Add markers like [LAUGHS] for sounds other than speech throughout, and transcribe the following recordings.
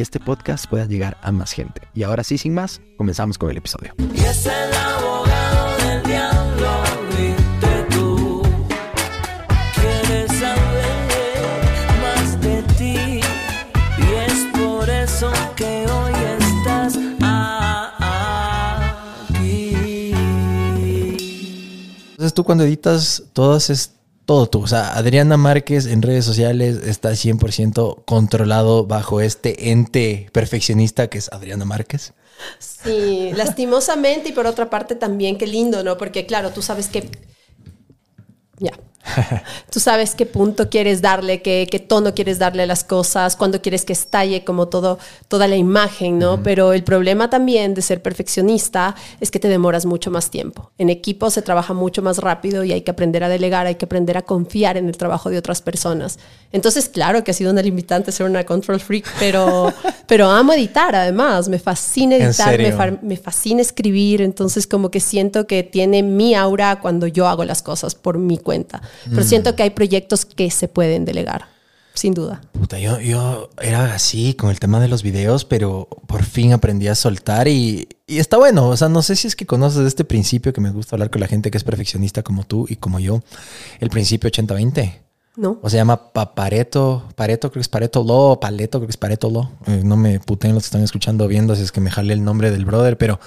este podcast pueda llegar a más gente. Y ahora sí, sin más, comenzamos con el episodio. Y es el abogado del diablo, viste tú. Quieres saber más de ti. Y es por eso que hoy estás aquí. Entonces tú cuando editas todas es todo tú. O sea, Adriana Márquez en redes sociales está 100% controlado bajo este ente perfeccionista que es Adriana Márquez. Sí, lastimosamente y por otra parte también, qué lindo, ¿no? Porque claro, tú sabes que... Ya. Tú sabes qué punto quieres darle, qué, qué, tono quieres darle a las cosas, cuándo quieres que estalle como todo, toda la imagen, ¿no? Uh -huh. Pero el problema también de ser perfeccionista es que te demoras mucho más tiempo. En equipo se trabaja mucho más rápido y hay que aprender a delegar, hay que aprender a confiar en el trabajo de otras personas. Entonces, claro que ha sido una limitante ser una control freak, pero, [LAUGHS] pero amo editar además, me fascina editar, me, fa me fascina escribir, entonces como que siento que tiene mi aura cuando yo hago las cosas por mi cuenta. Pero mm. siento que hay proyectos que se pueden delegar, sin duda. Puta, yo, yo era así con el tema de los videos, pero por fin aprendí a soltar y, y está bueno. O sea, no sé si es que conoces este principio que me gusta hablar con la gente que es perfeccionista como tú y como yo, el principio 80-20. No. O se llama Pareto, Pareto, creo que es Pareto Lo, Paleto, creo que es Pareto Lo. Eh, no me puten los que están escuchando viendo, si es que me jale el nombre del brother, pero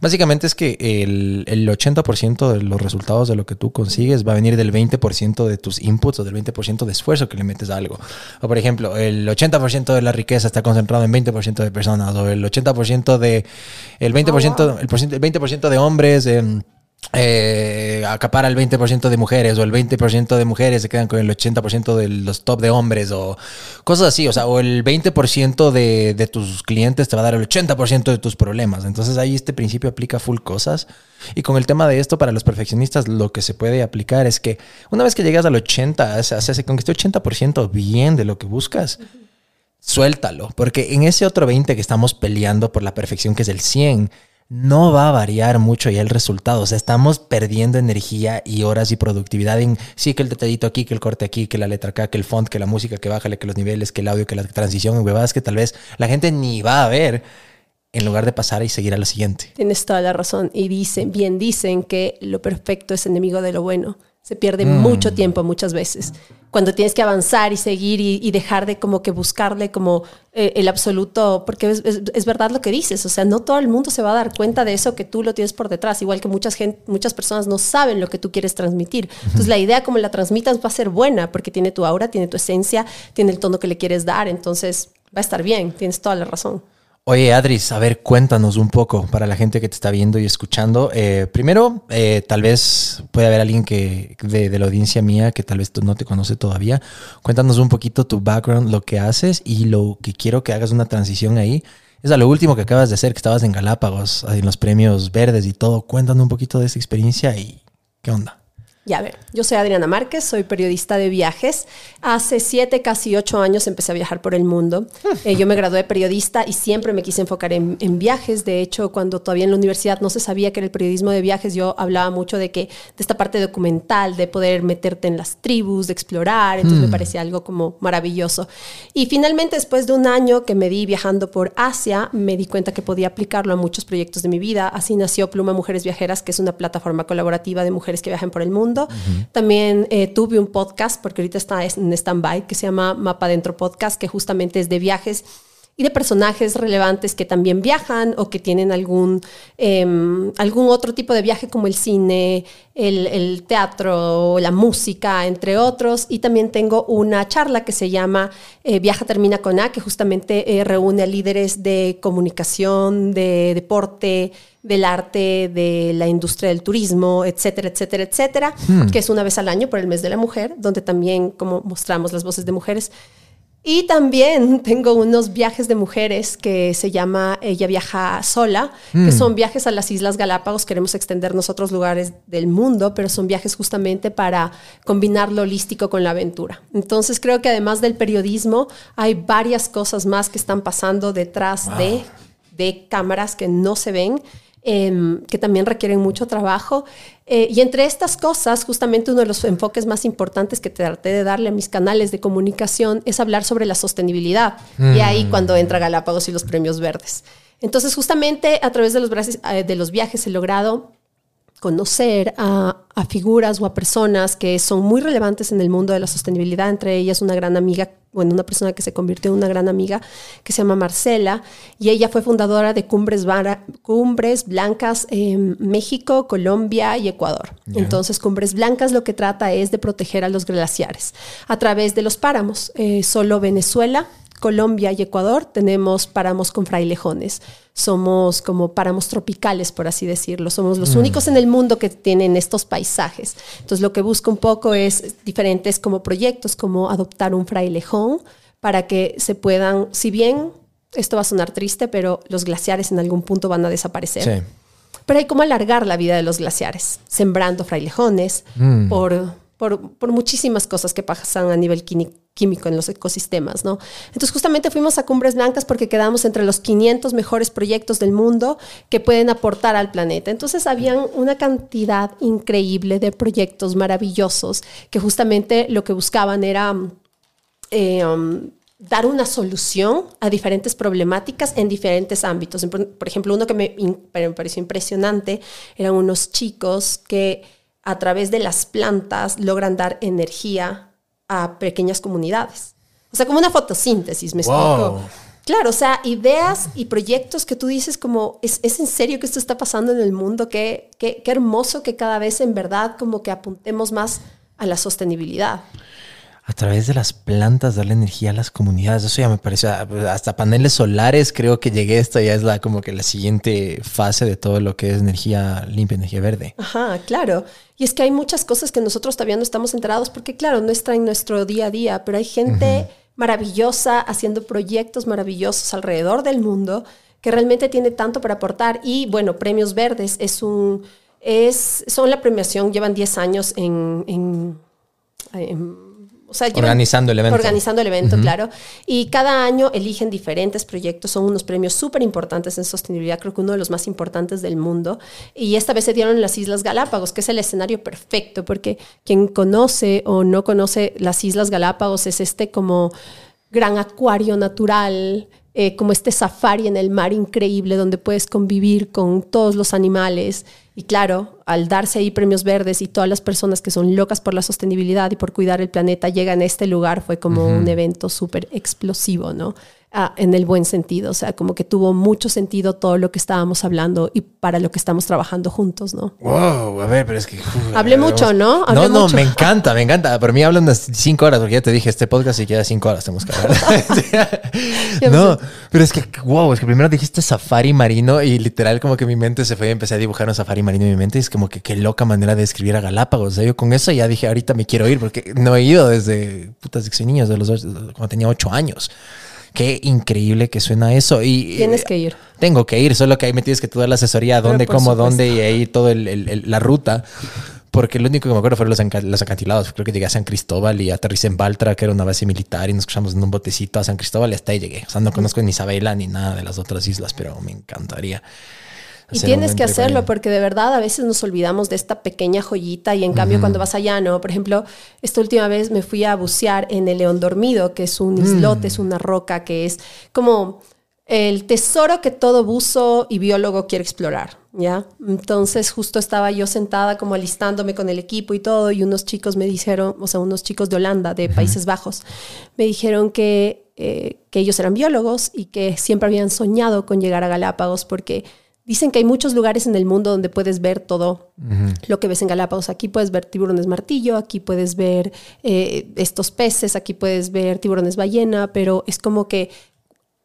básicamente es que el, el 80% de los resultados de lo que tú consigues va a venir del 20% de tus inputs o del 20% de esfuerzo que le metes a algo. O por ejemplo, el 80% de la riqueza está concentrado en 20% de personas, o el 80% de, el 20%, oh, wow. el, el 20% de hombres. Eh, eh, acapara el 20% de mujeres o el 20% de mujeres se quedan con el 80% de los top de hombres o cosas así, o sea, o el 20% de, de tus clientes te va a dar el 80% de tus problemas. Entonces ahí este principio aplica full cosas. Y con el tema de esto, para los perfeccionistas, lo que se puede aplicar es que una vez que llegas al 80, o sea, se conquistó 80% bien de lo que buscas. Suéltalo, porque en ese otro 20 que estamos peleando por la perfección, que es el 100, no va a variar mucho ya el resultado. O sea, estamos perdiendo energía y horas y productividad en sí que el detallito aquí, que el corte aquí, que la letra acá, que el font, que la música, que bájale, que los niveles, que el audio, que la transición, huevadas que tal vez la gente ni va a ver en lugar de pasar y seguir a lo siguiente. Tienes toda la razón. Y dicen, bien dicen que lo perfecto es enemigo de lo bueno. Se pierde mm. mucho tiempo muchas veces. Cuando tienes que avanzar y seguir y, y dejar de como que buscarle como eh, el absoluto, porque es, es, es, verdad lo que dices, o sea, no todo el mundo se va a dar cuenta de eso que tú lo tienes por detrás, igual que muchas, gente, muchas personas no saben lo que tú quieres transmitir. Entonces la idea como la transmitas va a ser buena, porque tiene tu aura, tiene tu esencia, tiene el tono que le quieres dar, entonces va a estar bien, tienes toda la razón. Oye, Adris, a ver, cuéntanos un poco para la gente que te está viendo y escuchando. Eh, primero, eh, tal vez puede haber alguien que de, de, la audiencia mía que tal vez no te conoce todavía. Cuéntanos un poquito tu background, lo que haces y lo que quiero que hagas una transición ahí. Es a lo último que acabas de hacer, que estabas en Galápagos, en los premios verdes y todo. Cuéntanos un poquito de esa experiencia y qué onda. Ya ver, yo soy Adriana Márquez, soy periodista de viajes. Hace siete, casi ocho años empecé a viajar por el mundo. [LAUGHS] Eh, yo me gradué de periodista y siempre me quise enfocar en, en, viajes. De hecho, cuando todavía en la universidad no se sabía que era el periodismo de viajes, yo hablaba mucho de que de esta parte documental, de poder meterte en las tribus, de explorar. Entonces mm. me parecía algo como maravilloso. Y finalmente, después de un año que me di viajando por Asia, me di cuenta que podía aplicarlo a muchos proyectos de mi vida. Así nació Pluma Mujeres Viajeras, que es una plataforma colaborativa de mujeres que viajan por el mundo. Uh -huh. También eh, tuve un podcast, porque ahorita está en stand-by, que se llama Mapa Dentro Podcast, que justamente es de viajes y de personajes relevantes que también viajan o que tienen algún, eh, algún otro tipo de viaje como el cine, el, el, teatro, la música, entre otros. Y también tengo una charla que se llama eh, Viaja Termina con A, que justamente eh, reúne a líderes de comunicación, de deporte, del arte, de la industria del turismo, etcétera, etcétera, etcétera, hmm. que es una vez al año por el mes de la mujer, donde también como mostramos las voces de mujeres. Y también [LAUGHS] tengo unos viajes de mujeres que se llama Ella viaja sola, que son viajes a las Islas Galápagos. Queremos extendernos a otros lugares del mundo, pero son viajes justamente para combinar lo holístico con la aventura. Entonces creo que además del periodismo hay varias cosas más que están pasando detrás de, de cámaras que no se ven em, que también requieren mucho trabajo. Eh, y entre estas cosas, justamente uno de los enfoques más importantes que traté de darle a mis canales de comunicación es hablar sobre la sostenibilidad. Y ahí cuando entra Galápagos y los premios verdes. Entonces, justamente a través de los, eh, de los viajes he logrado conocer a, a figuras o a personas que son muy relevantes en el mundo de la sostenibilidad, entre ellas una gran amiga, bueno, una persona que se convirtió en una gran amiga que se llama Marcela, y ella fue fundadora de Cumbres, Vara- Cumbres Blancas en México, Colombia y Ecuador. Entonces, Cumbres Blancas lo que trata es de proteger a los glaciares a través de los páramos. Eh, solo Venezuela Colombia y Ecuador tenemos páramos con frailejones. Somos como páramos tropicales, por así decirlo. Somos los únicos en el mundo que tienen estos paisajes. Entonces, lo que busco un poco es diferentes como proyectos, como adoptar un frailejón para que se puedan, si bien esto va a sonar triste, pero los glaciares en algún punto van a desaparecer. Sí. Pero hay como alargar la vida de los glaciares, sembrando frailejones, por, por, por muchísimas cosas que pasan a nivel químico en los ecosistemas, ¿no? Entonces justamente fuimos a Cumbres Blancas porque quedamos entre los 500 mejores proyectos del mundo que pueden aportar al planeta. Entonces habían una cantidad increíble de proyectos maravillosos que justamente lo que buscaban era eh, um, dar una solución a diferentes problemáticas en diferentes ámbitos. Por, ejemplo, uno que me, me pareció impresionante eran unos chicos que a través de las plantas logran dar energía a pequeñas comunidades. O sea, como una fotosíntesis, me Wow. explico. Claro, o sea, ideas y proyectos que tú dices como, ¿es, es en serio que esto está pasando en el mundo? Qué, qué, qué hermoso que cada vez en verdad como que apuntemos más a la sostenibilidad. A través de las plantas darle energía a las comunidades. Eso ya me parece. Hasta paneles solares creo que llegué. Esta ya es la como que la siguiente fase de todo lo que es energía limpia, energía verde. Ajá, claro. Y es que hay muchas cosas que nosotros todavía no estamos enterados porque, claro, no está en nuestro día a día, pero hay gente maravillosa haciendo proyectos maravillosos alrededor del mundo que realmente tiene tanto para aportar. Y bueno, Premios Verdes es un, es, son la premiación, llevan 10 años en, en- en- o sea, llevan- Organizando el evento. Organizando el evento, claro. Y cada año eligen diferentes proyectos. Son unos premios súper importantes en sostenibilidad, creo que uno de los más importantes del mundo. Y esta vez se dieron en las Islas Galápagos, que es el escenario perfecto, porque quien conoce o no conoce las Islas Galápagos es este como gran acuario natural, eh, como este safari en el mar increíble donde puedes convivir con todos los animales. Y claro, al darse ahí premios verdes y todas las personas que son locas por la sostenibilidad y por cuidar el planeta llegan a este lugar, fue como un evento súper explosivo, ¿no? Ah, en el buen sentido, o sea, como que tuvo mucho sentido todo lo que estábamos hablando y para lo que estamos trabajando juntos, ¿no? Wow, a ver, pero es que. uf, Hablé a ver, mucho. ¿no? Hablé no, no, mucho. me encanta, me encanta. Por mí hablan unas cinco horas, porque ya te dije, este podcast y queda cinco horas, tenemos que hablar. no, pero es que, wow, es que primero dijiste safari marino y literal como que mi mente se fue y empecé a dibujar un safari marino en mi mente y es como que qué loca manera de escribir a Galápagos. O sea, yo con eso ya dije, ahorita me quiero ir porque no he ido desde putas de niños, de los dos- cuando tenía ocho años. Qué increíble que suena eso. Y, Tienes que ir. tengo que ir, solo que ahí me tienes que dar la asesoría, dónde, cómo, supuesto. dónde y ahí todo el, el- el- la ruta. Porque lo único que me acuerdo fueron los, los acantilados. Creo que llegué a San Cristóbal y aterricé en Baltra, que era una base militar, y nos escuchamos en un botecito a San Cristóbal y hasta ahí llegué. O sea, no conozco ni Isabela ni nada de las otras islas, pero me encantaría. Y tienes que hacerlo porque de verdad a veces nos olvidamos de esta pequeña joyita y en cambio cuando vas allá, ¿no? Por ejemplo, esta última vez me fui a bucear en el León Dormido, que es un islote, es una roca, que es como el tesoro que todo buzo y biólogo quiere explorar, ¿ya? Entonces justo estaba yo sentada como alistándome con el equipo y todo y unos chicos me dijeron, o sea, unos chicos de Holanda, de Países Bajos, me dijeron que, eh, que ellos eran biólogos y que siempre habían soñado con llegar a Galápagos porque dicen que hay muchos lugares en el mundo donde puedes ver todo lo que ves en Galápagos. Aquí puedes ver tiburones martillo, aquí puedes ver eh, estos peces, aquí puedes ver tiburones ballena, pero es como que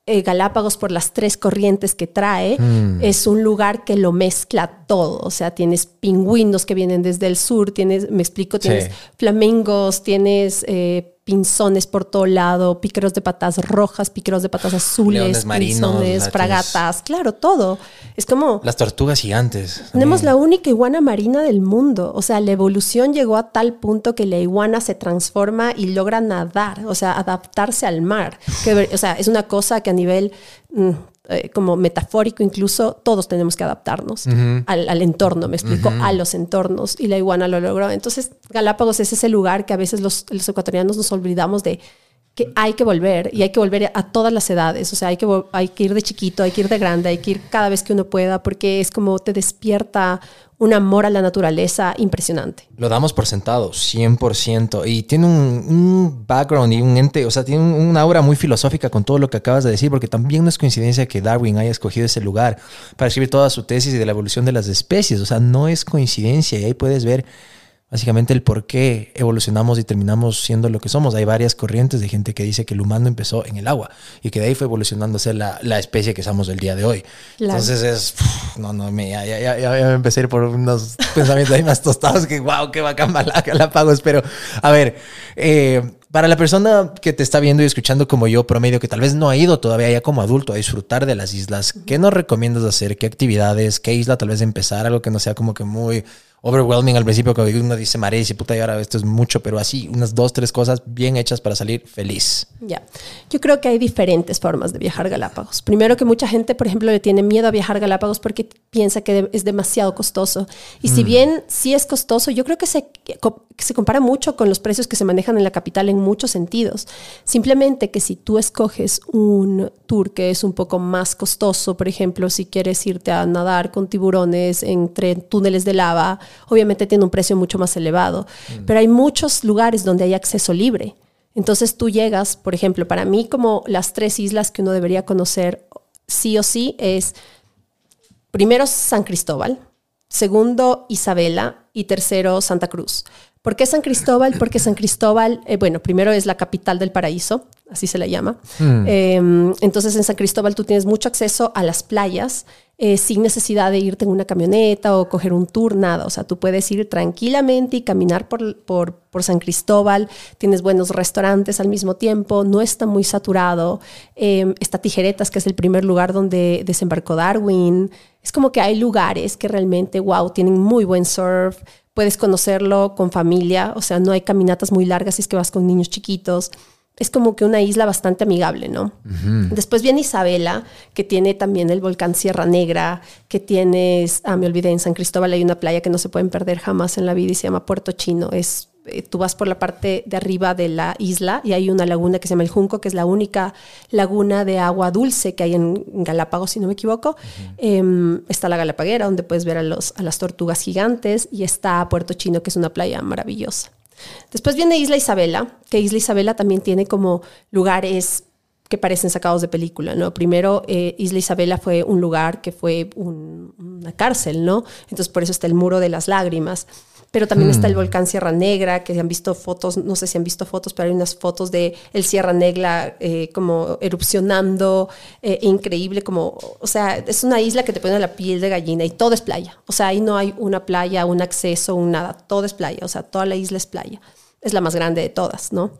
eh, Galápagos por las tres corrientes que trae, es un lugar que lo mezcla todo. O sea, tienes pingüinos que vienen desde el sur, tienes, me explico, tienes Sí. flamingos, tienes eh, pinzones por todo lado, pícaros de patas rojas, pícaros de patas azules, Leones marinos, pinzones, fragatas, claro, todo. Es como Las tortugas gigantes. tenemos también. la única iguana marina del mundo. O sea, la evolución llegó a tal punto que la iguana se transforma y logra nadar, o sea, adaptarse al mar. Que, o sea, es una cosa que a nivel mm, eh, como metafórico incluso, todos tenemos que adaptarnos al, al entorno, me explico, a los entornos. Y la iguana lo logró. Entonces, Galápagos es ese lugar que a veces los, los ecuatorianos nos olvidamos de que hay que volver y hay que volver a todas las edades, o sea, hay que, hay que ir de chiquito, hay que ir de grande, hay que ir cada vez que uno pueda, porque es como te despierta un amor a la naturaleza impresionante. Lo damos por sentado, 100%. Y tiene un, un background y un ente, o sea, tiene un- aura muy filosófica con todo lo que acabas de decir, porque también no es coincidencia que Darwin haya escogido ese lugar para escribir toda su tesis de la evolución de las especies. O sea, no es coincidencia y ahí puedes ver básicamente el por qué evolucionamos y terminamos siendo lo que somos. Hay varias corrientes de gente que dice que el humano empezó en el agua y que de ahí fue evolucionando a ser la, la especie que somos el día de hoy. Claro. Entonces es, no, no, me, ya, ya, ya, ya me empecé a ir por unos [LAUGHS] pensamientos ahí más tostados que, wow, qué bacán Galápagos. Pero, a ver, eh, para la persona que te está viendo y escuchando como yo, promedio, que tal vez no ha ido todavía ya como adulto a disfrutar de las islas, ¿qué nos recomiendas hacer? ¿Qué actividades? ¿Qué isla tal vez empezar? Algo que no sea como que muy overwhelming al principio, que uno dice, María, y puta, y ahora esto es mucho, pero así, unas dos, tres cosas bien hechas para salir feliz. Ya, yo creo que hay diferentes formas de viajar Galápagos. Primero que mucha gente, por ejemplo, le tiene miedo a viajar Galápagos porque piensa que es demasiado costoso. Y si bien sí es costoso, yo creo que se, que se compara mucho con los precios que se manejan en la capital en muchos sentidos. Simplemente que si tú escoges un tour que es un poco más costoso, por ejemplo, si quieres irte a nadar con tiburones entre túneles de lava, obviamente tiene un precio mucho más elevado. Pero hay muchos lugares donde hay acceso libre. Entonces tú llegas, por ejemplo, para mí como las tres islas que uno debería conocer sí o sí es primero San Cristóbal, segundo Isabela y tercero Santa Cruz. ¿Por qué San Cristóbal? Porque San Cristóbal, eh, bueno, primero es la capital del paraíso, así se la llama. Eh, entonces en San Cristóbal tú tienes mucho acceso a las playas eh, sin necesidad de irte en una camioneta o coger un tour, nada. O sea, tú puedes ir tranquilamente y caminar por, por, por San Cristóbal. Tienes buenos restaurantes al mismo tiempo, no está muy saturado. Eh, está Tijeretas, que es el primer lugar donde desembarcó Darwin. Es como que hay lugares que realmente, wow, tienen muy buen surf. Puedes conocerlo con familia, o sea, no hay caminatas muy largas si es que vas con niños chiquitos. Es como que una isla bastante amigable, ¿no? Después viene Isabela, que tiene también el volcán Sierra Negra, que tienes, ah, me olvidé, en San Cristóbal hay una playa que no se pueden perder jamás en la vida y se llama Puerto Chino. Es, eh, tú vas por la parte de arriba de la isla y hay una laguna que se llama el Junco, que es la única laguna de agua dulce que hay en Galápagos, si no me equivoco. Em, está la Galapaguera, donde puedes ver a, los, a las tortugas gigantes, y está Puerto Chino, que es una playa maravillosa. Después viene Isla Isabela, que Isla Isabela también tiene como lugares que parecen sacados de película, ¿no? Primero, eh, Isla Isabela fue un lugar que fue un- una cárcel, ¿no? Entonces por eso está el muro de las lágrimas. Pero también está el volcán Sierra Negra, que han visto fotos, no sé si han visto fotos, pero hay unas fotos de el Sierra Negra eh, como erupcionando, eh, increíble, como, o sea, es una isla que te pone la piel de gallina y todo es playa. O sea, ahí no hay una playa, un acceso, un nada, todo es playa, o sea, toda la isla es playa. Es la más grande de todas, ¿no?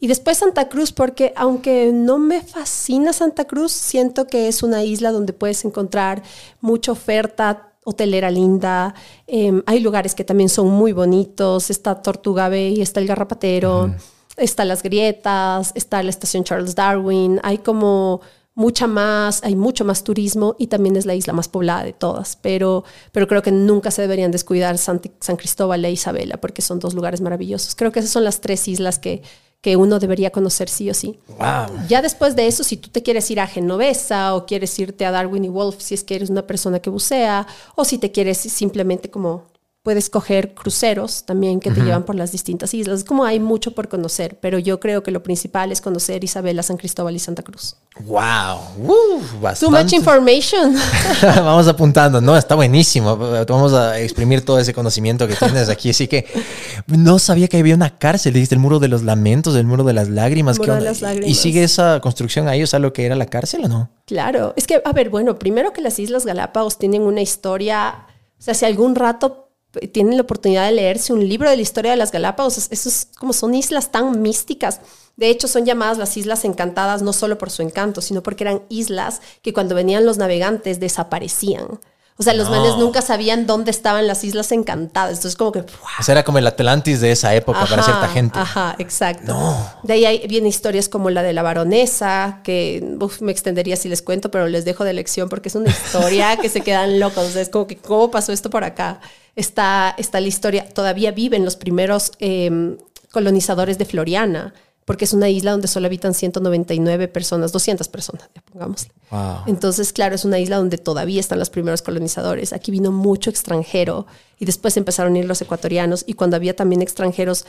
Y después Santa Cruz, porque aunque no me fascina Santa Cruz, siento que es una isla donde puedes encontrar mucha oferta hotelera linda. Eh, hay lugares que también son muy bonitos. Está Tortuga Bay, está el Garrapatero, está las grietas, está la estación Charles Darwin. Hay como mucha más, hay mucho más turismo y también es la isla más poblada de todas. Pero, pero creo que nunca se deberían descuidar San, San Cristóbal e Isabela porque son dos lugares maravillosos. Creo que esas son las tres islas que, que uno debería conocer sí o sí. Wow. Ya después de eso, si tú te quieres ir a Genovesa o quieres irte a Darwin y Wolf, si es que eres una persona que bucea, o si te quieres simplemente como puedes coger cruceros también que te llevan por las distintas islas. Es como hay mucho por conocer, pero yo creo que lo principal es conocer Isabela, San Cristóbal y Santa Cruz. Wow. Uh, Too much information. [LAUGHS] [LAUGHS] Vamos apuntando, no, está buenísimo. Vamos a exprimir todo ese conocimiento que tienes aquí. Así que no sabía que había una cárcel. Dijiste el muro de los lamentos, el muro de las lágrimas. Muro ¿qué de las lágrimas. ¿Y sigue esa construcción ahí? O sea, lo que era la cárcel o no? Claro, es que, a ver, bueno, primero que las Islas Galápagos tienen una historia, o sea, si algún rato tienen la oportunidad de leerse un libro de la historia de las Galápagos, es- esos como son islas tan místicas. De hecho, son llamadas las Islas Encantadas no solo por su encanto, sino porque eran islas que cuando venían los navegantes desaparecían. O sea, los No. manes nunca sabían dónde estaban las Islas Encantadas. Entonces, como que... ¡fua! O sea, era como el Atlantis de esa época para cierta gente. Ajá, exacto. De ahí hay- vienen historias como la de la baronesa, que uf, me extendería si les cuento, pero les dejo de lección porque es una historia que se quedan locos. O sea, es como que, ¿cómo pasó esto por acá? Está, está la historia, todavía viven los primeros eh, colonizadores de Floriana, porque es una isla donde solo habitan 199 personas, 200 personas, ya pongámosle. Wow. Entonces, claro, es una isla donde todavía están los primeros colonizadores. Aquí vino mucho extranjero y después empezaron a ir los ecuatorianos y cuando había también extranjeros,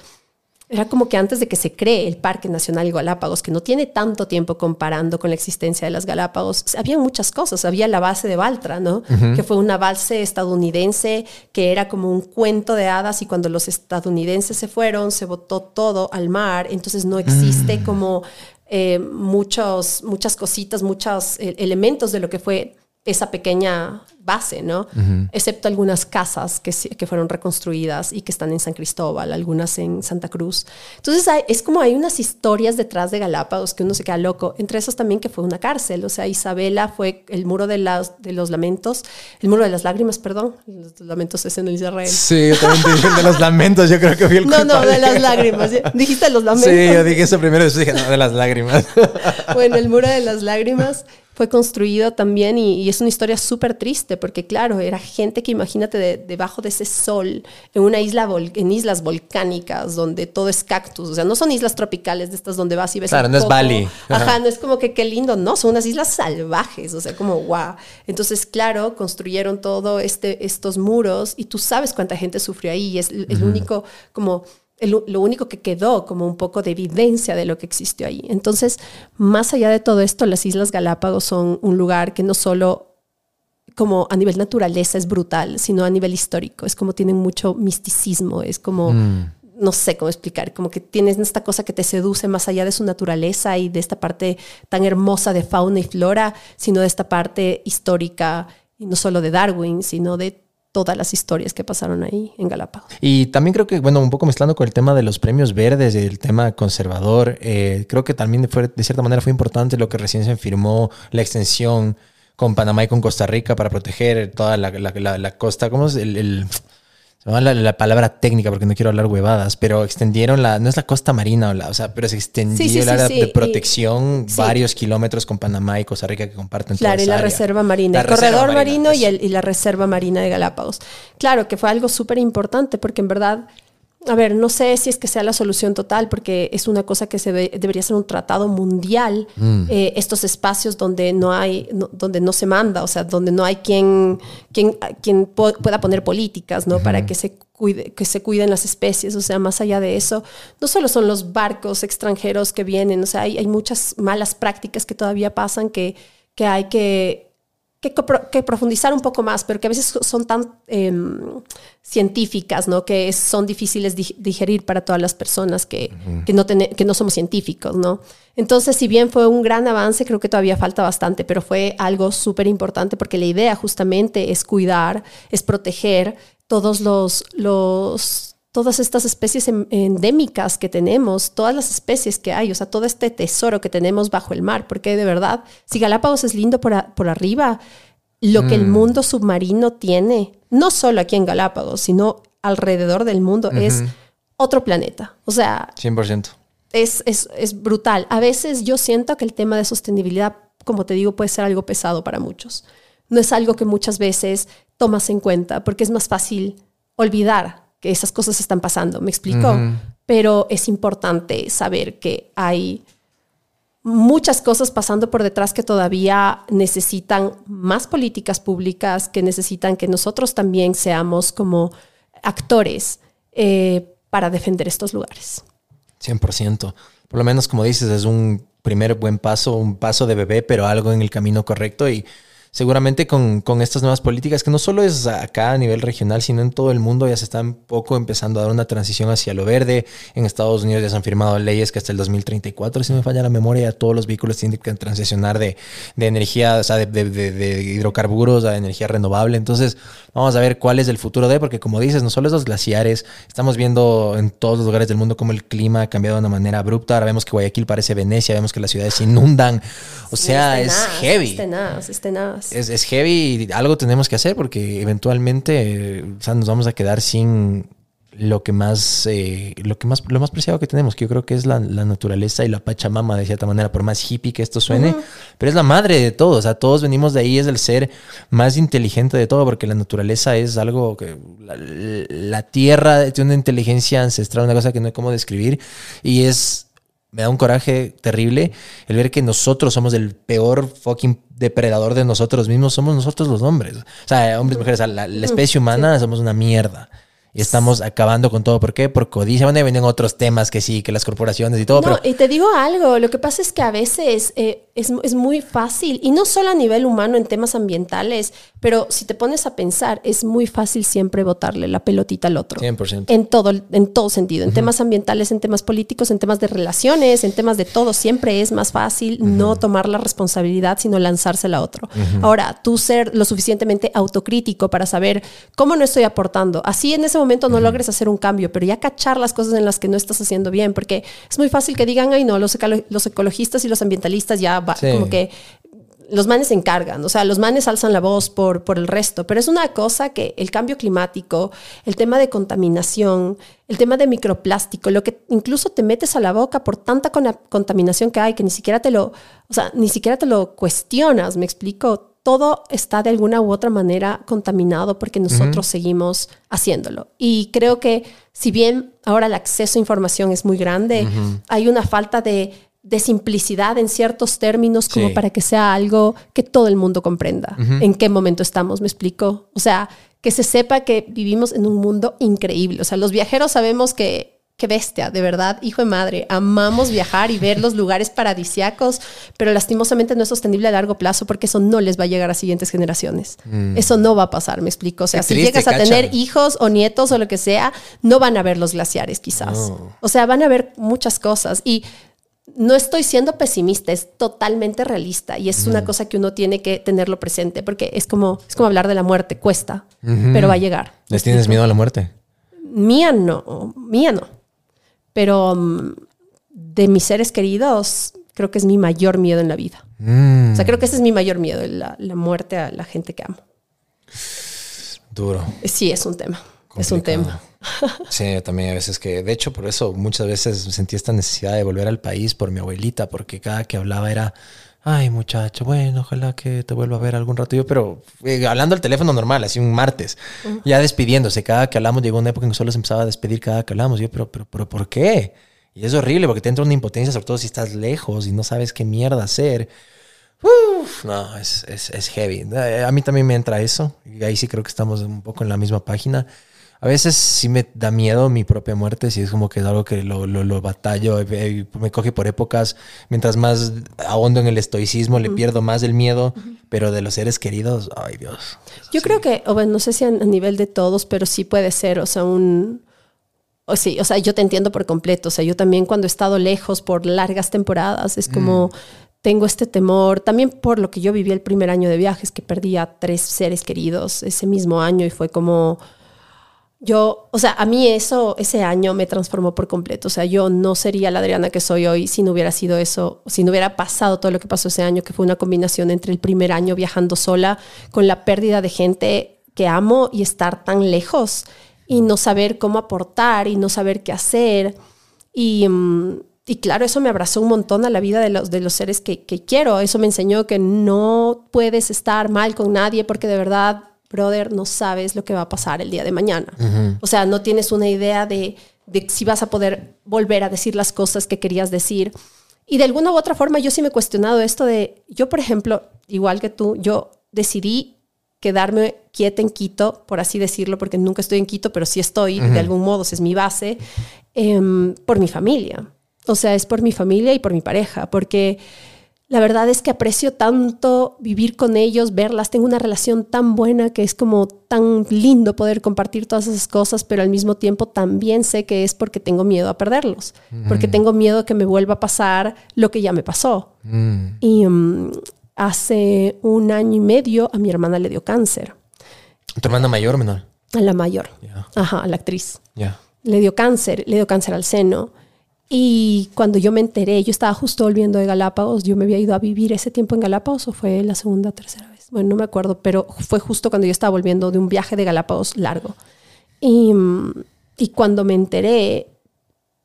era como que antes de que se cree el Parque Nacional Galápagos, que no tiene tanto tiempo comparando con la existencia de las Galápagos, había muchas cosas. Había la base de Baltra, ¿no? Que fue una base estadounidense que era como un cuento de hadas y cuando los estadounidenses se fueron, se botó todo al mar. Entonces no existe como eh, muchos, muchas cositas, muchos eh, elementos de lo que fue esa pequeña base, ¿no? Excepto algunas casas que, que fueron reconstruidas y que están en San Cristóbal, algunas en Santa Cruz. Entonces hay- es como hay unas historias detrás de Galápagos que uno se queda loco. Entre esas también que fue una cárcel, o sea, Isabela fue el muro de, las, de los lamentos, el muro de las lágrimas, perdón, los lamentos es en el Israel. Sí, yo también dije de los lamentos. Yo creo que vi el No, no, culpable. de las lágrimas. Dijiste los lamentos. Sí, yo dije eso primero. Después dije, no, de las lágrimas. [LAUGHS] Bueno, el muro de las lágrimas fue construido también y, y es una historia súper triste porque claro, era gente que imagínate de- debajo de ese sol en una isla, vol- en islas volcánicas donde todo es cactus, o sea, no son islas tropicales de estas donde vas y ves Claro, no es. Bali. Ajá, Ajá. no es como que qué lindo, no, son unas islas salvajes, o sea, como wow. Entonces, claro, construyeron todo este, estos muros y tú sabes cuánta gente sufrió ahí y es el, el único como el- lo único que quedó como un poco de evidencia de lo que existió ahí. Entonces, más allá de todo esto, las Islas Galápagos son un lugar que no solo como a nivel naturaleza es brutal, sino a nivel histórico. Es como tienen mucho misticismo, es como, no sé cómo explicar, como que tienes esta cosa que te seduce más allá de su naturaleza y de esta parte tan hermosa de fauna y flora, sino de esta parte histórica, y no solo de Darwin, sino de todas las historias que pasaron ahí en Galápagos. Y también creo que, bueno, un poco mezclando con el tema de los premios verdes, el tema conservador, eh, creo que también fue, de cierta manera fue importante lo que recién se firmó, la extensión con Panamá y con Costa Rica para proteger toda la, la- costa. ¿Cómo es el- se la, la palabra técnica porque no quiero hablar huevadas, pero extendieron la, no es la costa marina, o, la- o sea, pero se extendió Sí, sí, el área sí, de protección varios kilómetros con Panamá y Costa Rica que comparten toda Claro, y la área. reserva marina, La el reserva corredor marina, marino y, eso. el- y la reserva marina de Galápagos. Claro, que fue algo súper importante porque en verdad, a ver, no sé si es que sea la solución total porque es una cosa que se ve- debería ser un tratado mundial, Mm. eh, estos espacios donde no hay, no- donde no se manda, o sea, donde no hay quien, quien, quien po- pueda poner políticas, ¿no? Para que se cuide, que se cuiden las especies, o sea, más allá de eso, no solo son los barcos extranjeros que vienen, o sea, hay, hay muchas malas prácticas que todavía pasan que, que hay que, que, profundizar un poco más, pero que a veces son tan em, científicas, ¿no? Que son difíciles di- digerir para todas las personas que, que, no tene- que no somos científicos, ¿no? Entonces, si bien fue un gran avance, creo que todavía falta bastante, pero fue algo súper importante porque la idea justamente es cuidar, es proteger todos los, los todas estas especies em- endémicas que tenemos, todas las especies que hay, o sea, todo este tesoro que tenemos bajo el mar, porque de verdad, si Galápagos es lindo por, a- por arriba, lo que el mundo submarino tiene, no solo aquí en Galápagos, sino alrededor del mundo, es otro planeta. O sea, 100%. es, es, es brutal. A veces yo siento que el tema de sostenibilidad, como te digo, puede ser algo pesado para muchos. No es algo que muchas veces tomas en cuenta porque es más fácil olvidar que esas cosas están pasando. ¿Me explico? Pero es importante saber que hay muchas cosas pasando por detrás que todavía necesitan más políticas públicas, que necesitan que nosotros también seamos como actores eh, para defender estos lugares. 100%. Por lo menos, como dices, es un primer buen paso, un paso de bebé, pero algo en el camino correcto. Y seguramente con, con estas nuevas políticas, que no solo es acá a nivel regional, sino en todo el mundo, ya se está un poco empezando a dar una transición hacia lo verde. En Estados Unidos ya se han firmado leyes que hasta el 2034, si no me falla la memoria, todos los vehículos tienen que transicionar de, de energía, o sea, de, de- de- de hidrocarburos a energía renovable. Entonces, vamos a ver cuál es el futuro de, porque como dices, no solo esos glaciares, estamos viendo en todos los lugares del mundo cómo el clima ha cambiado de una manera abrupta. Ahora vemos que Guayaquil parece Venecia, vemos que las ciudades se inundan. O sea, es tenaz, heavy. Es tenaz, es tenaz. Es, es heavy y algo tenemos que hacer porque eventualmente eh, o sea, nos vamos a quedar sin lo que más, eh, lo que más, lo más preciado que tenemos, que yo creo que es la, la naturaleza y la pachamama de cierta manera, por más hippie que esto suene, pero es la madre de todo, o sea, todos venimos de ahí, es el ser más inteligente de todo, porque la naturaleza es algo que la, la tierra tiene una inteligencia ancestral, una cosa que no hay cómo describir, y es me da un coraje terrible el ver que nosotros somos el peor fucking depredador de nosotros mismos, somos nosotros los hombres. O sea, hombres, mujeres, o sea, la, la especie humana somos una mierda. Y estamos acabando con todo. ¿Por qué? Por codicia. Bueno, ahí vienen otros temas que sí, que las corporaciones y todo, No, pero y te digo algo, lo que pasa es que a veces eh, es, es muy fácil, y no solo a nivel humano en temas ambientales, pero si te pones a pensar, es muy fácil siempre botarle la pelotita al otro. 100%. En todo, en todo sentido, en temas ambientales, en temas políticos, en temas de relaciones, en temas de todo, siempre es más fácil no tomar la responsabilidad, sino lanzársela a otro. Ahora, tú ser lo suficientemente autocrítico para saber cómo no estoy aportando. Así en ese momento no logres hacer un cambio, pero ya cachar las cosas en las que no estás haciendo bien, porque es muy fácil que digan, ay no, los, ecolo- los ecologistas y los ambientalistas ya Sí. como que los manes se encargan, o sea, los manes alzan la voz por, por el resto, pero es una cosa que el cambio climático, el tema de contaminación, el tema de microplástico, lo que incluso te metes a la boca por tanta contaminación que hay que ni siquiera te lo, o sea, ni siquiera te lo cuestionas, me explico. Todo está de alguna u otra manera contaminado porque nosotros seguimos haciéndolo. Y creo que si bien ahora el acceso a información es muy grande, hay una falta de, de simplicidad en ciertos términos como Sí. para que sea algo que todo el mundo comprenda. ¿En qué momento estamos? ¿Me explico? O sea, que se sepa que vivimos en un mundo increíble. O sea, los viajeros sabemos que, qué bestia, de verdad, hijo de madre, amamos viajar y ver los [LAUGHS] lugares paradisiacos, pero lastimosamente no es sostenible a largo plazo porque eso no les va a llegar a siguientes generaciones. Eso no va a pasar, me explico. O sea, Mm. Qué si triste, llegas a cacha. tener hijos o nietos o lo que sea, no van a ver los glaciares quizás. No. O sea, van a ver muchas cosas y no estoy siendo pesimista, es totalmente realista y es una cosa que uno tiene que tenerlo presente porque es como, es como hablar de la muerte, cuesta, pero va a llegar. ¿les tienes miedo a la muerte? Mía no, mía no. Pero mm, de mis seres queridos, creo que es mi mayor miedo en la vida. Mm, O sea, creo que ese es mi mayor miedo, la, la muerte a la gente que amo. duro. Sí, es un tema. Es un tema. Sí, yo también a veces que, de hecho, por eso muchas veces sentí esta necesidad de volver al país por mi abuelita, porque cada que hablaba era, ay muchacho, bueno, ojalá que te vuelva a ver algún rato. Yo, pero eh, hablando al teléfono normal, así un martes, ya despidiéndose, cada que hablamos llegó una época en que solo se empezaba a despedir cada que hablamos. Yo, pero, pero, pero, ¿por qué? Y es horrible porque te entra una impotencia, sobre todo si estás lejos y no sabes qué mierda hacer. Uf, no, es, es, es heavy. Eh, A mí también me entra eso. Y ahí sí creo que estamos un poco en la misma página. A veces sí me da miedo mi propia muerte, si es como que es algo que lo, lo, lo batallo, eh, eh, me coge por épocas, mientras más ahondo en el estoicismo, le pierdo más el miedo, pero de los seres queridos, ay Dios. Yo creo que, o bueno, no sé si a, nivel de todos, pero sí puede ser, o sea, un... O sí, o sea, yo te entiendo por completo. O sea, yo también cuando he estado lejos por largas temporadas, es como tengo este temor, también por lo que yo viví el primer año de viajes, que perdí a tres seres queridos ese mismo año y fue como, yo, o sea, a mí eso, ese año me transformó por completo. O sea, yo no sería la Adriana que soy hoy si no hubiera sido eso, si no hubiera pasado todo lo que pasó ese año, que fue una combinación entre el primer año viajando sola, con la pérdida de gente que amo y estar tan lejos y no saber cómo aportar y no saber qué hacer. Y, mm, y claro, eso me abrazó un montón a la vida de los, de los seres que, que quiero. Eso me enseñó que no puedes estar mal con nadie porque de verdad brother, no sabes lo que va a pasar el día de mañana. O sea, no tienes una idea de, de, si vas a poder volver a decir las cosas que querías decir. Y de alguna u otra forma yo sí me he cuestionado esto de, yo por ejemplo, igual que tú, yo decidí quedarme quieta en Quito, por así decirlo, porque nunca estoy en Quito, pero sí estoy, uh -huh. de algún modo, es mi base, eh, por mi familia. O sea, es por mi familia y por mi pareja, porque la verdad es que aprecio tanto vivir con ellos, verlas. Tengo una relación tan buena que es como tan lindo poder compartir todas esas cosas, pero al mismo tiempo también sé que es porque tengo miedo a perderlos, porque tengo miedo que me vuelva a pasar lo que ya me pasó. Mm. Y mm, hace un año y medio a mi hermana le dio cáncer, ¿Tu hermana mayor o menor? a la mayor, ajá, a la actriz. Ya. Le dio cáncer, le dio cáncer al seno. Y cuando yo me enteré, yo estaba justo volviendo de Galápagos, yo me había ido a vivir ese tiempo en Galápagos o fue la segunda o tercera vez. Bueno, no me acuerdo, pero fue justo cuando yo estaba volviendo de un viaje de Galápagos largo. Y, mm, y cuando me enteré,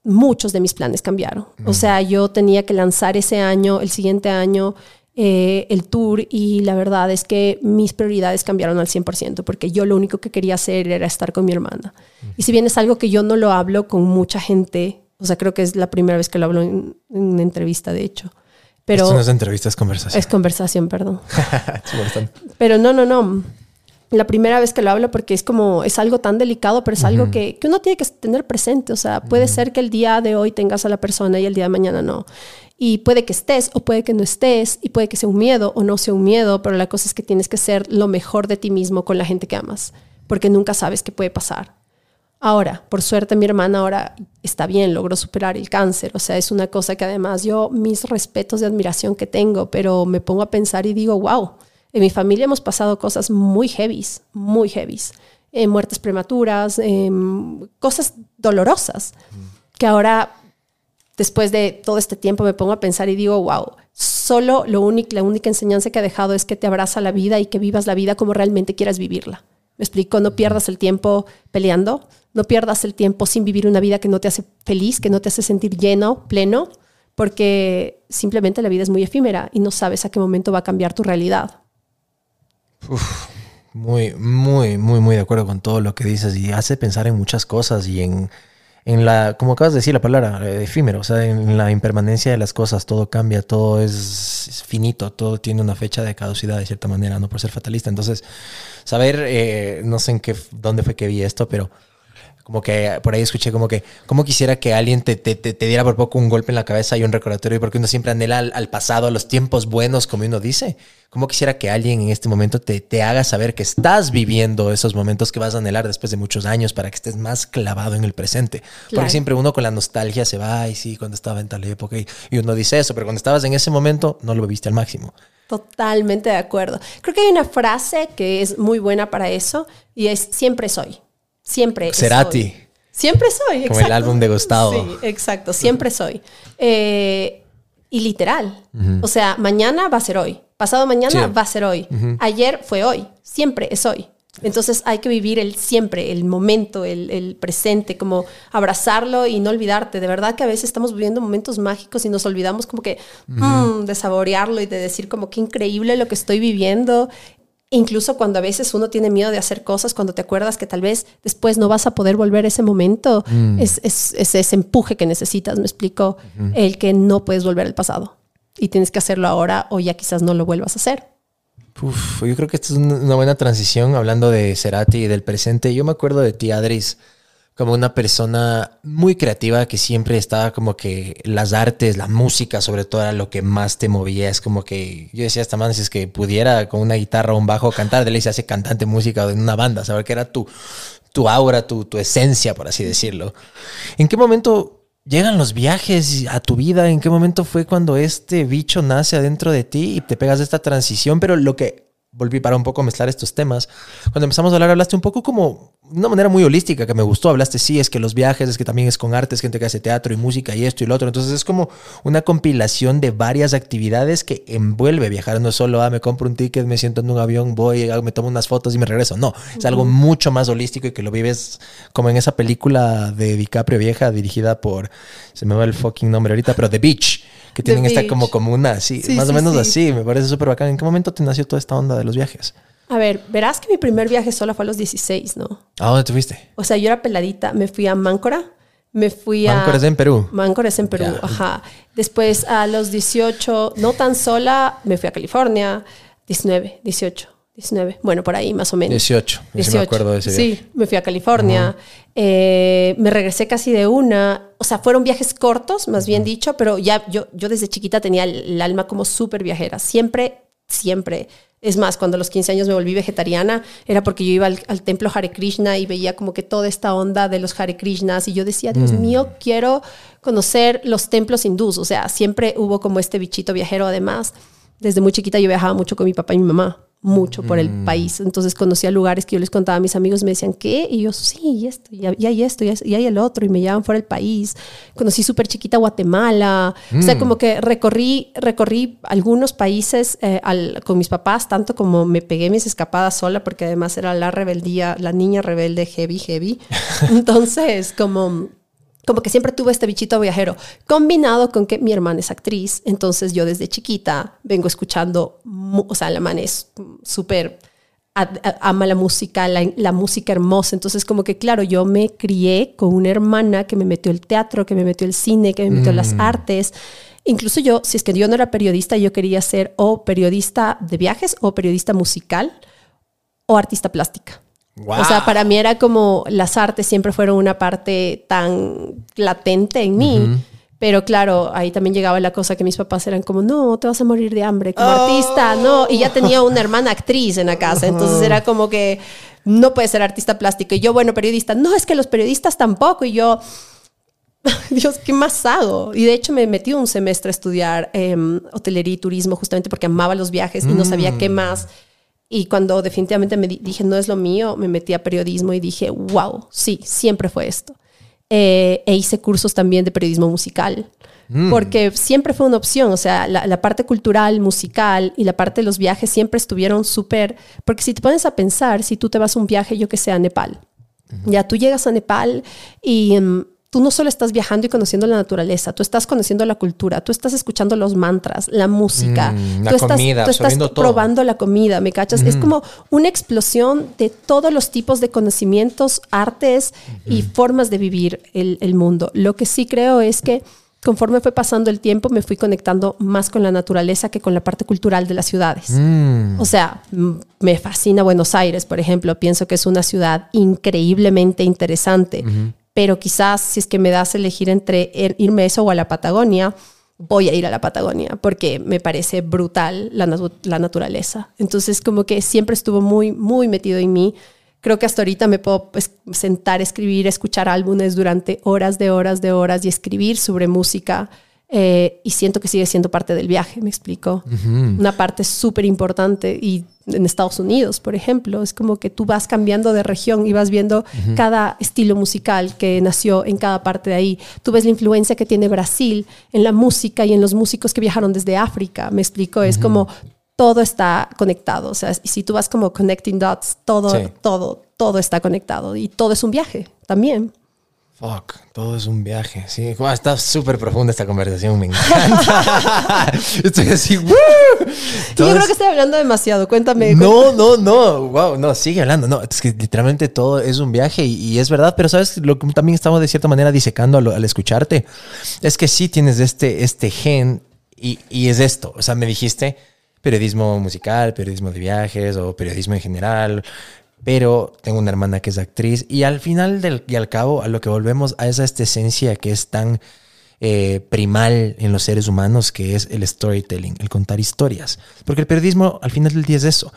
muchos de mis planes cambiaron. O sea, yo tenía que lanzar ese año, el siguiente año, eh, el tour y la verdad es que mis prioridades cambiaron al 100% porque yo lo único que quería hacer era estar con mi hermana. Y si bien es algo que yo no lo hablo con mucha gente, o sea, creo que es la primera vez que lo hablo en, en una entrevista, de hecho. Pero Esto no es entrevista, es conversación. es conversación, perdón. [LAUGHS] Pero no, no, no. La primera vez que lo hablo porque es como, es algo tan delicado, pero es algo que, que uno tiene que tener presente. O sea, puede ser que el día de hoy tengas a la persona y el día de mañana no. Y puede que estés o puede que no estés y puede que sea un miedo o no sea un miedo, pero la cosa es que tienes que ser lo mejor de ti mismo con la gente que amas, porque nunca sabes qué puede pasar. Ahora, por suerte mi hermana ahora está bien, logró superar el cáncer, o sea, es una cosa que además yo mis respetos de admiración que tengo, pero me pongo a pensar y digo, wow, en mi familia hemos pasado cosas muy heavies, muy heavies, Eh, muertes prematuras, em, cosas dolorosas, que ahora después de todo este tiempo me pongo a pensar y digo, wow, solo lo único, la única enseñanza que ha dejado es que te abraza la vida y que vivas la vida como realmente quieras vivirla. Me explico, no pierdas el tiempo peleando, no pierdas el tiempo sin vivir una vida que no te hace feliz, que no te hace sentir lleno, pleno, porque simplemente la vida es muy efímera y no sabes a qué momento va a cambiar tu realidad. Muy, muy, muy, muy de acuerdo con todo lo que dices y hace pensar en muchas cosas y en, en la, como acabas de decir la palabra, eh, efímero, o sea, en la impermanencia de las cosas, todo cambia, todo es, finito, todo tiene una fecha de caducidad de cierta manera, no por ser fatalista. Entonces, saber, eh, no sé en qué, dónde fue que vi esto, pero como que por ahí escuché como que, ¿cómo quisiera que alguien te, te, te- te diera por poco un golpe en la cabeza y un recordatorio? Porque uno siempre anhela al, al pasado, a los tiempos buenos, como uno dice. ¿Cómo quisiera que alguien en este momento te, te haga saber que estás viviendo esos momentos que vas a anhelar después de muchos años para que estés más clavado en el presente? Claro. Porque siempre uno con la nostalgia se va, ay, sí, cuando estaba en tal época, y, y uno dice eso, pero cuando estabas en ese momento no lo viviste al máximo. Totalmente de acuerdo. Creo que hay una frase que es muy buena para eso y es siempre soy. Siempre Cerati. soy. Siempre soy. Como el álbum de Gustavo. Sí, exacto. Siempre soy. Eh, y literal. O sea, mañana va a ser hoy. Pasado mañana Sí. va a ser hoy. Ayer fue hoy. Siempre es hoy. Entonces hay que vivir el siempre, el momento, el, el presente, como abrazarlo y no olvidarte. De verdad que a veces estamos viviendo momentos mágicos y nos olvidamos como que mm, de saborearlo y de decir como qué increíble lo que estoy viviendo. Incluso cuando a veces uno tiene miedo de hacer cosas, cuando te acuerdas que tal vez después no vas a poder volver a ese momento, es, es- es ese empuje que necesitas, me explico, el que no puedes volver al pasado y tienes que hacerlo ahora o ya quizás no lo vuelvas a hacer. Uf, yo creo que esta es un- una buena transición hablando de Cerati y del presente. Yo me acuerdo de ti, Adris, como una persona muy creativa que siempre estaba como que las artes, la música sobre todo era lo que más te movía. Es como que yo decía esta man, si es que pudiera con una guitarra o un bajo cantar, de ley se hace cantante música o en una banda, saber que era tu, tu aura, tu, tu esencia, por así decirlo. ¿En qué momento llegan los viajes a tu vida? ¿En qué momento fue cuando este bicho nace adentro de ti y te pegas de esta transición? Pero lo que volví para un poco mezclar estos temas, cuando empezamos a hablar hablaste un poco como de una manera muy holística que me gustó. Hablaste, sí, es que los viajes, es que también es con arte, es gente que hace teatro y música y esto y lo otro. Entonces es como una compilación de varias actividades que envuelve viajar. No es solo, ah, me compro un ticket, me siento en un avión, voy, ah, me tomo unas fotos y me regreso. No, es algo mucho más holístico y que lo vives como en esa película de DiCaprio vieja dirigida por, se me va el fucking nombre ahorita, pero The Beach. Que tienen esta como comuna, así, Sí, más o menos sí. así, me parece súper bacán. ¿En qué momento te nació toda esta onda de los viajes? A ver, verás que mi primer viaje solo fue a los 16, ¿no? ¿A dónde te fuiste? O sea, yo era peladita, me fui a Máncora, me fui a... Máncora es en Perú. Máncora es en Perú, ajá. Después a los 18, no tan sola, me fui a California, 19, 18. 19. Bueno, por ahí más o menos. 18. Yo sí me acuerdo de ese viaje. Sí, me fui a California. Eh, me regresé casi de una. O sea, fueron viajes cortos, más bien dicho, pero ya yo, yo desde chiquita tenía el, el alma como súper viajera. Siempre, siempre. Es más, cuando a los 15 años me volví vegetariana, era porque yo iba al, al templo Hare Krishna y veía como que toda esta onda de los Hare Krishnas y yo decía, Dios mío, quiero conocer los templos hindús. O sea, siempre hubo como este bichito viajero. Además, desde muy chiquita yo viajaba mucho con mi papá y mi mamá mucho por el país. Entonces conocía lugares que yo les contaba a mis amigos, me decían, ¿qué? Y yo, sí, y esto, y hay- esto, y hay- el otro, y me llevaban fuera del país. Conocí súper chiquita Guatemala. O sea, como que recorrí, recorrí algunos países eh, al- con mis papás, tanto como me pegué mis escapadas sola, porque además era la rebeldía, la niña rebelde heavy, heavy. [LAUGHS] Entonces, como como que siempre tuve este bichito viajero, combinado con que mi hermana es actriz, entonces yo desde chiquita vengo escuchando, o sea, la man es súper, ama la música, la, la música hermosa, entonces como que claro, yo me crié con una hermana que me metió el teatro, que me metió el cine, que me metió las artes. Incluso yo, si es que yo no era periodista, yo quería ser o periodista de viajes o periodista musical o artista plástica. O sea, para mí era como las artes siempre fueron una parte tan latente en mí. Pero claro, ahí también llegaba la cosa que mis papás eran como, no, te vas a morir de hambre como artista, no. Y ya tenía una hermana actriz en la casa, entonces era como que no puedes ser artista plástico. Y yo, bueno, periodista, no, es que los periodistas tampoco. Y yo, [LAUGHS] Dios, ¿qué más hago? Y de hecho me metí un semestre a estudiar em, hotelería y turismo justamente porque amaba los viajes y no sabía qué más. Y cuando definitivamente me di- dije, no es lo mío, me metí a periodismo y dije, wow, sí, siempre fue esto. Eh, e hice cursos también de periodismo musical, porque siempre fue una opción, o sea, la, la parte cultural, musical y la parte de los viajes siempre estuvieron súper, porque si te pones a pensar, si tú te vas a un viaje, yo que sé, a Nepal, ya tú llegas a Nepal y em, tú no solo estás viajando y conociendo la naturaleza, tú estás conociendo la cultura, tú estás escuchando los mantras, la música, Mm, la tú estás, comida, tú estás todo. probando la comida, ¿me cachas? Es como una explosión de todos los tipos de conocimientos, artes y formas de vivir el, el mundo. Lo que sí creo es que conforme fue pasando el tiempo, me fui conectando más con la naturaleza que con la parte cultural de las ciudades. Mm. O sea, mm, me fascina Buenos Aires, por ejemplo. Pienso que es una ciudad increíblemente interesante. Pero quizás si es que me das a elegir entre irme eso o a la Patagonia, voy a ir a la Patagonia porque me parece brutal la, la naturaleza. Entonces, como que siempre estuvo muy, muy metido en mí. Creo que hasta ahorita me puedo pues, sentar, escribir, escuchar álbumes durante horas de horas de horas y escribir sobre música. Eh, y siento que sigue siendo parte del viaje, me explico. Una parte súper importante. Y en Estados Unidos, por ejemplo, es como que tú vas cambiando de región y vas viendo cada estilo musical que nació en cada parte de ahí. Tú ves la influencia que tiene Brasil en la música y en los músicos que viajaron desde África, me explico. Es como todo está conectado. O sea, si tú vas como connecting dots, todo, Sí. todo, todo está conectado y todo es un viaje también. Fuck, todo es un viaje. Sí, Guau, está súper profunda esta conversación, me encanta. [LAUGHS] Estoy así, yo creo que estoy hablando demasiado. Cuéntame. No, no, no, wow, no, sigue hablando. No, es que literalmente todo es un viaje y, y es verdad, pero sabes lo que también estamos de cierta manera disecando al, al escucharte es que sí tienes este, este gen y, y es esto. O sea, me dijiste periodismo musical, periodismo de viajes o periodismo en general, pero tengo una hermana que es actriz y al final del, y al cabo a lo que volvemos a esa esta esencia que es tan eh, primal en los seres humanos, que es el storytelling, el contar historias. Porque el periodismo al final del día es eso.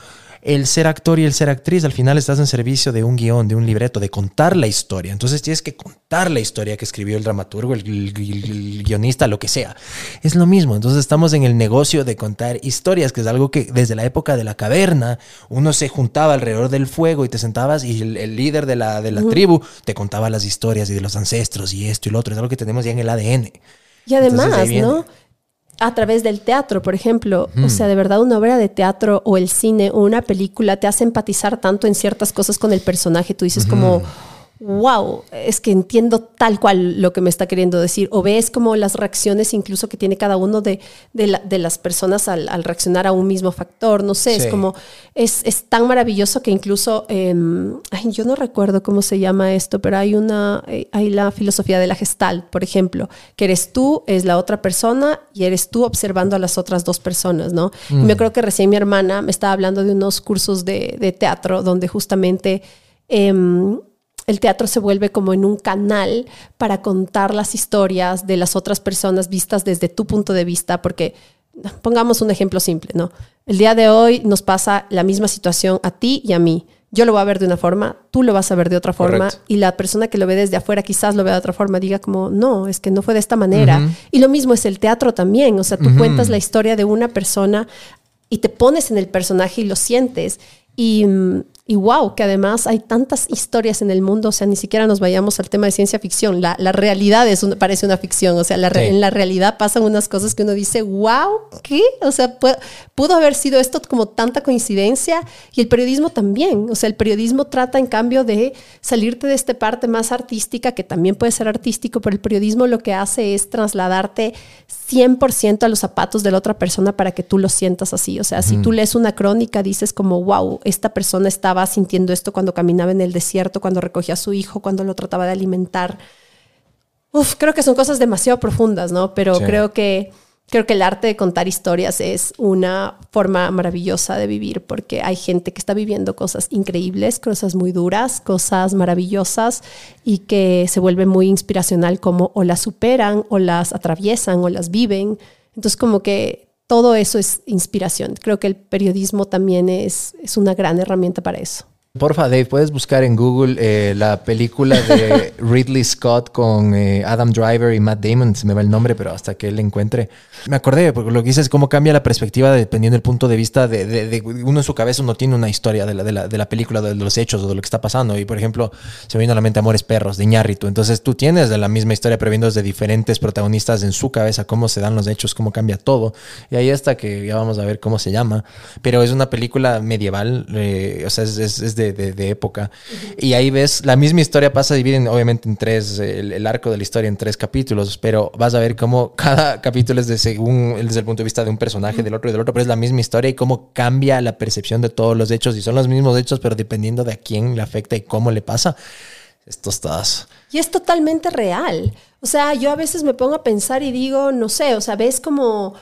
El ser actor y el ser actriz, al final estás en servicio de un guion, de un libreto, de contar la historia. Entonces tienes que contar la historia que escribió el dramaturgo, el, el- el guionista, lo que sea. Es lo mismo. Entonces estamos en el negocio de contar historias, que es algo que desde la época de la caverna uno se juntaba alrededor del fuego y te sentabas y el, el líder de la, de la tribu te contaba las historias y de los ancestros y esto y lo otro. Es algo que tenemos ya en el ADN. Y además. ¿no? A través del teatro, por ejemplo. O sea, de verdad, una obra de teatro o el cine o una película te hace empatizar tanto en ciertas cosas con el personaje. Tú dices como, wow, es que entiendo tal cual lo que me está queriendo decir. O ves como las reacciones incluso que tiene cada uno de, de, la- de las personas al, al reaccionar a un mismo factor. No sé, Sí. es como, es, es tan maravilloso que incluso, em, ay, yo no recuerdo cómo se llama esto, pero hay una, eh, hay la filosofía de la gestalt, por ejemplo, que eres tú, es la otra persona y eres tú observando a las otras dos personas, ¿no? Y me acuerdo que recién mi hermana me estaba hablando de unos cursos de, de teatro donde justamente... em, el teatro se vuelve como en un canal para contar las historias de las otras personas vistas desde tu punto de vista, porque pongamos un ejemplo simple, ¿no? El día de hoy nos pasa la misma situación a ti y a mí. Yo lo voy a ver de una forma, tú lo vas a ver de otra forma Correcto. y la persona que lo ve desde afuera quizás lo vea de otra forma, diga como, no, es que no fue de esta manera. Y lo mismo es el teatro también, o sea, tú cuentas la historia de una persona y te pones en el personaje y lo sientes. Y, mm, y wow, que además hay tantas historias en el mundo, o sea, ni siquiera nos vayamos al tema de ciencia ficción, la, la realidad es un- parece una ficción, o sea, la Sí. en la realidad pasan unas cosas que uno dice, wow, ¿qué? O sea, pu- pudo haber sido esto como tanta coincidencia y el periodismo también, o sea, el periodismo trata en cambio de salirte de esta parte más artística, que también puede ser artístico, pero el periodismo lo que hace es trasladarte 100% a los zapatos de la otra persona para que tú lo sientas así, o sea, si tú lees una crónica, dices como, wow, esta persona estaba sintiendo esto cuando caminaba en el desierto, cuando recogía a su hijo, cuando lo trataba de alimentar. Uf, creo que son cosas demasiado profundas, ¿no? Pero Sí. creo que creo que el arte de contar historias es una forma maravillosa de vivir porque hay gente que está viviendo cosas increíbles, cosas muy duras, cosas maravillosas y que se vuelve muy inspiracional como o las superan o las atraviesan o las viven. Entonces como que todo eso es inspiración. Creo que el periodismo también es, es una gran herramienta para eso. Porfa, Dave, puedes buscar en Google eh, la película de [LAUGHS] Ridley Scott con eh, Adam Driver y Matt Damon, se me va el nombre, pero hasta que él encuentre. Me acordé, porque lo que dices es cómo cambia la perspectiva dependiendo del punto de vista de, de- de- uno en su cabeza, uno tiene una historia de la, de la, de la película, de los hechos o de lo que está pasando. Y por ejemplo, se me vino a la mente Amores Perros de Iñárritu. Entonces tú tienes la misma historia, pero viendo desde diferentes protagonistas en su cabeza, cómo se dan los hechos, cómo cambia todo. Y ahí está que ya vamos a ver cómo se llama. Pero es una película medieval, eh, o sea, es, es- es de, de- época. Y ahí ves, la misma historia pasa dividen obviamente en tres, el, arco de la historia en tres capítulos, pero vas a ver cómo [LAUGHS] cada capítulo es de según, desde el punto de vista de un personaje, del otro y del otro, pero es la misma historia y cómo cambia la percepción de todos los hechos. Y son los mismos hechos, pero dependiendo de a quién le afecta y cómo le pasa. Esto. Y es totalmente real. O sea, yo a veces me pongo a pensar y digo, no sé, o sea, ves como,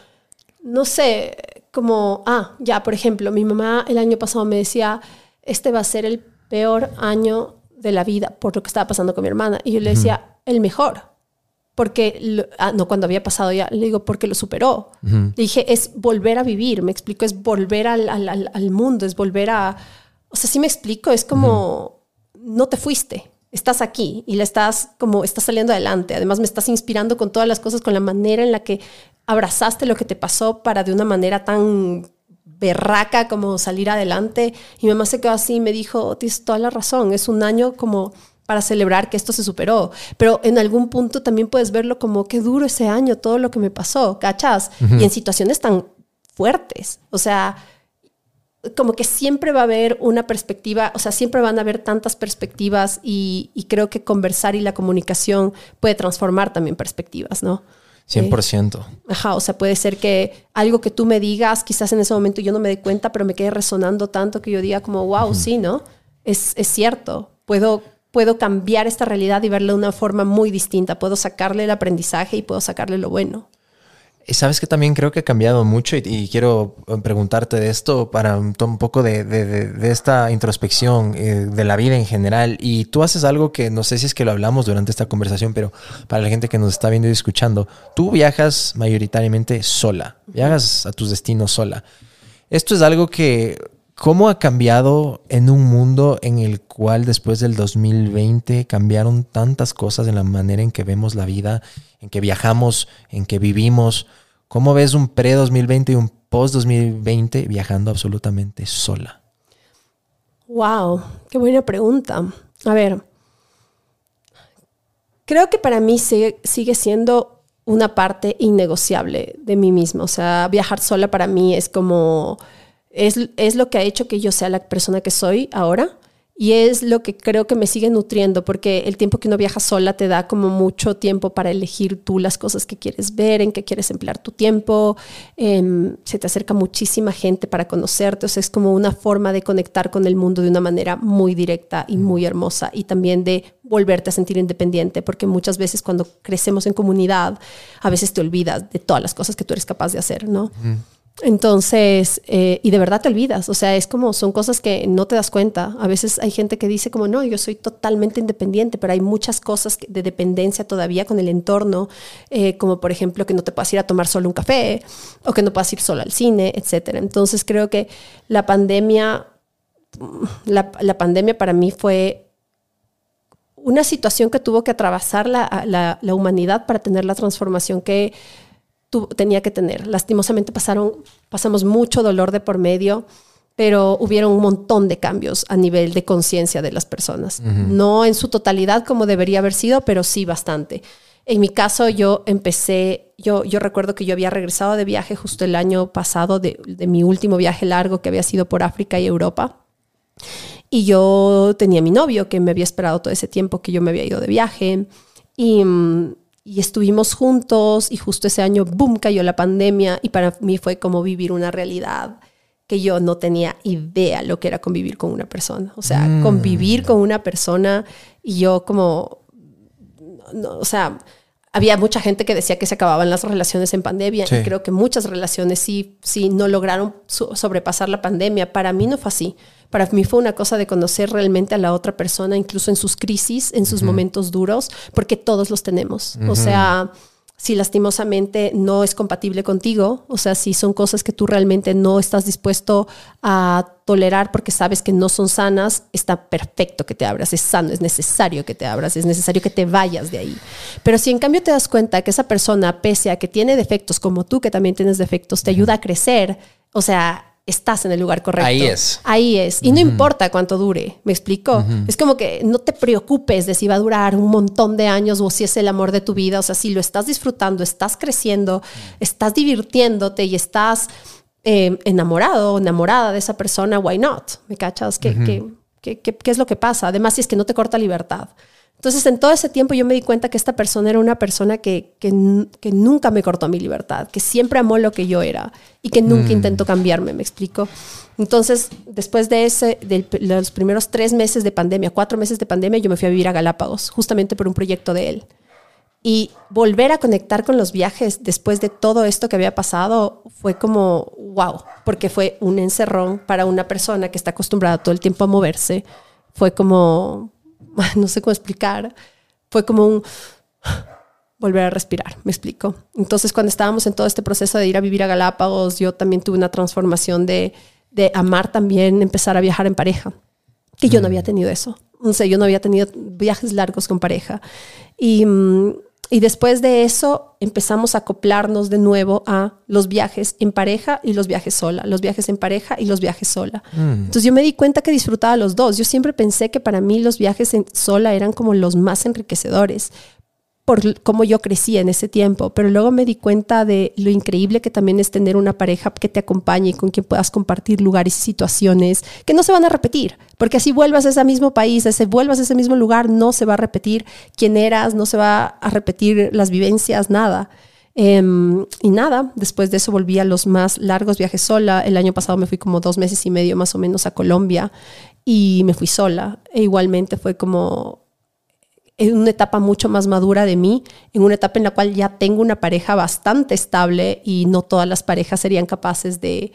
no sé, como, ah, ya, por ejemplo, mi mamá el año pasado me decía, este va a ser el peor año de la vida por lo que estaba pasando con mi hermana. Y yo le decía, el mejor. Porque, lo- ah, no, cuando había pasado ya, le digo, porque lo superó. Le dije, es volver a vivir, me explico, es volver al, al- al- al mundo, es volver a... O sea, sí me explico, es como, no te fuiste, estás aquí y le estás como, estás saliendo adelante. Además, me estás inspirando con todas las cosas, con la manera en la que abrazaste lo que te pasó para de una manera tan berraca como salir adelante. Y mi mamá se quedó así y me dijo, tienes toda la razón, es un año como para celebrar que esto se superó. Pero en algún punto también puedes verlo como qué duro ese año, todo lo que me pasó, ¿cachas? Y en situaciones tan fuertes. O sea, como que siempre va a haber una perspectiva, o sea, siempre van a haber tantas perspectivas y, y creo que conversar y la comunicación puede transformar también perspectivas, ¿no? 100%. Ajá, o sea, puede ser que algo que tú me digas, quizás en ese momento yo no me dé cuenta, pero me quede resonando tanto que yo diga como, wow, sí, ¿no? Es, es cierto, puedo, puedo cambiar esta realidad y verla de una forma muy distinta, puedo sacarle el aprendizaje y puedo sacarle lo bueno. Sabes que también creo que ha cambiado mucho y, quiero eh, preguntarte de esto para un, poco de- de esta introspección eh, de la vida en general. Y tú haces algo que no sé si es que lo hablamos durante esta conversación, pero para la gente que nos está viendo y escuchando, tú viajas mayoritariamente sola, viajas a tus destinos sola. Esto es algo que, ¿cómo ha cambiado en un mundo en el cual después del 2020 cambiaron tantas cosas en la manera en que vemos la vida, en que viajamos, en que vivimos? ¿Cómo ves un pre-2020 y un post-2020 viajando absolutamente sola? Wow, qué buena pregunta. A ver, creo que para mí sigue, siendo una parte innegociable de mí misma. O sea, viajar sola para mí es como, es, es lo que ha hecho que yo sea la persona que soy ahora. Y es lo que creo que me sigue nutriendo, porque el tiempo que uno viaja sola te da como mucho tiempo para elegir tú las cosas que quieres ver, en qué quieres emplear tu tiempo. Em, se te acerca muchísima gente para conocerte, o sea, es como una forma de conectar con el mundo de una manera muy directa y muy hermosa y también de volverte a sentir independiente, porque muchas veces cuando crecemos en comunidad, a veces te olvidas de todas las cosas que tú eres capaz de hacer, ¿no? Entonces, eh, y de verdad te olvidas, o sea, es como, son cosas que no te das cuenta. A veces hay gente que dice como, no, yo soy totalmente independiente, pero hay muchas cosas de dependencia todavía con el entorno, eh, como por ejemplo que no te puedas ir a tomar solo un café o que no puedas ir solo al cine, etc. Entonces creo que la pandemia, la, pandemia para mí fue una situación que tuvo que atravesar la humanidad para tener la transformación que tu, tenía que tener. Lastimosamente pasaron, pasamos mucho dolor de por medio, pero hubieron un montón de cambios a nivel de conciencia de las personas. No en su totalidad como debería haber sido, pero sí bastante. En mi caso, yo empecé, yo, yo recuerdo que yo había regresado de viaje justo el año pasado, de, de mi último viaje largo que había sido por África y Europa. Y yo tenía mi novio que me había esperado todo ese tiempo que yo me había ido de viaje. Y, mm, y estuvimos juntos y justo ese año, boom, cayó la pandemia y para mí fue como vivir una realidad que yo no tenía idea lo que era convivir con una persona. O sea, Mm. convivir con una persona y yo como, no, o sea, había mucha gente que decía que se acababan las relaciones en pandemia Sí. y creo que muchas relaciones sí, sí no lograron sobrepasar la pandemia. Para mí no fue así. Para mí fue una cosa de conocer realmente a la otra persona, incluso en sus crisis, en sus momentos duros, porque todos los tenemos. O sea, si lastimosamente no es compatible contigo, o sea, si son cosas que tú realmente no estás dispuesto a tolerar porque sabes que no son sanas, está perfecto que te abras, es sano, es necesario que te abras, es necesario que te vayas de ahí. Pero si en cambio te das cuenta que esa persona, pese a que tiene defectos como tú, que también tienes defectos, te ayuda a crecer, o sea, estás en el lugar correcto. Ahí es. Ahí es. Y no importa cuánto dure, ¿me explico? Es como que no te preocupes de si va a durar un montón de años o si es el amor de tu vida. O sea, si lo estás disfrutando, estás creciendo, estás divirtiéndote y estás eh, enamorado o enamorada de esa persona, why not? ¿Me cachas? ¿Qué, qué, qué, qué- qué es lo que pasa? Además, si es que no te corta libertad. Entonces, en todo ese tiempo yo me di cuenta que esta persona era una persona que, que, nunca me cortó mi libertad, que siempre amó lo que yo era y que nunca intentó cambiarme, me explico. Entonces, después de ese, de los primeros tres meses de pandemia, cuatro meses de pandemia, yo me fui a vivir a Galápagos, justamente por un proyecto de él. Y volver a conectar con los viajes después de todo esto que había pasado fue como wow, porque fue un encerrón para una persona que está acostumbrada todo el tiempo a moverse. Fue como, [LAUGHS] no sé cómo explicar, fue como un volver a respirar, me explico. Entonces, cuando estábamos en todo este proceso de ir a vivir a Galápagos, yo también tuve una transformación de, de amar también, empezar a viajar en pareja, que yo no había tenido eso. O sea, yo no había tenido viajes largos con pareja. Y, mm, y después de eso empezamos a acoplarnos de nuevo a los viajes en pareja y los viajes sola, los viajes en pareja y los viajes sola. Entonces yo me di cuenta que disfrutaba los dos. Yo siempre pensé que para mí los viajes en sola eran como los más enriquecedores por cómo yo crecí en ese tiempo, pero luego me di cuenta de lo increíble que también es tener una pareja que te acompañe y con quien puedas compartir lugares y situaciones que no se van a repetir, porque así vuelvas a ese mismo país, ese, vuelvas a ese mismo lugar, no se va a repetir quién eras, no se va a repetir las vivencias, nada. Em, y nada, después de eso volví a los más largos viajes sola. El año pasado me fui como dos meses y medio más o menos a Colombia y me fui sola. E igualmente fue como en una etapa mucho más madura de mí, en una etapa en la cual ya tengo una pareja bastante estable y no todas las parejas serían capaces de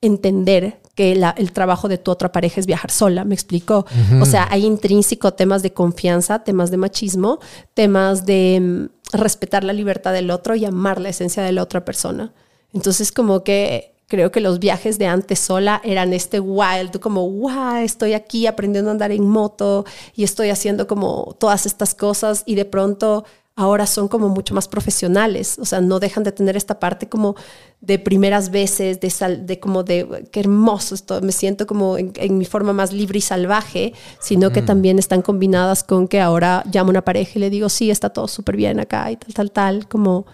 entender que la- el trabajo de tu otra pareja es viajar sola, me explico. O sea, hay intrínseco temas de confianza, temas de machismo, temas de mm, respetar la libertad del otro y amar la esencia de la otra persona. Entonces, como que creo que los viajes de antes sola eran este wild, como, wow, estoy aquí aprendiendo a andar en moto y estoy haciendo como todas estas cosas y de pronto ahora son como mucho más profesionales, o sea, no dejan de tener esta parte como de primeras veces, de, sal, de como de, qué hermoso esto, me siento como en, en mi forma más libre y salvaje, sino que también están combinadas con que ahora llamo a una pareja y le digo, sí, está todo súper bien acá y tal, tal, tal, como,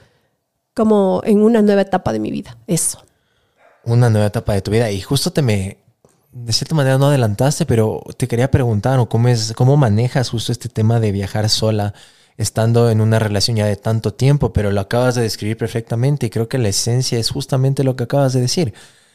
como en una nueva etapa de mi vida, eso. Una nueva etapa de tu vida. Y justo te me, de cierta manera no adelantaste, pero te quería preguntar, ¿o cómo, es, ¿cómo manejas justo este tema de viajar sola? estando en una relación ya de tanto tiempo, pero lo acabas de describir perfectamente y creo que la esencia es justamente lo que acabas de decir.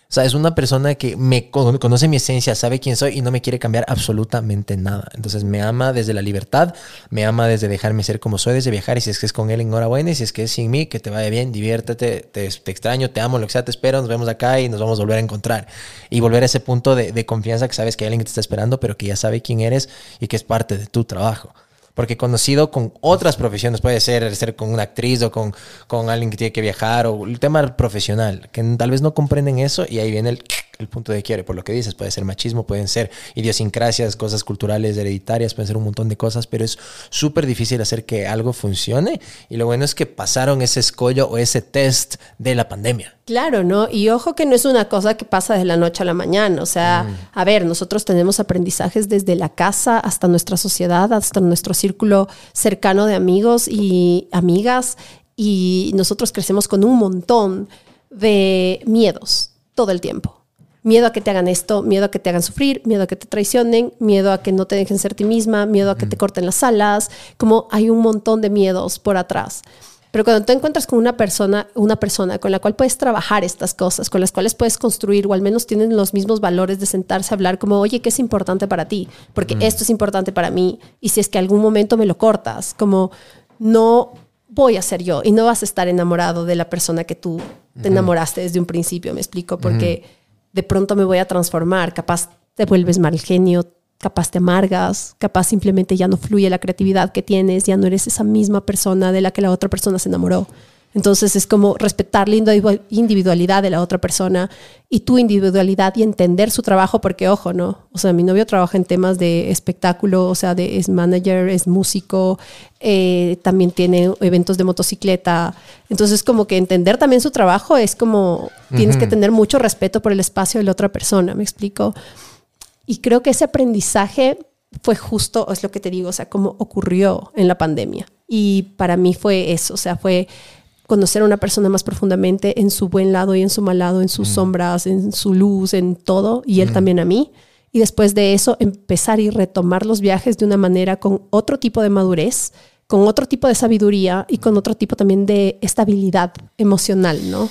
O sea, es una persona que me con- conoce mi esencia, sabe quién soy y no me quiere cambiar absolutamente nada. Entonces me ama desde la libertad, me ama desde dejarme ser como soy, desde viajar y si es que es con él, enhorabuena, y si es que es sin mí, que te vaya bien, diviértete, te, te extraño, te amo, lo que sea, te espero, nos vemos acá y nos vamos a volver a encontrar. Y volver a ese punto de, de confianza que sabes que hay alguien que te está esperando, pero que ya sabe quién eres y que es parte de tu trabajo. Porque conocido con otras profesiones, puede ser ser con una actriz o con, con alguien que tiene que viajar o el tema profesional, que tal vez no comprenden eso y ahí viene el, el punto de quiere, por lo que dices, puede ser machismo, pueden ser idiosincrasias, cosas culturales, hereditarias, pueden ser un montón de cosas, pero es súper difícil hacer que algo funcione y lo bueno es que pasaron ese escollo o ese test de la pandemia. Claro, ¿no? Y ojo que no es una cosa que pasa de la noche a la mañana. O sea, a ver, nosotros tenemos aprendizajes desde la casa hasta nuestra sociedad, hasta nuestro círculo cercano de amigos y amigas. Y nosotros crecemos con un montón de miedos todo el tiempo. Miedo a que te hagan esto, miedo a que te hagan sufrir, miedo a que te traicionen, miedo a que no te dejen ser ti misma, miedo a que te corten las alas, como hay un montón de miedos por atrás. Pero cuando te encuentras con una persona, una persona con la cual puedes trabajar estas cosas, con las cuales puedes construir, o al menos tienen los mismos valores de sentarse a hablar como, oye, ¿qué es importante para ti? Porque esto es importante para mí. Y si es que algún momento me lo cortas, como no voy a ser yo y no vas a estar enamorado de la persona que tú te enamoraste desde un principio, me explico, porque de pronto me voy a transformar, capaz te vuelves mal genio, capaz te amargas, capaz simplemente ya no fluye la creatividad que tienes, ya no eres esa misma persona de la que la otra persona se enamoró. Entonces es como respetar la individu- individualidad de la otra persona y tu individualidad y entender su trabajo, porque ojo, ¿no? O sea, mi novio trabaja en temas de espectáculo, o sea, de, es manager, es músico, eh, también tiene eventos de motocicleta. Entonces como que entender también su trabajo es como, tienes que tener mucho respeto por el espacio de la otra persona, ¿me explico? Y creo que ese aprendizaje fue justo, es lo que te digo, o sea, como ocurrió en la pandemia. Y para mí fue eso, o sea, fue conocer a una persona más profundamente en su buen lado y en su mal lado, en sus sombras, en su luz, en todo, y él también a mí. Y después de eso, empezar y retomar los viajes de una manera con otro tipo de madurez, con otro tipo de sabiduría y con otro tipo también de estabilidad emocional, ¿no?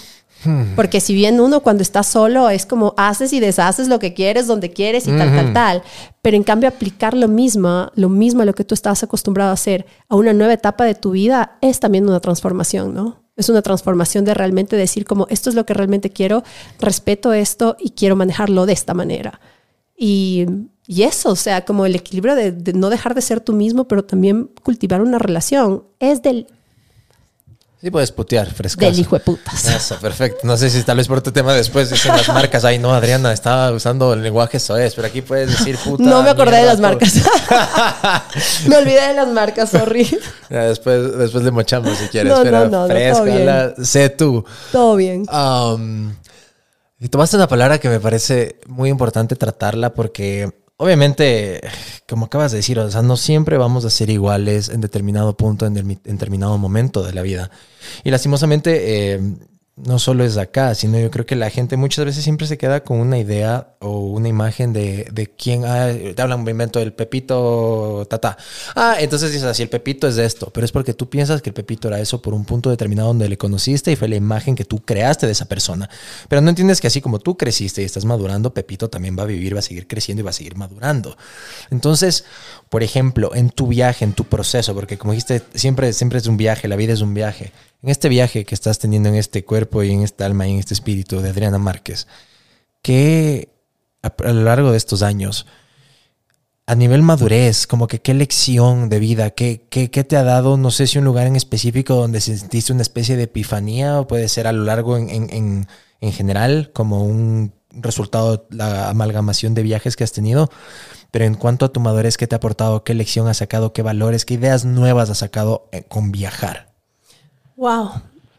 Porque si bien uno cuando está solo es como haces y deshaces lo que quieres, donde quieres y tal, tal, tal. Pero en cambio aplicar lo mismo, lo mismo a lo que tú estás acostumbrado a hacer a una nueva etapa de tu vida es también una transformación, ¿no? Es una transformación de realmente decir como esto es lo que realmente quiero, respeto esto y quiero manejarlo de esta manera. Y, y eso, o sea, como el equilibrio de, de no dejar de ser tú mismo, pero también cultivar una relación, es del, Sí puedes putear, frescazo. del hijo de putas. Eso, perfecto. No sé si tal vez por tu tema después dicen las marcas. Ay, no, Adriana, estaba usando el lenguaje soez, pero aquí puedes decir puta. No me acordé de las marcas. [LAUGHS] me olvidé de las marcas, sorry. Después, después le mochamos si quieres. No, pero no, no, no, todo fresca, sé tú. Todo bien. Um, y tomaste una palabra que me parece muy importante tratarla porque obviamente, como acabas de decir, o sea, no siempre vamos a ser iguales en determinado punto, en, determinado momento de la vida. Y lastimosamente, eh, no solo es acá, sino yo creo que la gente muchas veces siempre se queda con una idea o una imagen de, de quién, ah, te hablan, me invento el Pepito, tata. Ah, entonces dices así, el Pepito es de esto, pero es porque tú piensas que el Pepito era eso por un punto determinado donde le conociste y fue la imagen que tú creaste de esa persona. Pero no entiendes que así como tú creciste y estás madurando, Pepito también va a vivir, va a seguir creciendo y va a seguir madurando. Entonces, por ejemplo, en tu viaje, en tu proceso, porque como dijiste, siempre, siempre es un viaje, la vida es un viaje. En este viaje que estás teniendo en este cuerpo y en esta alma y en este espíritu de Adriana Márquez, ¿qué a, lo largo de estos años, a nivel madurez, como que qué lección de vida, qué, qué, qué te ha dado, no sé si un lugar en específico donde sentiste una especie de epifanía o puede ser a lo largo en, en, en, en general como un resultado, la amalgamación de viajes que has tenido, pero en cuanto a tu madurez, ¿qué te ha aportado? ¿Qué lección has sacado? ¿Qué valores? ¿Qué ideas nuevas has sacado eh, con viajar? Wow.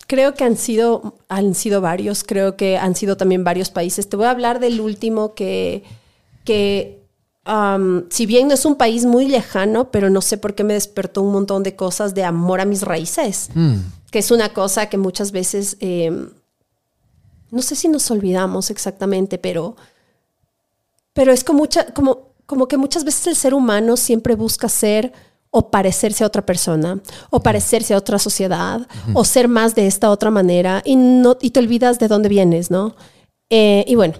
Creo que han sido, han sido varios, creo que han sido también varios países. Te voy a hablar del último que, que um, si bien no es un país muy lejano, pero no sé por qué me despertó un montón de cosas de amor a mis raíces, que es una cosa que muchas veces, eh, no sé si nos olvidamos exactamente, pero pero es como, mucha, como, como que muchas veces el ser humano siempre busca ser o parecerse a otra persona, o parecerse a otra sociedad, o ser más de esta otra manera, y, no, y te olvidas de dónde vienes, ¿no? Eh, y bueno,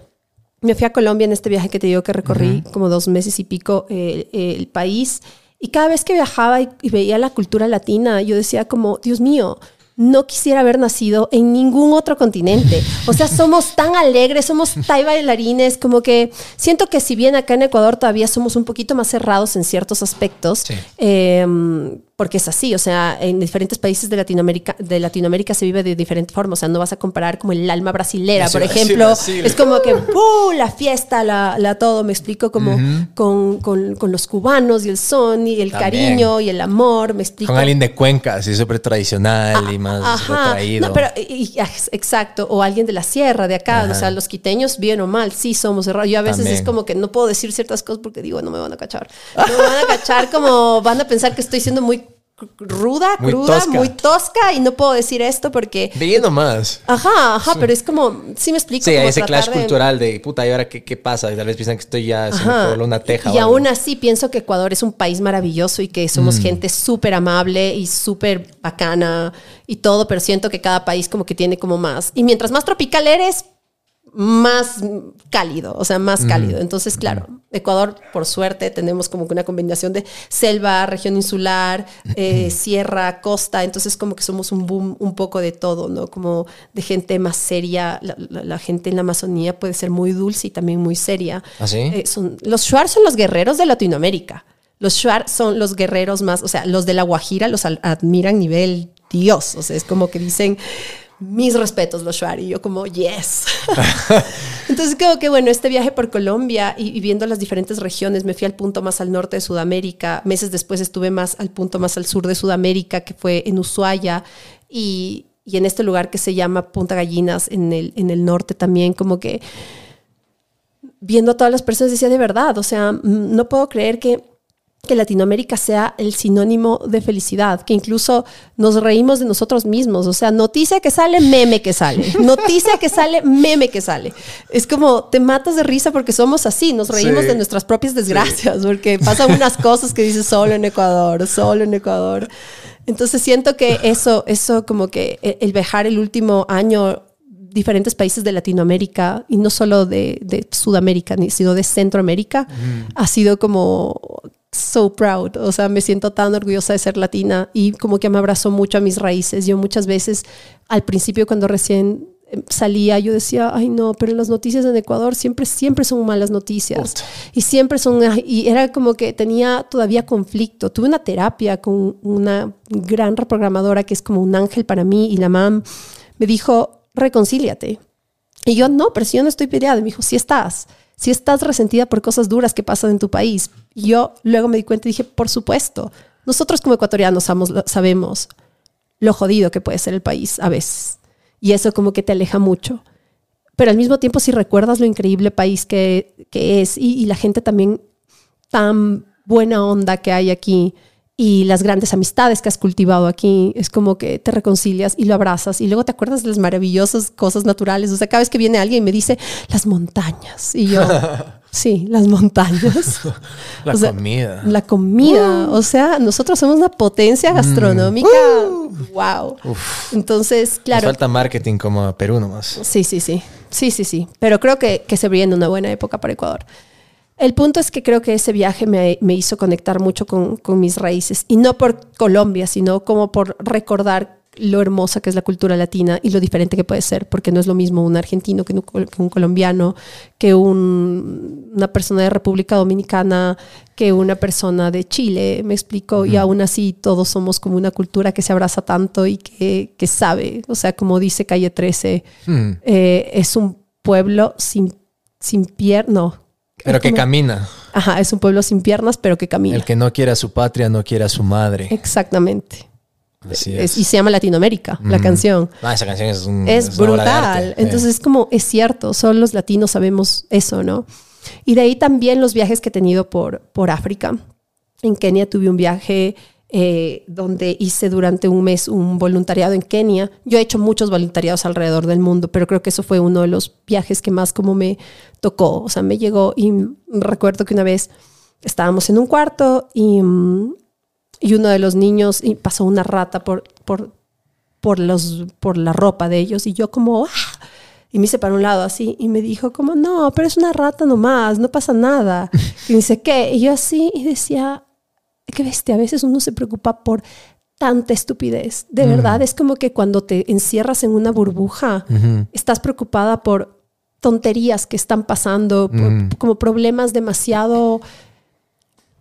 me fui a Colombia en este viaje que te digo que recorrí como dos meses y pico eh, eh, el país, y cada vez que viajaba y, y veía la cultura latina, yo decía como, Dios mío, no quisiera haber nacido en ningún otro continente. O sea, [LAUGHS] somos tan alegres, somos tan bailarines, como que siento que si bien acá en Ecuador todavía somos un poquito más cerrados en ciertos aspectos, Sí. eh, porque es así, o sea, en diferentes países de Latinoamérica, de Latinoamérica se vive de diferente forma, o sea, no vas a comparar como el alma brasilera, Sí, por ejemplo, es como que ¡uh! la fiesta, la, la todo, me explico, como con, con- con los cubanos y el son y el También. cariño y el amor, me explico. Con alguien de Cuenca, así súper tradicional y más Ajá. retraído. No, pero, y- y- ex- exacto. O alguien de la sierra, de acá. Ajá. O sea, los quiteños, bien o mal, sí somos cerrados. Yo a veces También. es como que no puedo decir ciertas cosas porque digo, no me van a cachar. No me van a cachar como van a pensar que estoy siendo muy ruda, Muy cruda, tosca. muy tosca y no puedo decir esto porque... Bien nomás. Ajá, ajá, pero es como, sí me explico. Sí, como ese clash de- cultural de puta, ¿y ahora qué, qué pasa? Y tal vez piensan que estoy ya, se me una teja. Y o algo. aún así pienso que Ecuador es un país maravilloso y que Mm. somos gente súper amable y súper bacana y todo, pero siento que cada país como que tiene como más. Y mientras más tropical eres, más cálido, o sea, más cálido. Entonces, claro, Ecuador, por suerte, tenemos como que una combinación de selva, región insular, eh, sierra, costa, entonces como que somos un boom un poco de todo, ¿no? Como de gente más seria, la, la- la gente en la Amazonía puede ser muy dulce y también muy seria. ¿Ah, sí? Eh, son, los Shuar son los guerreros de Latinoamérica. Los Shuar son los guerreros más, o sea, los de la Guajira los admiran nivel Dios. O sea, es como que dicen, mis respetos los Shuar. Y yo como, yes. [LAUGHS] [LAUGHS] Entonces creo que, bueno, este viaje por Colombia y, y viendo las diferentes regiones, me fui al punto más al norte de Sudamérica. Meses después estuve más al punto más al sur de Sudamérica, que fue en Ushuaia. Y, y en este lugar que se llama Punta Gallinas, en el, en el norte también, como que viendo a todas las personas decía de verdad, o sea, mm, no puedo creer que, que Latinoamérica sea el sinónimo de felicidad, que incluso nos reímos de nosotros mismos, o sea, noticia que sale, meme que sale, [LAUGHS] noticia que sale, meme que sale. Es como te matas de risa porque somos así, nos reímos Sí. de nuestras propias desgracias, porque pasan unas cosas que dices solo en Ecuador, solo en Ecuador. Entonces siento que eso, eso como que el, el viajar el último año diferentes países de Latinoamérica y no solo de, de Sudamérica, sino de Centroamérica, ha sido como so proud. O sea, me siento tan orgullosa de ser latina y como que me abrazó mucho a mis raíces. Yo muchas veces, al principio, cuando recién eh, salía, yo decía, ay no, pero las noticias en Ecuador siempre, siempre son malas noticias. Y siempre son, y era como que tenía todavía conflicto. Tuve una terapia con una gran reprogramadora que es como un ángel para mí y la mam me dijo, reconcíliate. Y yo, no, pero si yo no estoy peleada. Me dijo, sí estás. Si estás resentida por cosas duras que pasan en tu país. Y yo luego me di cuenta y dije, por supuesto. Nosotros como ecuatorianos sabemos, lo jodido que puede ser el país a veces. Y eso como que te aleja mucho. Pero al mismo tiempo, si recuerdas lo increíble país que, que es y, y la gente también tan buena onda que hay aquí y las grandes amistades que has cultivado aquí, es como que te reconcilias y lo abrazas y luego te acuerdas de las maravillosas cosas naturales. O sea, cada vez que viene alguien y me dice las montañas y yo, [LAUGHS] sí, las montañas. [LAUGHS] La O sea, comida. La comida. O sea, nosotros somos una potencia gastronómica. Wow. Entonces, Nos claro. falta marketing como Perú nomás. Sí, sí, sí. Sí, sí, sí. Pero creo que, que se viene una buena época para Ecuador. El punto es que creo que ese viaje me, me hizo conectar mucho con, con mis raíces. Y no por Colombia, sino como por recordar lo hermosa que es la cultura latina y lo diferente que puede ser, porque no es lo mismo un argentino que un, col- que un colombiano, que un- una persona de República Dominicana, que una persona de Chile, me explico, y aún así todos somos como una cultura que se abraza tanto y que, que sabe, o sea, como dice Calle 13, Hmm. eh, es un pueblo sin, sin piernas, no. Pero que Como- camina. Ajá, es un pueblo sin piernas, pero que camina. El que no quiere a su patria no quiere a su madre. Exactamente. Así Es- es. y se llama Latinoamérica, la canción. Ah, esa canción es un Es brutal. Entonces es como, es cierto, solo los latinos sabemos eso, ¿no? Y de ahí también los viajes que he tenido por, por África. En Kenia tuve un viaje eh, donde hice durante un mes un voluntariado en Kenia. Yo he hecho muchos voluntariados alrededor del mundo, pero creo que eso fue uno de los viajes que más como me tocó. O sea, me llegó y recuerdo que una vez estábamos en un cuarto y, mm, y uno de los niños y pasó una rata por, por, por, los, por la ropa de ellos y yo como... ¡ah! Y me hice para un lado así y me dijo como, no, pero es una rata nomás, no pasa nada. [LAUGHS] Y me dice, ¿qué? Y yo así y decía, qué bestia, a veces uno se preocupa por tanta estupidez. De verdad, es como que cuando te encierras en una burbuja, estás preocupada por tonterías que están pasando, por- como problemas demasiado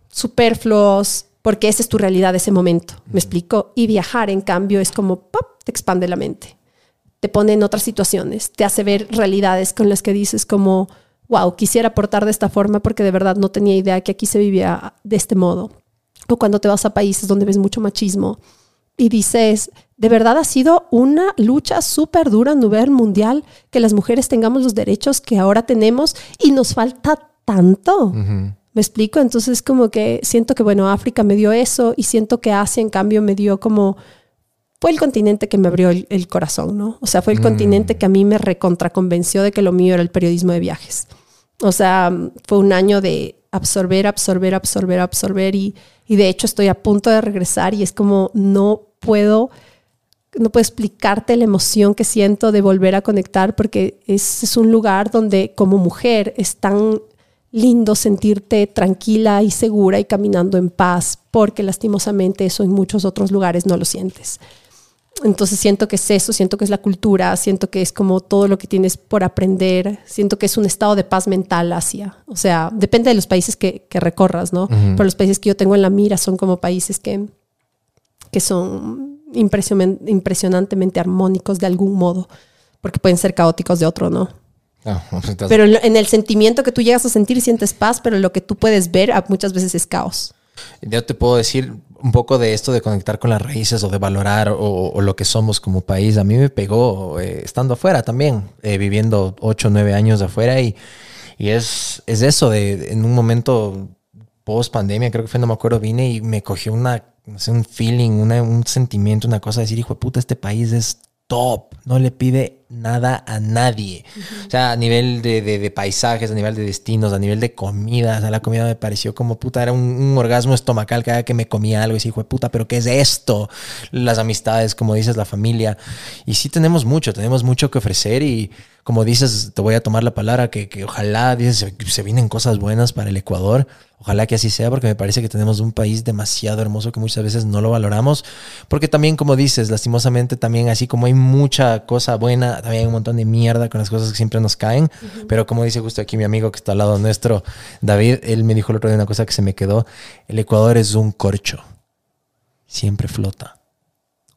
superfluos, porque esa es tu realidad de ese momento. ¿Me explico? Y viajar, en cambio, es como, ¡pop! te expande la mente. Te pone en otras situaciones, te hace ver realidades con las que dices como, wow, quisiera aportar de esta forma porque de verdad no tenía idea que aquí se vivía de este modo. O cuando te vas a países donde ves mucho machismo y dices, de verdad ha sido una lucha súper dura a nivel mundial que las mujeres tengamos los derechos que ahora tenemos y nos falta tanto. ¿Me explico? Entonces como que siento que, bueno, África me dio eso y siento que Asia en cambio me dio como... Fue el continente que me abrió el, el corazón, ¿no? O sea, fue el continente que a mí me recontraconvenció de que lo mío era el periodismo de viajes. O sea, fue un año de absorber, absorber, absorber, absorber y, y de hecho estoy a punto de regresar y es como no puedo, no puedo explicarte la emoción que siento de volver a conectar porque es, es un lugar donde como mujer es tan lindo sentirte tranquila y segura y caminando en paz porque lastimosamente eso en muchos otros lugares no lo sientes. Entonces siento que es eso, siento que es la cultura, siento que es como todo lo que tienes por aprender, siento que es un estado de paz mental hacia, o sea, depende de los países que, que recorras, ¿no? Pero los países que yo tengo en la mira son como países que, que son impresion- impresionantemente armónicos de algún modo, porque pueden ser caóticos de otro, ¿no? No, estás- Pero en, en el sentimiento que tú llegas a sentir sientes paz, pero lo que tú puedes ver ah, muchas veces es caos. Yo te puedo decir un poco de esto de conectar con las raíces o de valorar o, lo que somos como país. A mí me pegó eh, estando afuera también, eh, viviendo 8 o 9 años afuera y, y es, es eso de en un momento post pandemia, creo que fue, no me acuerdo, vine y me cogió una, un feeling, un sentimiento, una cosa de decir, hijo de puta, este país es top, no le pide nada a nadie. O sea, a nivel de, de- paisajes, a nivel de destinos, a nivel de comida, o sea, la comida me pareció como puta, era un, orgasmo estomacal cada que me comía algo y de puta, pero ¿qué es esto? Las amistades, como dices, la familia. Y sí tenemos mucho, tenemos mucho que ofrecer y como dices, te voy a tomar la palabra que, que ojalá, dices, se, se vienen cosas buenas para el Ecuador. Ojalá que así sea, porque me parece que tenemos un país demasiado hermoso que muchas veces no lo valoramos. Porque también, como dices, lastimosamente, también así como hay mucha cosa buena, también hay un montón de mierda con las cosas que siempre nos caen. Pero como dice justo aquí mi amigo que está al lado nuestro, David, él me dijo el otro día una cosa que se me quedó. El Ecuador es un corcho. Siempre flota.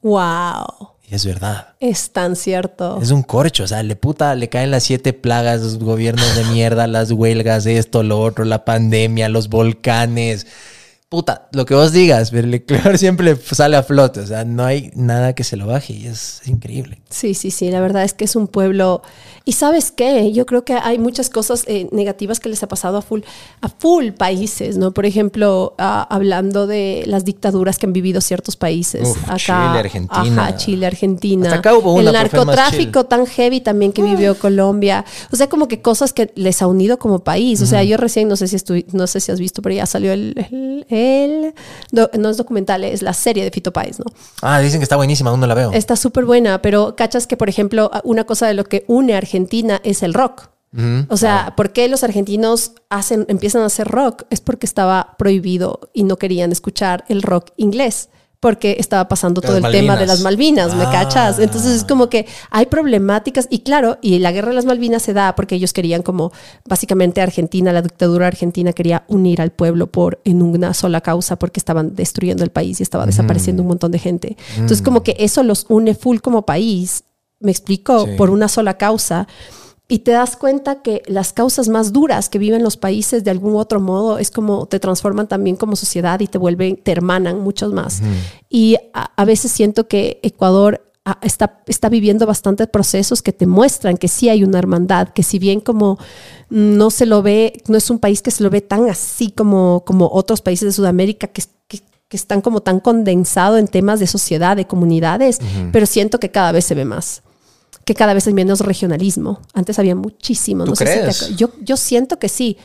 ¡Wow! Y es verdad. Es tan cierto. Es un corcho, o sea, le puta, le caen las siete plagas, los gobiernos de mierda, las huelgas, esto, lo otro, la pandemia, los volcanes. Puta, lo que vos digas, pero el Ecuador [LAUGHS] siempre sale a flote, o sea, no hay nada que se lo baje y es, increíble. Sí, sí, sí, la verdad es que es un pueblo. Y sabes qué, yo creo que hay muchas cosas eh, negativas que les ha pasado a full, a full países, ¿no? Por ejemplo, hablando de las dictaduras que han vivido ciertos países. Uf, acá, Chile, Argentina. Ajá, Chile, Argentina. Hasta acá hubo una, El narcotráfico tan heavy también que vivió Colombia. O sea, como que cosas que les ha unido como país. O sea, yo recién, no sé si no sé si has visto, pero ya salió el, el, el- do- no es documental, es la serie de Fito Páez, ¿no? Ah, dicen que está buenísima, aún no la veo. Está súper buena, pero cachas que, por ejemplo, una cosa de lo que une a Argentina es el rock. O sea, ¿por qué los argentinos hacen, empiezan a hacer rock? Es porque estaba prohibido y no querían escuchar el rock inglés. Porque estaba pasando todo el tema de las Malvinas, ¿me Ah. cachas? Entonces es como que hay problemáticas y claro, y la guerra de las Malvinas se da porque ellos querían como básicamente Argentina, la dictadura argentina quería unir al pueblo por en una sola causa porque estaban destruyendo el país y estaba desapareciendo un montón de gente. Entonces como que eso los une full como país, me explico, Sí. por una sola causa. Y te das cuenta que las causas más duras que viven los países de algún otro modo es como te transforman también como sociedad y te vuelven, te hermanan muchos más. Y a, a veces siento que Ecuador está, está viviendo bastantes procesos que te muestran que sí hay una hermandad, que si bien como no se lo ve, no es un país que se lo ve tan así como, como otros países de Sudamérica, que, que que están como tan condensado en temas de sociedad, de comunidades, pero siento que cada vez se ve más. Que cada vez hay menos regionalismo. Antes había muchísimo. ¿Tú no sé si te crees? yo, yo siento que sí.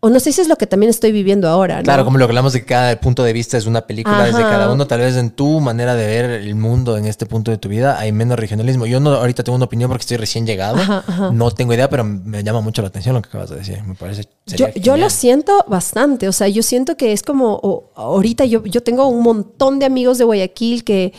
O no sé si es lo que también estoy viviendo ahora. ¿no? Claro, como lo que hablamos de que cada punto de vista es una película desde Ajá. cada uno, tal vez en tu manera de ver el mundo en este punto de tu vida hay menos regionalismo. Yo no ahorita tengo una opinión porque estoy recién llegado, Ajá, ajá. no tengo idea, pero me llama mucho la atención lo que acabas de decir. Me parece Yo, yo lo siento bastante, o sea, yo siento que es como, ahorita yo, yo tengo un montón de amigos de Guayaquil que,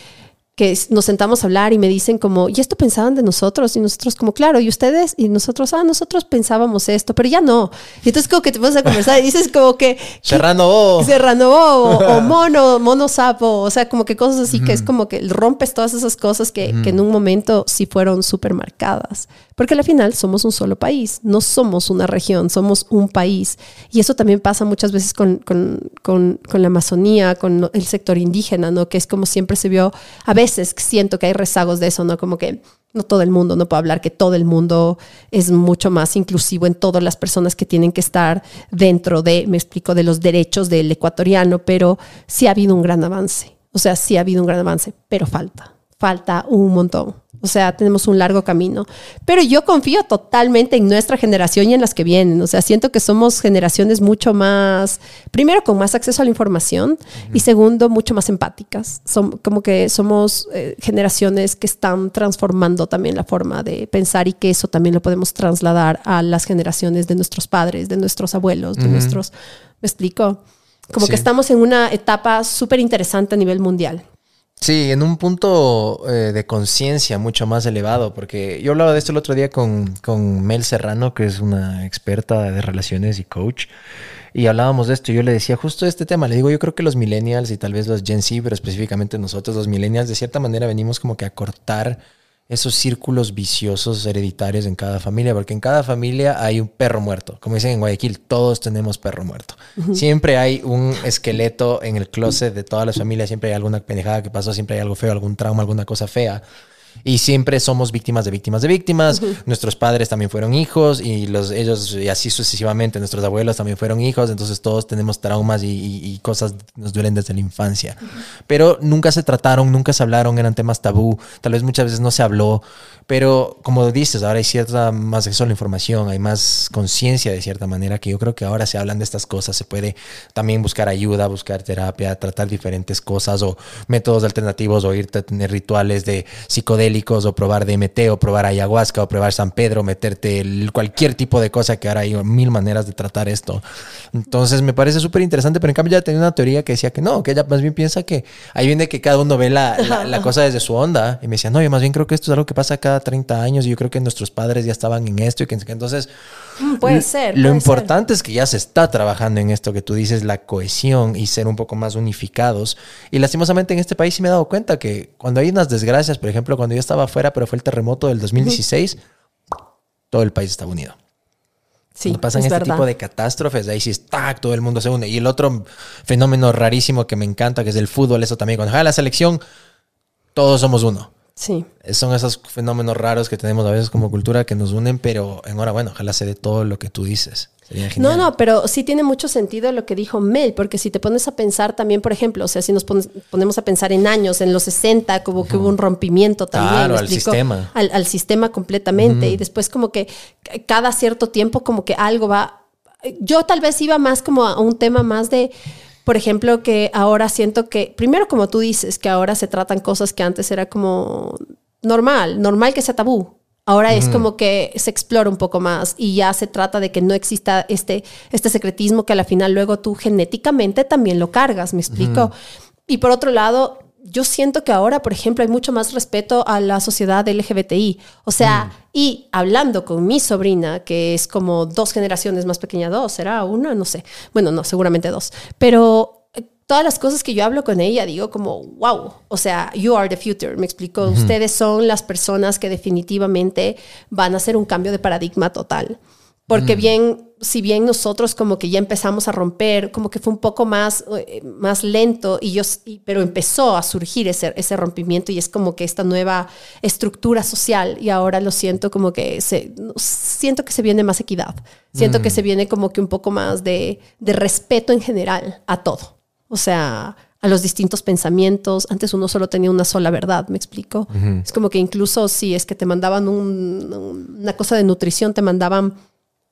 que nos sentamos a hablar y me dicen como, ¿y esto pensaban de nosotros? Y nosotros como, claro, ¿y ustedes? Y nosotros, ah, nosotros pensábamos esto, pero ya no. Y entonces como que te pones a conversar y dices como que... ¿qué- [LAUGHS] Serrano, oh. [LAUGHS] Serrano Bobo o [LAUGHS] mono, mono sapo, o sea, como que cosas así que es como que rompes todas esas cosas que, que en un momento sí fueron súper marcadas. Porque al final somos un solo país, no somos una región, somos un país. Y eso también pasa muchas veces con, con, con, con la Amazonía, con el sector indígena, ¿no? Que es como siempre se vio, a veces siento que hay rezagos de eso, ¿no? Como que no todo el mundo, no puedo hablar que todo el mundo es mucho más inclusivo en todas las personas que tienen que estar dentro de, me explico, de los derechos del ecuatoriano, pero sí ha habido un gran avance. O sea, sí ha habido un gran avance, pero falta, falta un montón. O sea, tenemos un largo camino. Pero yo confío totalmente en nuestra generación y en las que vienen. O sea, siento que somos generaciones mucho más, primero con más acceso a la información y segundo, mucho más empáticas. Som- como que somos eh, generaciones que están transformando también la forma de pensar y que eso también lo podemos trasladar a las generaciones de nuestros padres, de nuestros abuelos, de nuestros... ¿Me explico? Como Sí. que estamos en una etapa súper interesante a nivel mundial. Sí, en un punto eh, de conciencia mucho más elevado, porque yo hablaba de esto el otro día con, con Mel Serrano, que es una experta de relaciones y coach, y hablábamos de esto. y Yo le decía justo este tema, le digo, yo creo que los millennials y tal vez los Gen Z, pero específicamente nosotros los millennials, de cierta manera venimos como que a cortar esos círculos viciosos hereditarios en cada familia, porque en cada familia hay un perro muerto. Como dicen en Guayaquil, todos tenemos perro muerto. Siempre hay un esqueleto en el closet de todas las familias, siempre hay alguna pendejada que pasó, siempre hay algo feo, algún trauma, alguna cosa fea. Y siempre somos víctimas de víctimas de víctimas. Nuestros padres también fueron hijos y los, ellos, y así sucesivamente, nuestros abuelos también fueron hijos. Entonces todos tenemos traumas y, y- y cosas nos duelen desde la infancia. Pero nunca se trataron, nunca se hablaron, eran temas tabú. Tal vez muchas veces no se habló. Pero como dices, ahora hay cierta más acceso a la información, hay más conciencia de cierta manera que yo creo que ahora se hablan de estas cosas. Se puede también buscar ayuda, buscar terapia, tratar diferentes cosas o métodos alternativos o irte a tener rituales de psicodélicos o probar DMT o probar ayahuasca o probar San Pedro, meterte el- cualquier tipo de cosa que ahora hay mil maneras de tratar esto. Entonces me parece súper interesante, pero en cambio ya tenía una teoría que decía que no, que ella más bien piensa que ahí viene que cada uno ve la, la- la [LAUGHS] cosa desde su onda y me decía, no, yo más bien creo que esto es algo que pasa cada 30 años y yo creo que nuestros padres ya estaban en esto y que entonces Mm, puede ser. Lo puede importante es que ya se está trabajando en esto que tú dices, la cohesión y ser un poco más unificados. Y lastimosamente en este país sí me he dado cuenta que cuando hay unas desgracias, por ejemplo, cuando yo estaba afuera, pero fue el terremoto del 2016, todo el país estaba unido. ser. Sí, Cuando pasan es este verdad. tipo de catástrofes, ahí sí está, todo el mundo se une. Y el otro fenómeno rarísimo que me encanta, que es el fútbol, eso también, cuando juega la selección, todos somos uno. Sí. Son esos fenómenos raros que tenemos a veces como cultura que nos unen, pero enhorabuena, ojalá se dé todo lo que tú dices. Sería No, genial. no, pero sí tiene mucho sentido lo que dijo Mel, porque si te pones a pensar también, por ejemplo, o sea, si nos ponemos a pensar en años, en los 60, como que hubo un rompimiento también. Claro, ¿me al sistema. Al, al sistema completamente. Y después como que cada cierto tiempo como que algo va... Yo tal vez iba más como a un tema más de... Por ejemplo, que ahora siento que, primero como tú dices, que ahora se tratan cosas que antes era como normal, normal que sea tabú. Ahora es como que se explora un poco más y ya se trata de que no exista este, este secretismo que a la final luego tú genéticamente también lo cargas, me explico. Y por otro lado, yo siento que ahora, por ejemplo, hay mucho más respeto a la sociedad LGBTI. O sea, y hablando con mi sobrina, que es como dos generaciones más pequeña, dos, ¿será una? No sé. Bueno, no, seguramente dos. Pero eh, todas las cosas que yo hablo con ella, digo como, wow, o sea, you are the future, me explico, ustedes son las personas que definitivamente van a hacer un cambio de paradigma total. Porque bien, si bien nosotros como que ya empezamos a romper, como que fue un poco más, eh, más lento, y yo, y- pero empezó a surgir ese, ese rompimiento y es como que esta nueva estructura social y ahora lo siento como que se, siento que se viene más equidad, siento Mm. que se viene como que un poco más de, de respeto en general a todo. O sea, a los distintos pensamientos. Antes uno solo tenía una sola verdad, ¿me explico? Es como que incluso si es que te mandaban un- una cosa de nutrición, te mandaban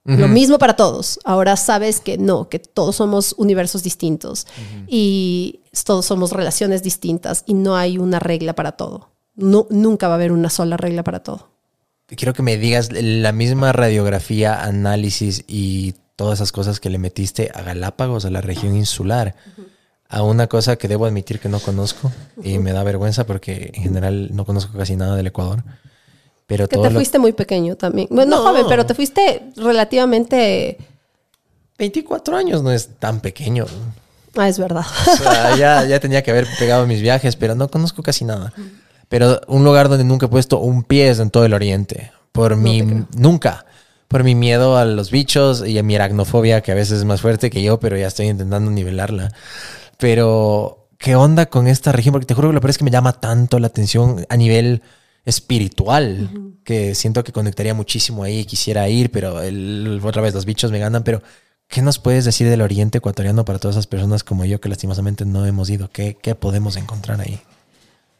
lo mismo para todos. Ahora sabes que no, que todos somos universos distintos y todos somos relaciones distintas y no hay una regla para todo. Nu- nunca va a haber una sola regla para todo. Quiero que me digas la misma radiografía, análisis y todas esas cosas que le metiste a Galápagos, a la región insular, a una cosa que debo admitir que no conozco y me da vergüenza porque en general no conozco casi nada del Ecuador. Pero Que te lo- fuiste muy pequeño también. Bueno, no No. joven, pero te fuiste relativamente... 24 años no es tan pequeño. Ah, es verdad. O sea, [LAUGHS] ya, ya tenía que haber pegado mis viajes, pero no conozco casi nada. Pero un lugar donde nunca he puesto un pie es en todo el oriente. Por mi... te creo. nunca. Por mi miedo a los bichos y a mi aracnofobia, que a veces es más fuerte que yo, pero ya estoy intentando nivelarla. Pero, ¿qué onda con esta región? Porque te juro que lo peor es que me llama tanto la atención a nivel espiritual, que siento que conectaría muchísimo ahí, quisiera ir, pero el- otra vez los bichos me ganan, pero ¿qué nos puedes decir del oriente ecuatoriano para todas esas personas como yo que lastimosamente no hemos ido? ¿Qué, qué podemos encontrar ahí?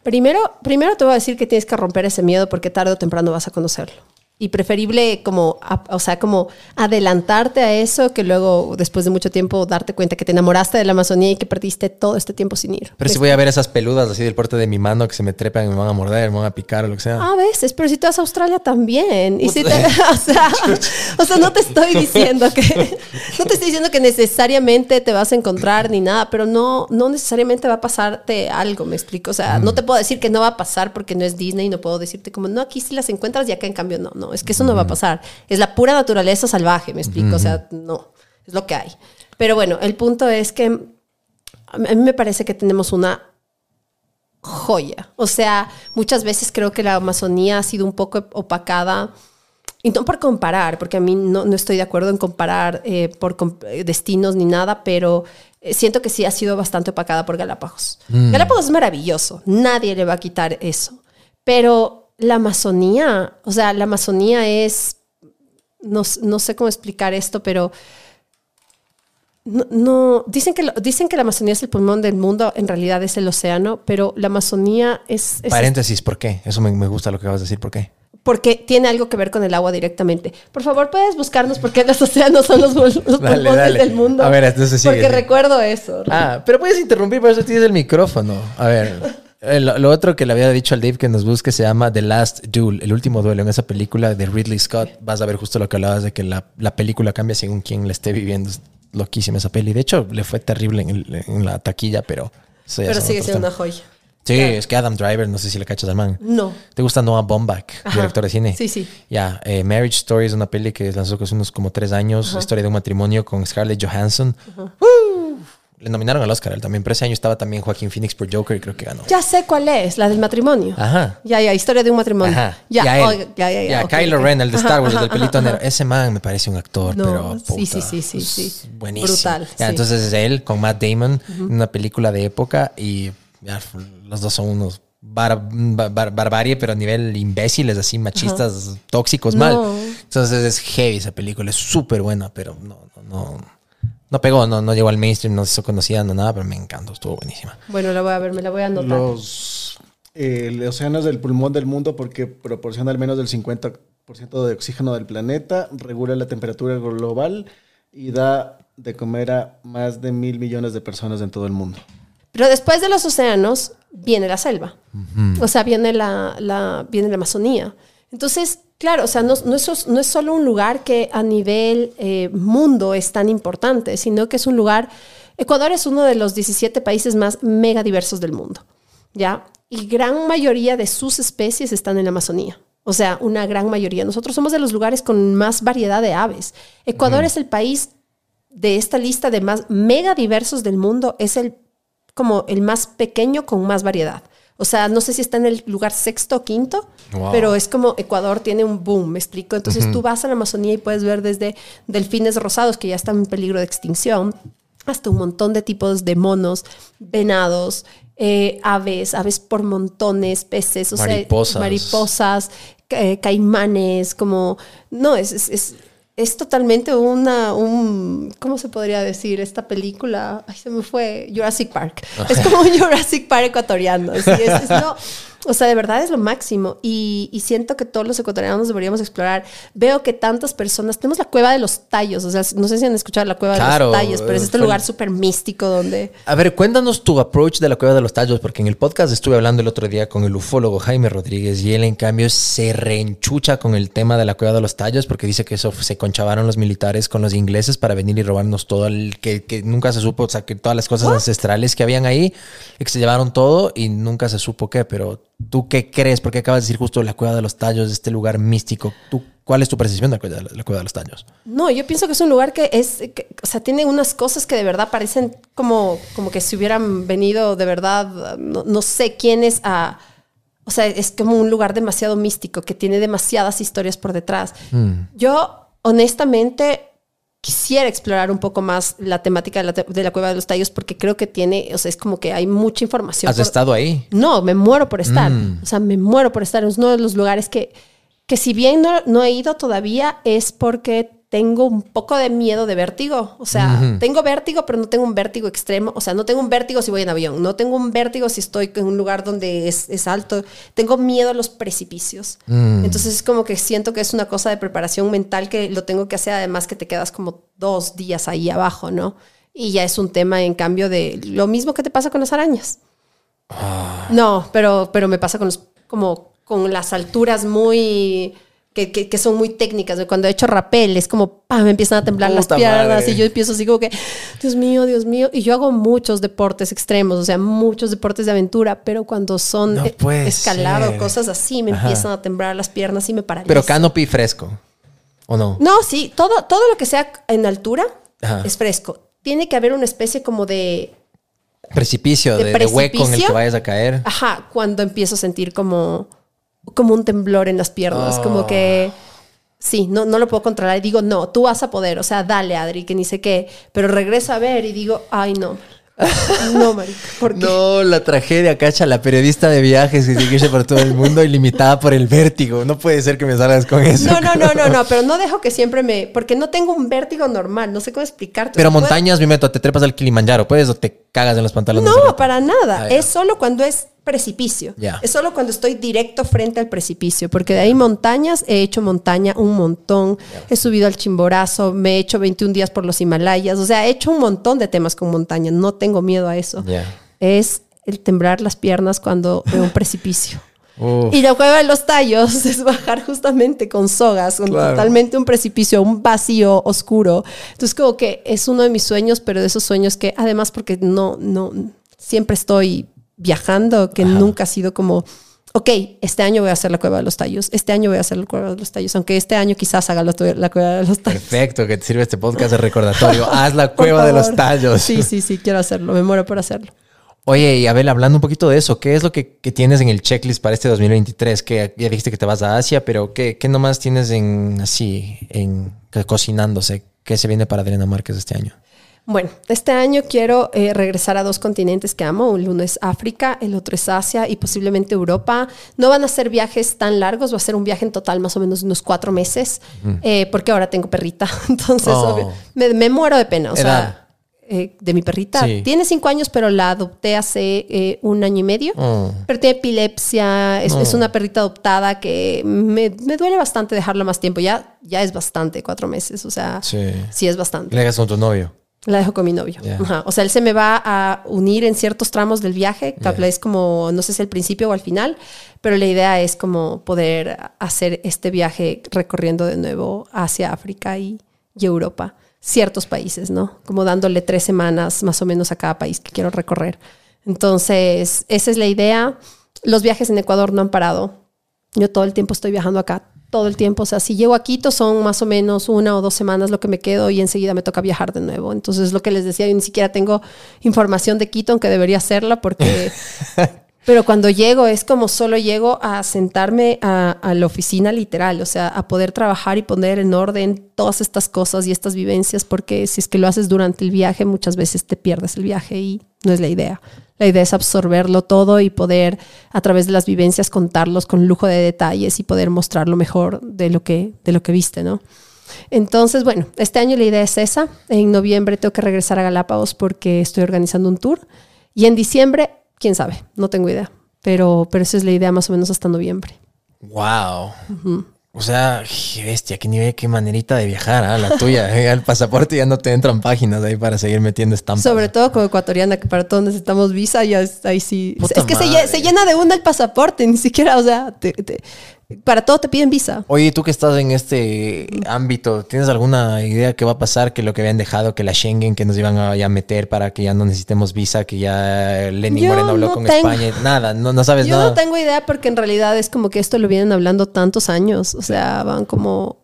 Primero, primero te voy a decir que tienes que romper ese miedo porque tarde o temprano vas a conocerlo. Y preferible como, o sea, como adelantarte a eso que luego, después de mucho tiempo, darte cuenta que te enamoraste de la Amazonía y que perdiste todo este tiempo sin ir. Pero si voy a ver esas peludas así del porte de mi mano que se me trepan y me van a morder, me van a picar o lo que sea. A veces, pero si te vas a Australia también. Y si te- [LAUGHS] o, sea, o sea, no te estoy [LAUGHS] diciendo que no te estoy diciendo que necesariamente te vas a encontrar ni nada, pero no, no necesariamente va a pasarte algo, me explico. O sea, no te puedo decir que no va a pasar porque no es Disney, no puedo decirte como, no, aquí sí las encuentras y acá en cambio no, no, es que eso no va a pasar. Es la pura naturaleza salvaje, me explico. O sea, no, es lo que hay. Pero bueno, el punto es que a mí me parece que tenemos una joya. O sea, muchas veces creo que la Amazonía ha sido un poco opacada. Y no por comparar, porque a mí no, no estoy de acuerdo en comparar eh, por eh, destinos ni nada, pero eh, siento que sí ha sido bastante opacada por Galápagos. Galápagos es maravilloso, nadie le va a quitar eso. Pero la Amazonía, o sea, la Amazonía es, no, no sé cómo explicar esto, pero no, no- dicen, que lo- dicen que la Amazonía es el pulmón del mundo, en realidad es el océano, pero la Amazonía es... es Paréntesis, ¿por qué? Eso me, me gusta lo que acabas de decir, ¿por qué? porque tiene algo que ver con el agua directamente. Por favor, puedes buscarnos por qué los océanos son los, bul- los Dale, pulmones dale. del mundo. A ver, entonces sigue, Porque recuerdo eso. Ah, pero puedes interrumpir, por eso tienes el micrófono. A ver, lo, lo otro que le había dicho al Dave que nos busque se llama The Last Duel, el último duelo. En esa película de Ridley Scott vas a ver justo lo que hablabas de que la, la película cambia según quién la esté viviendo. Es loquísima esa peli. De hecho, le fue terrible en, el- en la taquilla, pero... pero sigue siendo una joya. Sí, es que Adam Driver, no sé si le cachas al man. No. ¿Te gusta Noah Baumbach, Ajá. director de cine? Sí, sí. Ya, eh, Marriage Story es una peli que lanzó hace unos como tres años, historia de un matrimonio con Scarlett Johansson. ¡Uh! Le nominaron al Oscar él también, pero ese año estaba también Joaquín Phoenix por Joker y creo que ganó. Ya sé cuál es, la del matrimonio. Ajá. Ya, ya, historia de un matrimonio. Ajá. Ya, y a él. oiga, ya, ya, ya. Ya, ok, Kylo ok. Ren, el de Star Ajá, Wars, el del ajá, pelito ajá, negro. ajá. Ese man me parece un actor, No, pero. sí, sí, puta, sí, sí, es sí. Buenísimo. Brutal, Ya, sí. Entonces es él con Matt Damon, en una película de época y ya, los dos son unos bar- bar- bar- barbarie, pero a nivel imbéciles, así machistas, tóxicos, No. mal. Entonces es heavy esa película, es súper buena, pero no, no, no, no pegó, no, no llegó al mainstream, no se hizo conocida, no nada, pero me encantó, estuvo buenísima. Bueno, la voy a ver, me la voy a anotar. Los eh, el océano es el pulmón del mundo porque proporciona al menos del 50% de oxígeno del planeta, regula la temperatura global y da de comer a más de mil millones de personas en todo el mundo. Pero después de los océanos viene la selva. O sea, viene la, la- viene la Amazonía. Entonces, claro, o sea, no, no es, no es solo un lugar que a nivel eh, mundo es tan importante, sino que es un lugar... Ecuador es uno de los 17 países más mega diversos del mundo, ¿ya? Y gran mayoría de sus especies están en la Amazonía. O sea, una gran mayoría. Nosotros somos de los lugares con más variedad de aves. Ecuador es el país de esta lista de más mega diversos del mundo, es el como el más pequeño con más variedad. O sea, no sé si está en el lugar sexto o quinto, Wow. pero es como Ecuador tiene un boom, me explico. Entonces tú vas a la Amazonía y puedes ver desde delfines rosados que ya están en peligro de extinción, hasta un montón de tipos de monos, venados, eh, aves, aves por montones, peces, o Mariposas. sea, mariposas, eh, caimanes, como, no, es, es, es- es totalmente una, un, ¿cómo se podría decir? Esta película, ay, se me fue, Jurassic Park. Es como un [LAUGHS] Jurassic Park ecuatoriano. así es- lo- [LAUGHS] o sea, de verdad es lo máximo. Y, y siento que todos los ecuatorianos deberíamos explorar. Veo que tantas personas, tenemos la cueva de los tallos, o sea, no sé si han escuchado la cueva Claro, de los tallos, pero es este fue- lugar súper místico donde... A ver, cuéntanos tu approach de la cueva de los tallos, porque en el podcast estuve hablando el otro día con el ufólogo Jaime Rodríguez y él en cambio se reenchucha con el tema de la cueva de los tallos porque dice que eso se conchavaron los militares con los ingleses para venir y robarnos todo el que, que nunca se supo, o sea, que todas las cosas ancestrales que habían ahí que se llevaron todo y nunca se supo qué, pero ¿tú qué crees? Porque acabas de decir justo la cueva de los tallos, este lugar místico. ¿Tú, ¿Cuál es tu percepción de la cueva de, la cueva de los tallos? No, yo pienso que es un lugar que es, que- o sea, tiene unas cosas que de verdad parecen como, como que si hubieran venido de verdad, no, no sé quiénes a... O sea, es como un lugar demasiado místico que tiene demasiadas historias por detrás. Yo, honestamente, quisiera explorar un poco más la temática de la, de la cueva de los tallos porque creo que tiene, o sea, es como que hay mucha información. ¿Has por- estado ahí? no, me muero por estar. Mm. O sea, me muero por estar. Es uno de los lugares que, que si bien no, no he ido todavía, es porque tengo un poco de miedo de vértigo. O sea, tengo vértigo, pero no tengo un vértigo extremo. O sea, no tengo un vértigo si voy en avión. No tengo un vértigo si estoy en un lugar donde es, es alto. Tengo miedo a los precipicios. Mm. Entonces es como que siento que es una cosa de preparación mental que lo tengo que hacer. Además que te quedas como dos días ahí abajo, ¿no? Y ya es un tema, en cambio, de lo mismo que te pasa con las arañas. No, pero, pero me pasa con los, como con las alturas muy que, que- que son muy técnicas. Cuando he hecho rappel es como ¡pam! me empiezan a temblar las piernas madre. y yo empiezo así como que Dios mío, Dios mío. Y yo hago muchos deportes extremos, o sea, muchos deportes de aventura, pero cuando son No puede escalado, ser. cosas así, me Ajá. empiezan a temblar las piernas y me paralizan. Pero canopy fresco, ¿o no? No, sí, todo, todo lo que sea en altura Ajá. es fresco. Tiene que haber una especie como de Precipicio, ¿De de, de hueco en el que precipicio? vayas a caer. Ajá, cuando empiezo a sentir como, como un temblor en las piernas, Oh. como que sí, no, no lo puedo controlar y digo, no, tú vas a poder, o sea, dale, Adri, que ni sé qué, pero regreso a ver y digo, ay, no, no, [LAUGHS] marica, ¿por qué? No, la tragedia, cacha, la periodista de viajes que sigue irse por todo el mundo y limitada por el vértigo. No puede ser que me salgas con eso. No, no, no, no, no, pero no dejo que siempre me, porque no tengo un vértigo normal, no sé cómo explicarte. Pero montañas, mi método, te trepas al Kilimanjaro, ¿puedes o te cagas en los pantalones? No, para nada. Ah, es solo cuando es precipicio. Es solo cuando estoy directo frente al precipicio. Porque de ahí montañas, he hecho montaña un montón. He subido al Chimborazo, me he hecho 21 días por los Himalayas. O sea, he hecho un montón de temas con montaña. No tengo miedo a eso. Es el temblar las piernas cuando veo un precipicio. Uf. Y la cueva de los tallos [LAUGHS] es bajar justamente con sogas, con Claro. totalmente un precipicio, un vacío oscuro. Entonces, como que es uno de mis sueños, pero de esos sueños que además, porque no, no, siempre estoy viajando, que nunca ha sido como, ok, este año voy a hacer la cueva de los tallos, este año voy a hacer la cueva de los tallos, aunque este año quizás haga la, la cueva de los tallos. Perfecto, que te sirve este podcast de recordatorio. [LAUGHS] Haz la cueva de los tallos. Sí, sí, sí, quiero hacerlo, me muero por hacerlo. Oye, y Abel, hablando un poquito de eso, ¿qué es lo que, que tienes en el checklist para este 2023? Que ya dijiste que te vas a Asia, pero ¿qué, qué nomás tienes en así, en cocinándose? ¿Qué se viene para Adriana Márquez este año? Bueno, este año quiero eh, regresar a dos continentes que amo. Uno es África, el otro es Asia y posiblemente Europa. No van a ser viajes tan largos, va a ser un viaje en total más o menos unos cuatro meses, eh, porque ahora tengo perrita. [LAUGHS] Entonces, Oh. obvio, me, me muero de pena. O sea, eh, de mi perrita. Sí. Tiene cinco años, pero la adopté hace eh, un año y medio. Oh. Pero tiene epilepsia, es, es una perrita adoptada que me, me duele bastante dejarla más tiempo. Ya, ya es bastante, cuatro meses. O sea, Sí. sí es bastante. Le hagas con tu novio. La dejo con mi novio. Ajá. O sea, él se me va a unir en ciertos tramos del viaje. Tal vez como, no sé si al principio o al final, pero la idea es como poder hacer este viaje recorriendo de nuevo hacia África y, y Europa. Ciertos países, ¿no? Como dándole tres semanas más o menos a cada país que quiero recorrer. Entonces, esa es la idea. Los viajes en Ecuador no han parado. Yo todo el tiempo estoy viajando acá, todo el tiempo. O sea, si llego a Quito son más o menos una o dos semanas lo que me quedo y enseguida me toca viajar de nuevo. Entonces, lo que les decía, yo ni siquiera tengo información de Quito, aunque debería hacerla porque... [LAUGHS] Pero cuando llego es como solo llego a sentarme a, a la oficina literal, o sea, a poder trabajar y poner en orden todas estas cosas y estas vivencias, porque si es que lo haces durante el viaje, muchas veces te pierdes el viaje y no es la idea. La idea es absorberlo todo y poder a través de las vivencias contarlos con lujo de detalles y poder mostrar lo mejor de lo que, de lo que viste, ¿no? Entonces, bueno, este año la idea es esa. En noviembre tengo que regresar a Galápagos porque estoy organizando un tour. Y en diciembre, quién sabe, no tengo idea. Pero, pero esa es la idea más o menos hasta noviembre. Wow. O sea, bestia, qué nivel, qué manerita de viajar, ¿ah? la tuya. [LAUGHS] eh, El pasaporte ya no te entran páginas ahí para seguir metiendo estampas. Sobre todo como ecuatoriana, que para todos necesitamos visa, ya es- ahí sí. Puta es que se, llena de una el pasaporte, ni siquiera, o sea, te- te- para todo te piden visa. Oye, tú que estás en este ámbito, ¿tienes alguna idea qué va a pasar? Que lo que habían dejado, que la Schengen, que nos iban a ya meter para que ya no necesitemos visa, que ya Lenin Yo Moreno habló no con tengo- España. Nada, no, no sabes Yo nada. no tengo idea porque en realidad es como que esto lo vienen hablando tantos años. O sea, van como.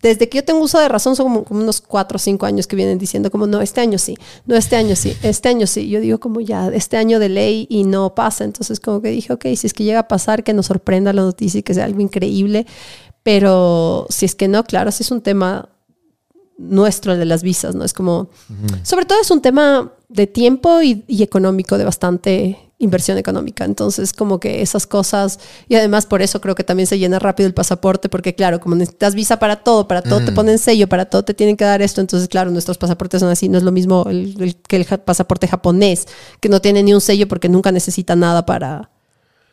Desde que yo tengo uso de razón, son como, como unos cuatro o cinco años que vienen diciendo, como no, este año sí, no, este año sí, este año sí. Yo digo, como ya, este año de ley y no pasa. Entonces, como que dije, ok, si es que llega a pasar, que nos sorprenda la noticia y que sea algo increíble. Pero si es que no, claro, si es un tema nuestro el de las visas, ¿no? Es como, sobre todo es un tema de tiempo y, y económico, de bastante inversión económica. Entonces, como que esas cosas, y además por eso creo que también se llena rápido el pasaporte, porque claro, como necesitas visa para todo, para todo te ponen sello, para todo te tienen que dar esto, entonces claro, nuestros pasaportes son así, no es lo mismo el- el- que el pasaporte japonés, que no tiene ni un sello porque nunca necesita nada para,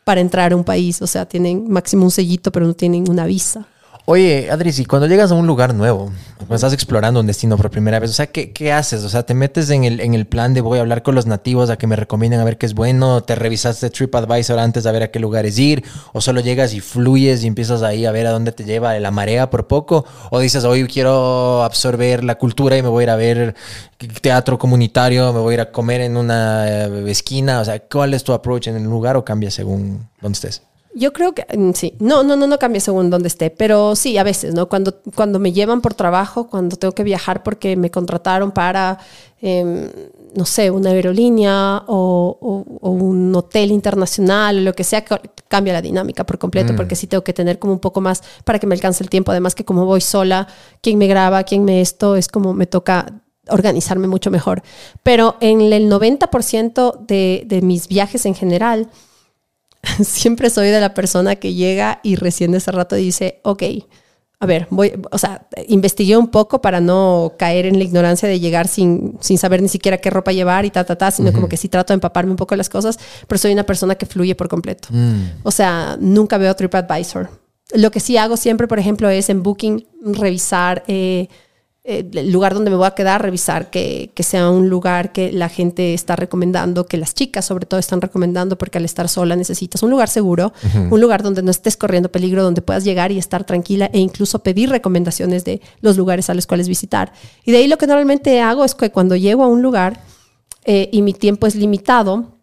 para entrar a un país, o sea, tienen máximo un sellito, pero no tienen una visa. Oye, Adri, si cuando llegas a un lugar nuevo, cuando estás explorando un destino por primera vez, o sea, ¿qué, qué haces? O sea, te metes en el, en el plan de voy a hablar con los nativos a que me recomienden a ver qué es bueno, te revisaste TripAdvisor antes de ver a qué lugares ir, o solo llegas y fluyes y empiezas ahí a ver a dónde te lleva la marea por poco, o dices, hoy quiero absorber la cultura y me voy a ir a ver teatro comunitario, me voy a ir a comer en una eh, esquina, o sea, ¿cuál es tu approach en el lugar o cambia según dónde estés? Yo creo que mm, sí. No, no, no, no cambia según dónde esté, pero sí, a veces, ¿no? Cuando, cuando me llevan por trabajo, cuando tengo que viajar porque me contrataron para, em, no sé, una aerolínea o, o- o un hotel internacional o lo que sea, ca- cambia la dinámica por completo, porque sí tengo que tener como un poco más para que me alcance el tiempo. Además que como voy sola, quién me graba, quién me esto, es como me toca organizarme mucho mejor. Pero en el 90% de, de mis viajes en general, [LAUGHS] siempre soy de la persona que llega y recién de ese rato dice, ok, a ver, voy, o sea, investigué un poco para no caer en la ignorancia de llegar sin, sin saber ni siquiera qué ropa llevar y ta, ta, ta, sino como que sí trato de empaparme un poco de las cosas, pero soy una persona que fluye por completo. O sea, nunca veo TripAdvisor. Lo que sí hago siempre, por ejemplo, es en Booking revisar eh, el lugar donde me voy a quedar, revisar que, que sea un lugar que la gente está recomendando, que las chicas sobre todo están recomendando, porque al estar sola necesitas un lugar seguro, un lugar donde no estés corriendo peligro, donde puedas llegar y estar tranquila e incluso pedir recomendaciones de los lugares a los cuales visitar. Y de ahí lo que normalmente hago es que cuando llego a un lugar eh, y mi tiempo es limitado,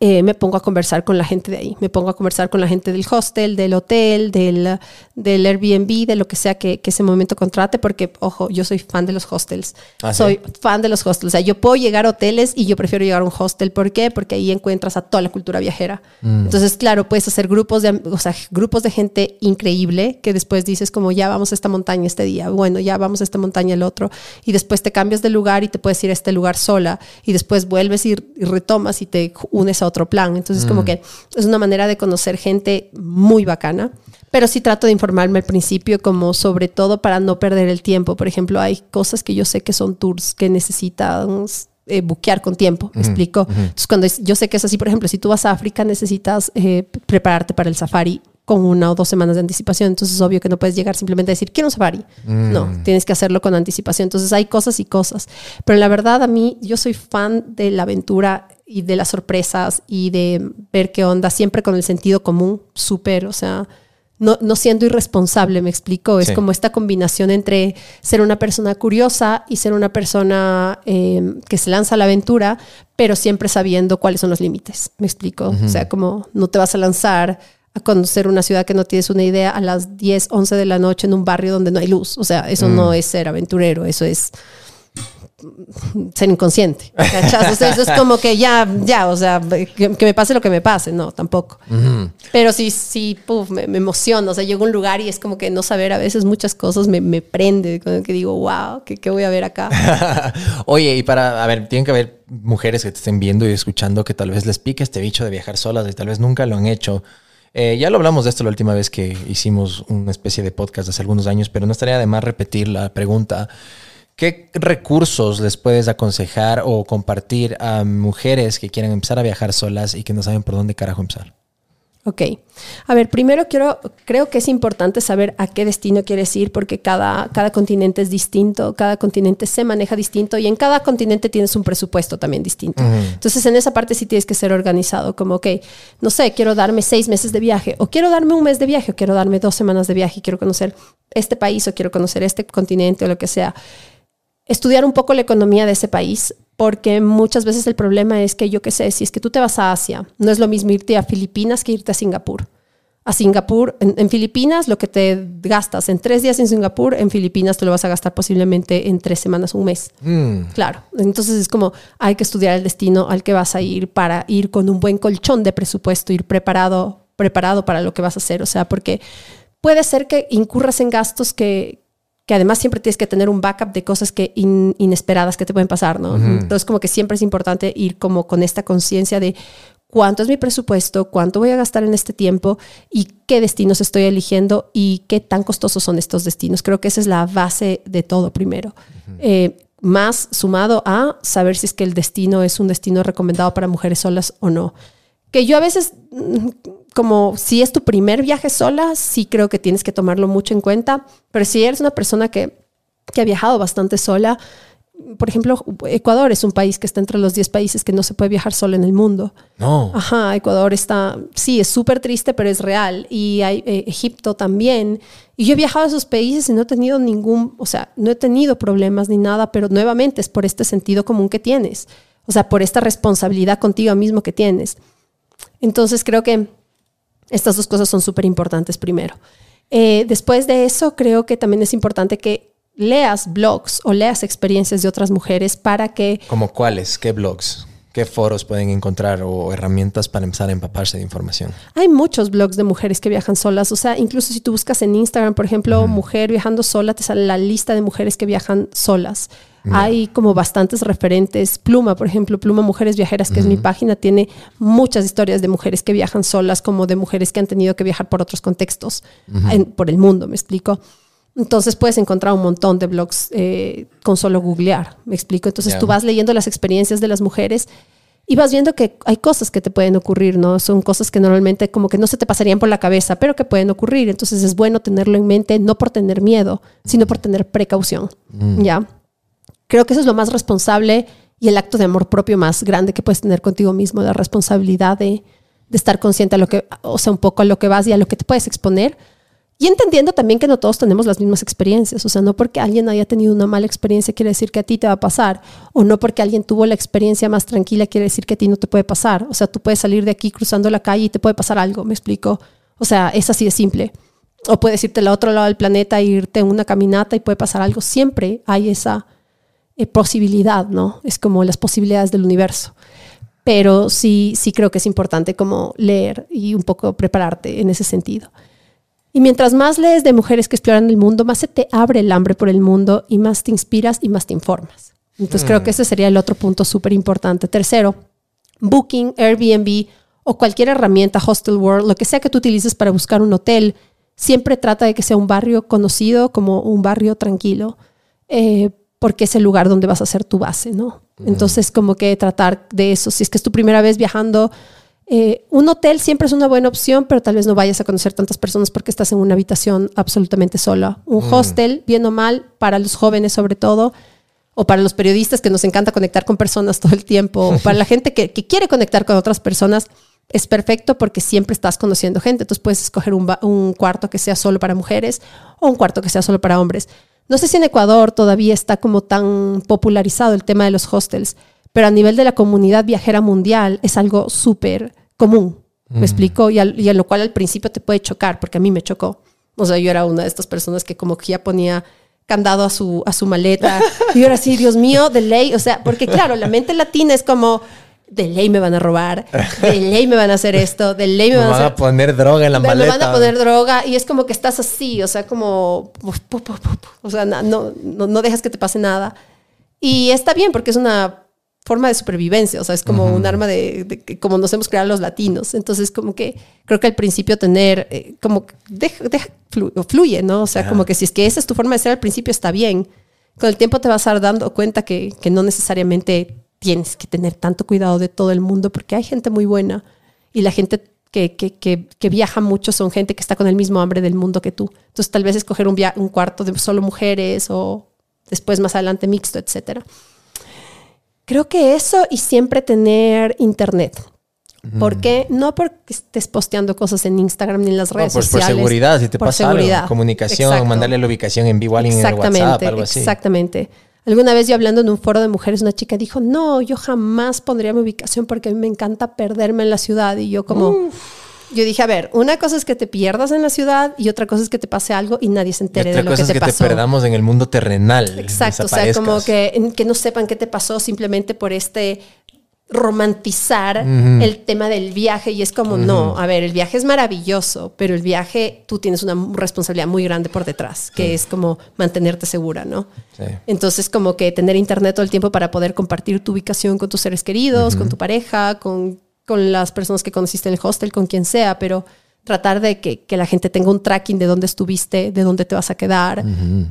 eh, me pongo a conversar con la gente de ahí. Me pongo a conversar con la gente del hostel, del hotel, del, del Airbnb, de lo que sea que, que ese momento contrate, porque, ojo, yo soy fan de los hostels. ¿Ah, sí? soy fan de los hostels. O sea, yo puedo llegar a hoteles y yo prefiero llegar a un hostel. ¿Por qué? Porque ahí encuentras a toda la cultura viajera. Entonces, claro, puedes hacer grupos de, o sea, grupos de gente increíble que después dices como ya vamos a esta montaña este día, bueno, ya vamos a esta montaña el otro, y después te cambias de lugar y te puedes ir a este lugar sola, y después vuelves y, y retomas y te unes a otro plan. Entonces, como que es una manera de conocer gente muy bacana. Pero sí trato de informarme al principio, como sobre todo para no perder el tiempo. Por ejemplo, hay cosas que yo sé que son tours que necesitan eh, buquear con tiempo, ¿me explico? Entonces, cuando yo sé que es así, por ejemplo, si tú vas a África, necesitas eh, prepararte para el safari con una o dos semanas de anticipación. Entonces, es obvio que no puedes llegar simplemente a decir, quiero un safari. No, tienes que hacerlo con anticipación. Entonces, hay cosas y cosas. Pero la verdad, a mí, yo soy fan de la aventura y de las sorpresas y de ver qué onda, siempre con el sentido común, súper, o sea, no, no siendo irresponsable, me explico. Es Sí. como esta combinación entre ser una persona curiosa y ser una persona eh, que se lanza a la aventura, pero siempre sabiendo cuáles son los límites. Me explico. O sea, como no te vas a lanzar a conocer una ciudad que no tienes una idea a las 10, 11 de la noche en un barrio donde no hay luz. O sea, eso no es ser aventurero, eso es ser inconsciente. ¿cachas? O sea, eso es como que ya, ya, o sea, que, que me pase lo que me pase, no, tampoco. Pero sí, sí, puf, me, me emociona. O sea, llego a un lugar y es como que no saber a veces muchas cosas me, me prende, como que digo, wow, ¿qué, qué voy a ver acá? [LAUGHS] Oye, y para, a ver, tienen que haber mujeres que te estén viendo y escuchando que tal vez les pique este bicho de viajar solas y tal vez nunca lo han hecho. Eh, ya lo hablamos de esto la última vez que hicimos una especie de podcast hace algunos años, pero no estaría de más repetir la pregunta. ¿Qué recursos les puedes aconsejar o compartir a mujeres que quieren empezar a viajar solas y que no saben por dónde carajo empezar? Ok. A ver, primero quiero, creo que es importante saber a qué destino quieres ir porque cada, cada continente es distinto, cada continente se maneja distinto y en cada continente tienes un presupuesto también distinto. Entonces, en esa parte sí tienes que ser organizado, como, ok, no sé, quiero darme seis meses de viaje o quiero darme un mes de viaje o quiero darme dos semanas de viaje y quiero conocer este país o quiero conocer este continente o lo que sea. Estudiar un poco la economía de ese país, porque muchas veces el problema es que yo qué sé, si es que tú te vas a Asia, no es lo mismo irte a Filipinas que irte a Singapur. A Singapur, en, en Filipinas, lo que te gastas en tres días en Singapur, en Filipinas te lo vas a gastar posiblemente en tres semanas, un mes. Claro. Entonces es como hay que estudiar el destino al que vas a ir para ir con un buen colchón de presupuesto, ir preparado, preparado para lo que vas a hacer. O sea, porque puede ser que incurras en gastos que, que además siempre tienes que tener un backup de cosas que in- inesperadas que te pueden pasar, ¿no? Entonces como que siempre es importante ir como con esta conciencia de cuánto es mi presupuesto, cuánto voy a gastar en este tiempo y qué destinos estoy eligiendo y qué tan costosos son estos destinos. Creo que esa es la base de todo primero. Eh, más sumado a saber si es que el destino es un destino recomendado para mujeres solas o no. Que yo a veces, mm, como si es tu primer viaje sola, sí creo que tienes que tomarlo mucho en cuenta, pero si eres una persona que, que ha viajado bastante sola, por ejemplo, Ecuador es un país que está entre los 10 países que no se puede viajar solo en el mundo. No. Ajá, Ecuador está, sí, es súper triste, pero es real. Y hay eh, Egipto también. Y yo he viajado a esos países y no he tenido ningún, o sea, no he tenido problemas ni nada, pero nuevamente es por este sentido común que tienes. O sea, por esta responsabilidad contigo mismo que tienes. Entonces creo que estas dos cosas son súper importantes primero. Eh, después de eso, creo que también es importante que leas blogs o leas experiencias de otras mujeres para que ¿Como cuáles? ¿Qué blogs? ¿Qué foros pueden encontrar o herramientas para empezar a empaparse de información? Hay muchos blogs de mujeres que viajan solas. O sea, incluso si tú buscas en Instagram, por ejemplo, mujer viajando sola, te sale la lista de mujeres que viajan solas. Hay como bastantes referentes. Pluma, por ejemplo, Pluma Mujeres Viajeras, que es mi página, tiene muchas historias de mujeres que viajan solas, como de mujeres que han tenido que viajar por otros contextos, en- por el mundo, me explico. Entonces puedes encontrar un montón de blogs eh, con solo googlear, me explico. Entonces tú vas leyendo las experiencias de las mujeres y vas viendo que hay cosas que te pueden ocurrir, ¿no? Son cosas que normalmente como que no se te pasarían por la cabeza, pero que pueden ocurrir. Entonces es bueno tenerlo en mente, no por tener miedo, sino por tener precaución, ¿ya? Creo que eso es lo más responsable y el acto de amor propio más grande que puedes tener contigo mismo, la responsabilidad de, de estar consciente a lo que, o sea, un poco a lo que vas y a lo que te puedes exponer. Y entendiendo también que no todos tenemos las mismas experiencias, o sea, no porque alguien haya tenido una mala experiencia quiere decir que a ti te va a pasar, o no porque alguien tuvo la experiencia más tranquila quiere decir que a ti no te puede pasar. O sea, tú puedes salir de aquí cruzando la calle y te puede pasar algo, me explico. O sea, es así de simple. O puedes irte al otro lado del planeta irte en una caminata y puede pasar algo. Siempre hay esa eh, posibilidad, ¿no? Es como las posibilidades del universo. Pero sí, sí creo que es importante como leer y un poco prepararte en ese sentido. Y mientras más lees de mujeres que exploran el mundo, más se te abre el hambre por el mundo y más te inspiras y más te informas. Entonces creo que ese sería el otro punto súper importante. Tercero, Booking, Airbnb o cualquier herramienta, Hostel World, lo que sea que tú utilices para buscar un hotel, siempre trata de que sea un barrio conocido como un barrio tranquilo, eh, porque es el lugar donde vas a hacer tu base, ¿no? Entonces, como que tratar de eso. Si es que es tu primera vez viajando, eh, un hotel siempre es una buena opción, pero tal vez no vayas a conocer tantas personas porque estás en una habitación absolutamente sola. Un hostel, bien o mal, para los jóvenes sobre todo, o para los periodistas que nos encanta conectar con personas todo el tiempo, o para la [LAUGHS] gente que, que quiere conectar con otras personas, es perfecto porque siempre estás conociendo gente. Entonces puedes escoger un, un cuarto que sea solo para mujeres o un cuarto que sea solo para hombres. No sé si en Ecuador todavía está como tan popularizado el tema de los hostels, pero a nivel de la comunidad viajera mundial es algo súper común. ¿Me explico? Y, al- y a lo cual al principio te puede chocar, porque a mí me chocó. O sea, yo era una de estas personas que como que ya ponía candado a su, a su maleta. Y yo era así, Dios mío, de ley. O sea, porque claro, la mente latina es como, de ley me van a robar, de [LAUGHS] ley me van a hacer esto, de ley me Me van a van hacer... a poner droga en la Me maleta. van a poner droga y es como que estás así, o sea, como, pu, pu, pu, pu, o sea, no, no, no dejas que te pase nada. Y está bien porque es una, forma de supervivencia, o sea, es como un arma de, como nos hemos creado los latinos. Entonces, como que creo que al principio tener, eh, como, deja, deja flu- fluye, ¿no? O sea, como que si es que esa es tu forma de ser al principio, está bien. Con el tiempo te vas a dar dando cuenta que, que no necesariamente tienes que tener tanto cuidado de todo el mundo, porque hay gente muy buena y la gente que, que, que, que viaja mucho son gente que está con el mismo hambre del mundo que tú. Entonces, tal vez escoger un, via- un cuarto de solo mujeres o después más adelante mixto, etcétera. Creo que eso y siempre tener internet. ¿Por qué? No porque estés posteando cosas en Instagram ni en las No, redes pues por sociales. seguridad, si te Por pasa seguridad. algo, comunicación, Exacto. mandarle la ubicación en vivo a alguien en el WhatsApp, algo así. exactamente. Alguna vez yo hablando en un foro de mujeres, una chica dijo, no, yo jamás pondría mi ubicación porque a mí me encanta perderme en la ciudad. Y yo como, yo dije, a ver, una cosa es que te pierdas en la ciudad y otra cosa es que te pase algo y nadie se Y entere otra de lo cosa que es te que pasó. te perdamos en el mundo terrenal. Exacto, o sea, como que, que no sepan qué te pasó simplemente por este romantizar el tema del viaje y es como, no, a ver, el viaje es maravilloso, pero el viaje tú tienes una responsabilidad muy grande por detrás, que es como mantenerte segura, ¿no? Sí. Entonces, como que tener internet todo el tiempo para poder compartir tu ubicación con tus seres queridos, con tu pareja, con, con las personas que conociste en el hostel, con quien sea, pero tratar de que, que la gente tenga un tracking de dónde estuviste, de dónde te vas a quedar,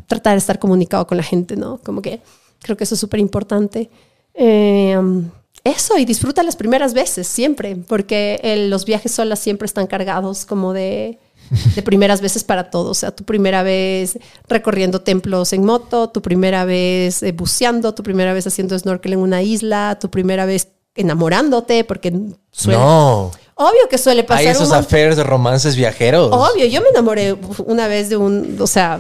tratar de estar comunicado con la gente, ¿no? Como que creo que eso es súper importante. Eh, eso, y disfruta las primeras veces, siempre, porque el- los viajes solas siempre están cargados como de, de primeras veces para todos. O sea, tu primera vez recorriendo templos en moto, tu primera vez eh, buceando, tu primera vez haciendo snorkel en una isla, tu primera vez enamorándote, porque suele... No. Obvio que suele pasar Hay esos un affairs de romances viajeros. Obvio, yo me enamoré una vez de un, o sea,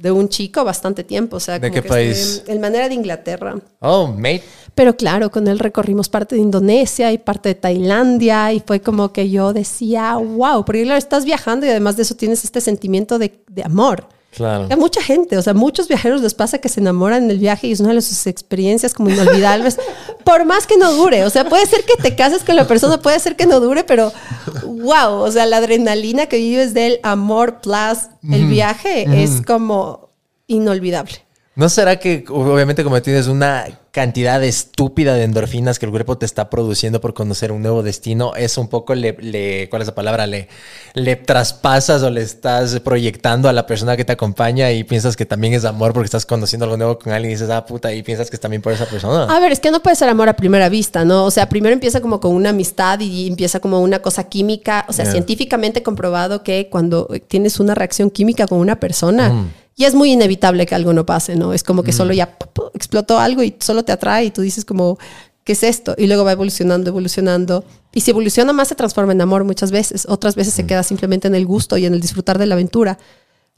de un chico bastante tiempo. O sea, ¿De como qué que país? En manera de Inglaterra. Oh, mate. Pero claro, con él recorrimos parte de Indonesia y parte de Tailandia y fue como que yo decía, wow, porque claro, estás viajando y además de eso tienes este sentimiento de, de amor. Claro. A mucha gente, o sea, muchos viajeros les pasa que se enamoran en el viaje y es una de sus experiencias como inolvidables, [LAUGHS] por más que no dure. O sea, puede ser que te cases con la persona, puede ser que no dure, pero wow, o sea, la adrenalina que vives del amor plus el viaje es como inolvidable. ¿No será que obviamente como tienes una cantidad estúpida de endorfinas que el cuerpo te está produciendo por conocer un nuevo destino, eso un poco le, le- ¿cuál es la palabra? Le, le traspasas o le estás proyectando a la persona que te acompaña y piensas que también es amor porque estás conociendo algo nuevo con alguien y dices, ah, puta, y piensas que es también por esa persona. A ver, es que no puede ser amor a primera vista, ¿no? O sea, primero empieza como con una amistad y empieza como una cosa química. O sea, científicamente comprobado que cuando tienes una reacción química con una persona, y es muy inevitable que algo no pase, ¿no? Es como que solo ya explotó algo y solo te atrae y tú dices como, ¿qué es esto? Y luego va evolucionando, evolucionando. Y si evoluciona más, se transforma en amor muchas veces. Otras veces se queda simplemente en el gusto y en el disfrutar de la aventura.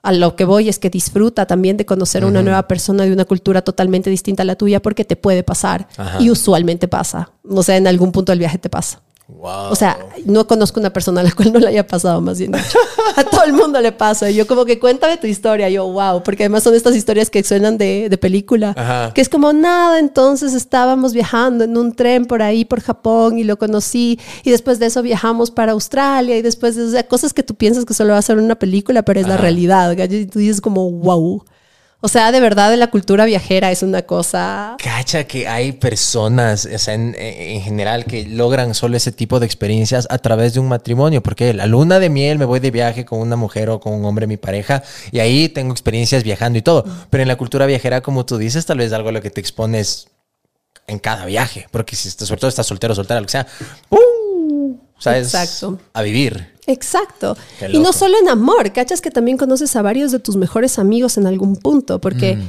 A lo que voy es que disfruta también de conocer a una nueva persona de una cultura totalmente distinta a la tuya porque te puede pasar. Ajá. Y usualmente pasa. O sea, en algún punto del viaje te pasa. Wow. O sea, no conozco una persona a la cual no le haya pasado, más bien dicho. [LAUGHS] A todo el mundo le pasa. Y yo como que cuéntame tu historia. Yo, wow, porque además son estas historias que suenan de, de película. Ajá. Que es como, nada, entonces estábamos viajando en un tren por ahí, por Japón, y lo conocí. Y después de eso viajamos para Australia. Y después de o sea, cosas que tú piensas que solo va a ser una película, pero es la realidad. Y tú dices como, wow. O sea, de verdad, la cultura viajera es una cosa... Cacha que hay personas, o sea, en, en general, que logran solo ese tipo de experiencias a través de un matrimonio, porque la luna de miel me voy de viaje con una mujer o con un hombre, mi pareja, y ahí tengo experiencias viajando y todo. Pero en la cultura viajera, como tú dices, tal vez algo a lo que te expones en cada viaje, porque si estás, sobre todo estás soltero, soltera, lo que sea, ¡uh! O sea, es Exacto. a vivir. Exacto. Y no solo en amor, cachas que también conoces a varios de tus mejores amigos en algún punto, porque Mm.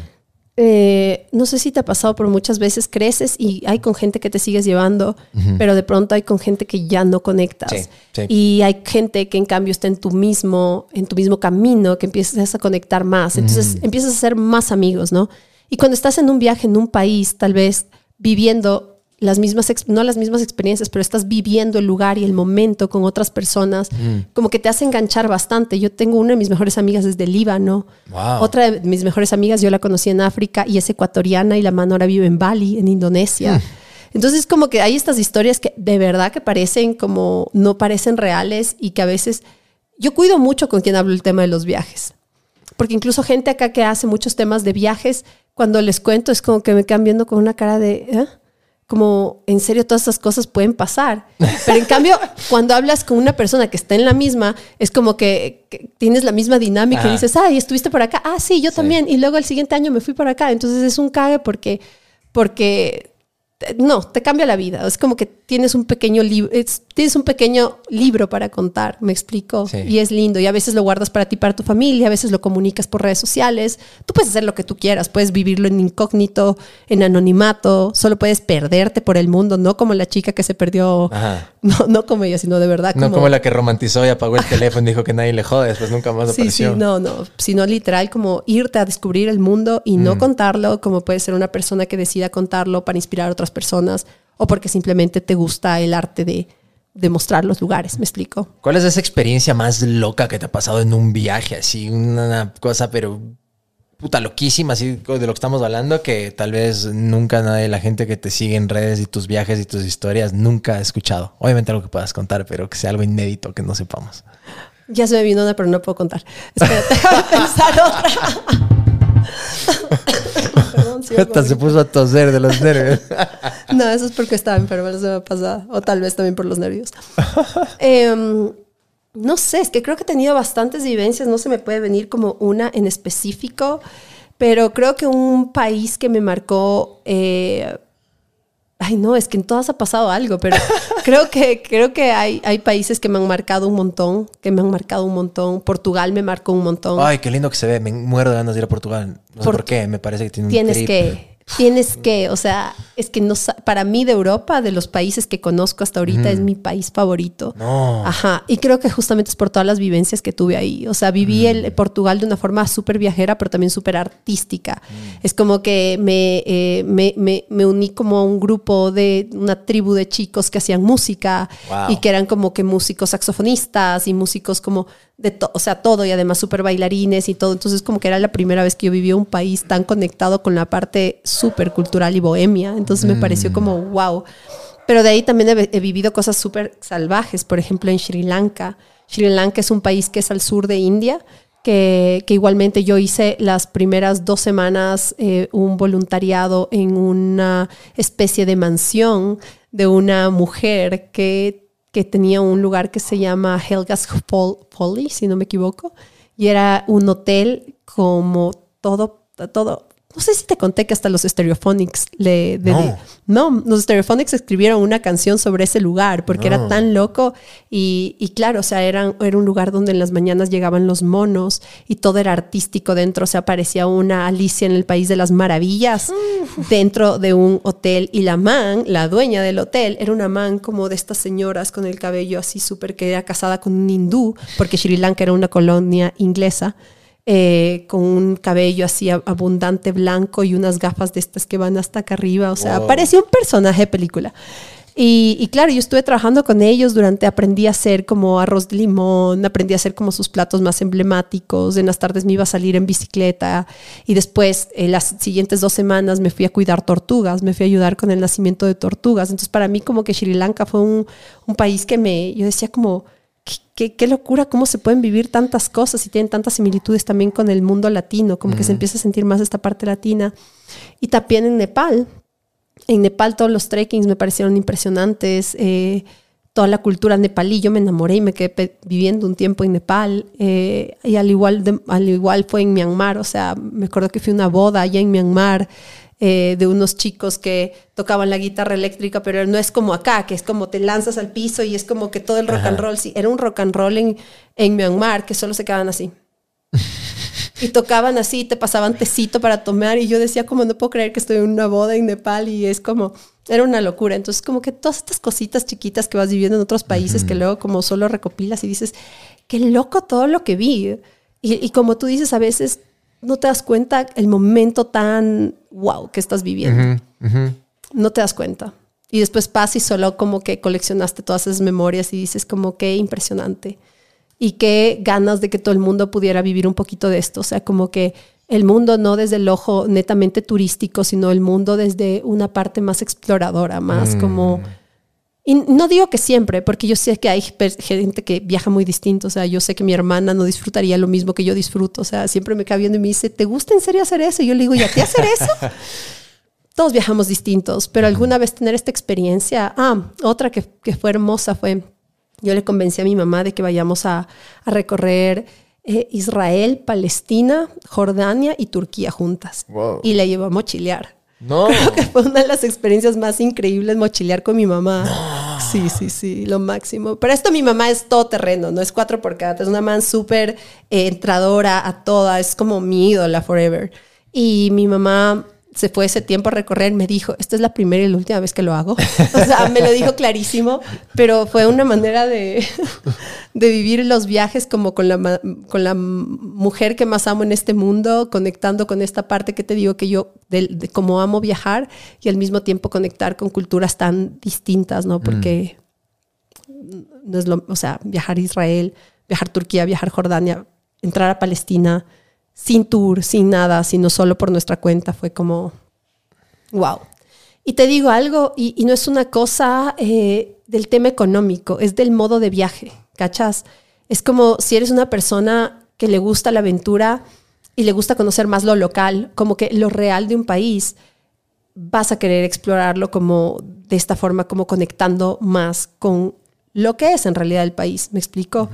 eh, no sé si te ha pasado, pero muchas veces creces y hay con gente que te sigues llevando, pero de pronto hay con gente que ya no conectas. Sí, sí. Y hay gente que en cambio está en tu mismo, en tu mismo camino, que empiezas a conectar más. Entonces empiezas a ser más amigos, ¿no? Y cuando estás en un viaje en un país, tal vez viviendo las mismas, no las mismas experiencias, pero estás viviendo el lugar y el momento con otras personas, como que te hace enganchar bastante. Yo tengo una de mis mejores amigas desde Líbano, Wow. otra de mis mejores amigas yo la conocí en África y es ecuatoriana y la mano ahora vive en Bali, en Indonesia. Entonces como que hay estas historias que de verdad que parecen como no parecen reales y que a veces yo cuido mucho con quien hablo el tema de los viajes. Porque incluso gente acá que hace muchos temas de viajes, cuando les cuento es como que me quedan viendo con una cara de... ¿eh? Como en serio todas esas cosas pueden pasar. Pero en cambio, [LAUGHS] cuando hablas con una persona que está en la misma, es como que, que tienes la misma dinámica y dices, ay, estuviste por acá. Ah, sí, yo también. Y luego el siguiente año me fui por acá. Entonces es un cague porque, porque no, te cambia la vida. Es como que tienes un pequeño libro, tienes un pequeño libro para contar, me explico. Sí. Y es lindo. Y a veces lo guardas para ti, para tu familia, a veces lo comunicas por redes sociales. Tú puedes hacer lo que tú quieras, puedes vivirlo en incógnito, en anonimato, solo puedes perderte por el mundo, no como la chica que se perdió, Ajá. [LAUGHS] no, no como ella, sino de verdad. No como la que romantizó y apagó el teléfono y dijo que nadie le jode, después nunca más Sí, sí, apareció. no, no, sino literal como irte a descubrir el mundo y Mm. no contarlo, como puede ser una persona que decida contarlo para inspirar a otras personas o porque simplemente te gusta el arte de, de mostrar los lugares, ¿me explico? ¿Cuál es esa experiencia más loca que te ha pasado en un viaje? Así, una cosa, pero puta loquísima, así de lo que estamos hablando, que tal vez nunca nadie, la gente que te sigue en redes y tus viajes y tus historias, nunca ha escuchado. Obviamente algo que puedas contar, pero que sea algo inédito que no sepamos. Ya se me vino una, pero no puedo contar. Espérate, [LAUGHS] pensar otra. [LAUGHS] Hasta se puso a toser de los nervios. [LAUGHS] No, eso es porque estaba enferma la semana pasada. O tal vez también por los nervios. [LAUGHS] Em, no sé, es que creo que he tenido bastantes vivencias. No se me puede venir como una en específico. Pero creo que un país que me marcó. eh, ay, no, es que en todas ha pasado algo. Pero [LAUGHS] creo que, creo que hay, hay países que me han marcado un montón. Que me han marcado un montón. Portugal me marcó un montón. Ay, qué lindo que se ve. Me muero de ganas de ir a Portugal. No sé Por- por qué. Me parece que tiene un tienes trip. que tienes que o sea es que no para mí de Europa de los países que conozco hasta ahorita es mi país favorito. No. ajá y creo que justamente es por todas las vivencias que tuve ahí. O sea viví el Portugal de una forma súper viajera pero también súper artística. Es como que me, eh, me, me, me uní como a un grupo de una tribu de chicos que hacían música Wow. y que eran como que músicos saxofonistas y músicos como de todo, o sea, todo y además súper bailarines y todo. Entonces como que era la primera vez que yo vivía un país tan conectado con la parte súper cultural y bohemia. Entonces me pareció como wow. Pero de ahí también he, he vivido cosas súper salvajes, por ejemplo en Sri Lanka. Sri Lanka es un país que es al sur de India. Que, que igualmente yo hice las primeras dos semanas eh, un voluntariado en una especie de mansión de una mujer que que tenía un lugar que se llama Helga's Folly, si no me equivoco, y era un hotel como todo, todo. No sé si te conté que hasta los Stereophonics le... de- No. no, los Stereophonics escribieron una canción sobre ese lugar porque No. era tan loco y, y claro, o sea, eran, era un lugar donde en las mañanas llegaban los monos y todo era artístico dentro, o sea, parecía una Alicia en el País de las Maravillas dentro de un hotel y la man, la dueña del hotel, era una man como de estas señoras con el cabello así súper que era casada con un hindú, porque Sri Lanka era una colonia inglesa. Eh, con un cabello así ab- abundante blanco y unas gafas de estas que van hasta acá arriba. O sea, Wow. parecía un personaje de película. Y, y claro, yo estuve trabajando con ellos durante, aprendí a hacer como arroz de limón, aprendí a hacer como sus platos más emblemáticos. En las tardes me iba a salir en bicicleta y después, eh, las siguientes dos semanas, me fui a cuidar tortugas, me fui a ayudar con el nacimiento de tortugas. Entonces, para mí, como que Sri Lanka fue un, un país que me, yo decía como, qué, qué- locura, cómo se pueden vivir tantas cosas y tienen tantas similitudes también con el mundo latino, como que se empieza a sentir más esta parte latina. Y también en Nepal, en Nepal todos los trekkings me parecieron impresionantes. eh, toda la cultura nepalí, yo me enamoré y me quedé viviendo un tiempo en Nepal. eh, y al igual, de- al igual fue en Myanmar, o sea, me acuerdo que fui a una boda allá en Myanmar eh, de unos chicos que tocaban la guitarra eléctrica, pero no es como acá, que es como te lanzas al piso y es como que todo el rock and roll, sí, era un rock and roll en, en Myanmar que solo se quedaban así. [LAUGHS] Y tocaban así, te pasaban tecito para tomar y yo decía como no puedo creer que estoy en una boda en Nepal y es como, era una locura. Entonces como que todas estas cositas chiquitas que vas viviendo en otros países que luego como solo recopilas y dices, qué loco todo lo que vi. Y, y como tú dices, a veces no te das cuenta el momento tan wow que estás viviendo. No te das cuenta. Y después pasa y solo como que coleccionaste todas esas memorias y dices como qué impresionante y qué ganas de que todo el mundo pudiera vivir un poquito de esto. O sea, como que el mundo no desde el ojo netamente turístico, sino el mundo desde una parte más exploradora, más como... Y no digo que siempre, porque yo sé que hay gente que viaja muy distinto. O sea, yo sé que mi hermana no disfrutaría lo mismo que yo disfruto. O sea, siempre me cae viendo y me dice, ¿te gusta en serio hacer eso? Y yo le digo, ¿y a ti hacer eso? [LAUGHS] todos viajamos distintos, pero alguna vez tener esta experiencia. Ah, otra que, que fue hermosa fue, yo le convencí a mi mamá de que vayamos a, a recorrer eh, Israel, Palestina, Jordania y Turquía juntas. Wow. Y la llevó a mochilear. No. [LAUGHS] Creo que fue una de las experiencias más increíbles mochilear con mi mamá. Sí, sí, sí, lo máximo. Pero esto mi mamá es todo terreno, no es cuatro por cada, es una man súper eh, entradora a toda, es como mi ídola forever. Y mi mamá se fue ese tiempo a recorrer, me dijo, esta es la primera y la última vez que lo hago. [LAUGHS] O sea, me lo dijo clarísimo, pero fue una manera de, [LAUGHS] de vivir los viajes como con la, con la mujer que más amo en este mundo, conectando con esta parte que te digo que yo, de, de cómo amo viajar y al mismo tiempo conectar con culturas tan distintas, ¿no? Porque no es lo, o sea, viajar a Israel, viajar a Turquía, viajar a Jordania, entrar a Palestina sin tour, sin nada, sino solo por nuestra cuenta, fue como, wow. Y te digo algo, y, no es una cosa eh, del tema económico, es del modo de viaje, ¿cachas? Es como si eres una persona que le gusta la aventura y le gusta conocer más lo local, como que lo real de un país, vas a querer explorarlo como de esta forma, como conectando más con lo que es en realidad el país. ¿Me explico?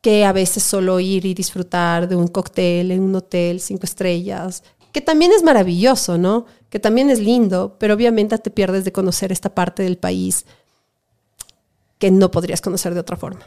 Que a veces solo ir y disfrutar de un cóctel en un hotel cinco estrellas, que también es maravilloso, ¿no? Que también es lindo, pero obviamente te pierdes de conocer esta parte del país que no podrías conocer de otra forma.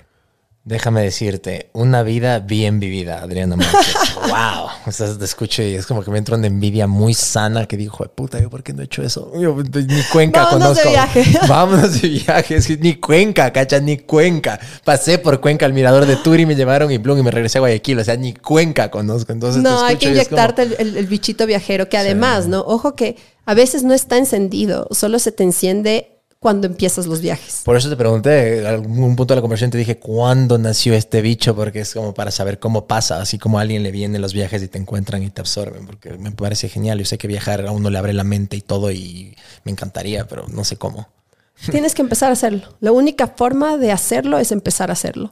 Déjame decirte, una vida bien vivida, Adriana Márquez. [LAUGHS] wow. O sea, te escucho y es como que me entra una envidia muy sana que dijo, puta, ¿yo por qué no he hecho eso? Yo ni Cuenca Vámonos de conozco. viaje. [LAUGHS] Vámonos de viaje. Es que ni Cuenca, cacha, ni Cuenca. Pasé por Cuenca al mirador de Turi, me llevaron y Blum y me regresé a Guayaquil. O sea, ni Cuenca conozco. Entonces te No, hay que como- inyectarte el, el- el bichito viajero, que además, ¿no? Ojo que a veces no está encendido, solo se te enciende cuando empiezas los viajes. Por eso te pregunté, en algún punto de la conversación te dije, ¿cuándo nació este bicho? Porque es como para saber cómo pasa, así como a alguien le vienen los viajes y te encuentran y te absorben, porque me parece genial. Yo sé que viajar a uno le abre la mente y todo y me encantaría, pero no sé cómo. Tienes que empezar a hacerlo. La única forma de hacerlo es empezar a hacerlo.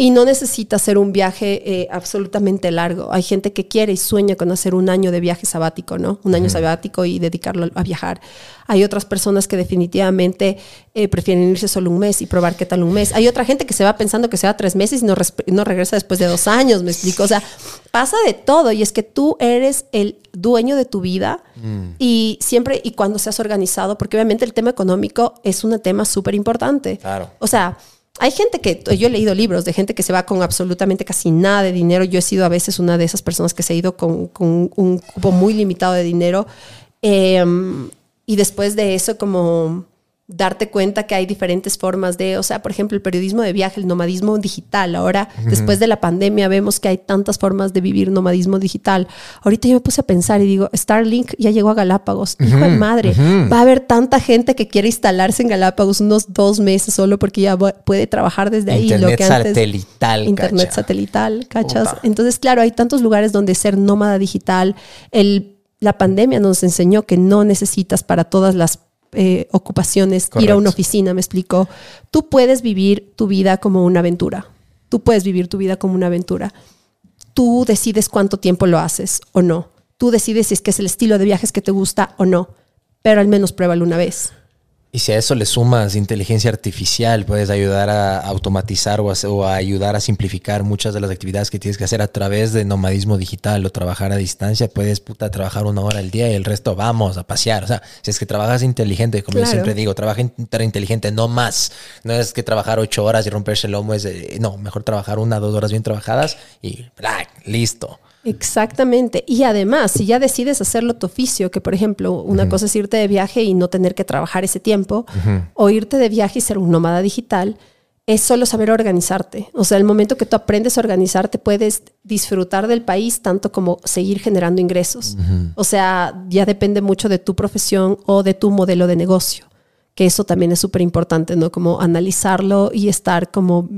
Y no necesitas hacer un viaje eh, absolutamente largo. Hay gente que quiere y sueña con hacer un año de viaje sabático, ¿no? Un año sabático y dedicarlo a viajar. Hay otras personas que definitivamente eh, prefieren irse solo un mes y probar qué tal un mes. Hay otra gente que se va pensando que se va tres meses y no, no regresa después de dos años, me explico. O sea, pasa de todo y es que tú eres el dueño de tu vida y siempre y cuando seas organizado, porque obviamente el tema económico es un tema súper importante. Claro. O sea, hay gente que, yo he leído libros de gente que se va con absolutamente casi nada de dinero. Yo he sido a veces una de esas personas que se ha ido con, con un cupo muy limitado de dinero. Eh, y después de eso, como darte cuenta que hay diferentes formas de, o sea, por ejemplo, el periodismo de viaje, el nomadismo digital. Ahora, después de la pandemia, vemos que hay tantas formas de vivir nomadismo digital. Ahorita yo me puse a pensar y digo, Starlink ya llegó a Galápagos. Hijo de madre, va a haber tanta gente que quiere instalarse en Galápagos unos dos meses solo porque ya puede trabajar desde ahí. Internet lo que antes, satelital, Internet cacha. satelital, ¿cachas? Entonces, claro, hay tantos lugares donde ser nómada digital. El, la pandemia nos enseñó que no necesitas para todas las eh, ocupaciones ir a una oficina, me explicó. Tú puedes vivir tu vida como una aventura. Tú puedes vivir tu vida como una aventura. Tú decides cuánto tiempo lo haces o no. Tú decides si es que es el estilo de viajes que te gusta o no. Pero al menos pruébalo una vez. Y si a eso le sumas inteligencia artificial, puedes ayudar a automatizar o a, o a ayudar a simplificar muchas de las actividades que tienes que hacer a través de nomadismo digital o trabajar a distancia. Puedes puta, trabajar una hora al día y el resto vamos a pasear. O sea, si es que trabajas inteligente, como yo siempre digo, trabaja in- inteligente, no más. No es que trabajar ocho horas y romperse el lomo. Es de- no, mejor trabajar una, dos horas bien trabajadas y ¡plac! listo. Exactamente. Y además, si ya decides hacerlo tu oficio, que por ejemplo, una cosa es irte de viaje y no tener que trabajar ese tiempo, o irte de viaje y ser un nómada digital, es solo saber organizarte. O sea, el momento que tú aprendes a organizarte, puedes disfrutar del país tanto como seguir generando ingresos. O sea, ya depende mucho de tu profesión o de tu modelo de negocio, que eso también es súper importante, ¿no? Como analizarlo y estar como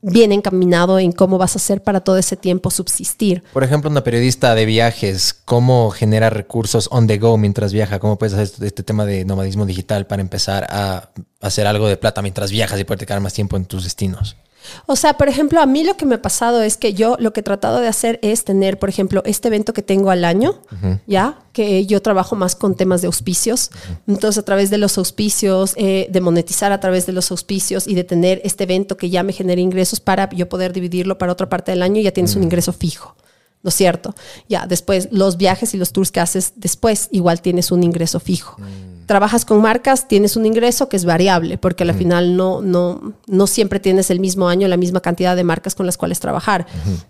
bien encaminado en cómo vas a hacer para todo ese tiempo subsistir. Por ejemplo, una periodista de viajes, ¿cómo genera recursos on the go mientras viaja? ¿Cómo puedes hacer este- este tema de nomadismo digital para empezar a hacer algo de plata mientras viajas y poder quedar más tiempo en tus destinos? O sea, por ejemplo, a mí lo que me ha pasado es que yo lo que he tratado de hacer es tener, por ejemplo, este evento que tengo al año, ¿ya? Que yo trabajo más con temas de auspicios. Entonces, a través de los auspicios, eh, de monetizar a través de los auspicios y de tener este evento que ya me genere ingresos para yo poder dividirlo para otra parte del año, ya tienes un ingreso fijo. ¿No es cierto? Ya, después los viajes y los tours que haces después, igual tienes un ingreso fijo trabajas con marcas, tienes un ingreso que es variable, porque al final no, no, no siempre tienes el mismo año la misma cantidad de marcas con las cuales trabajar.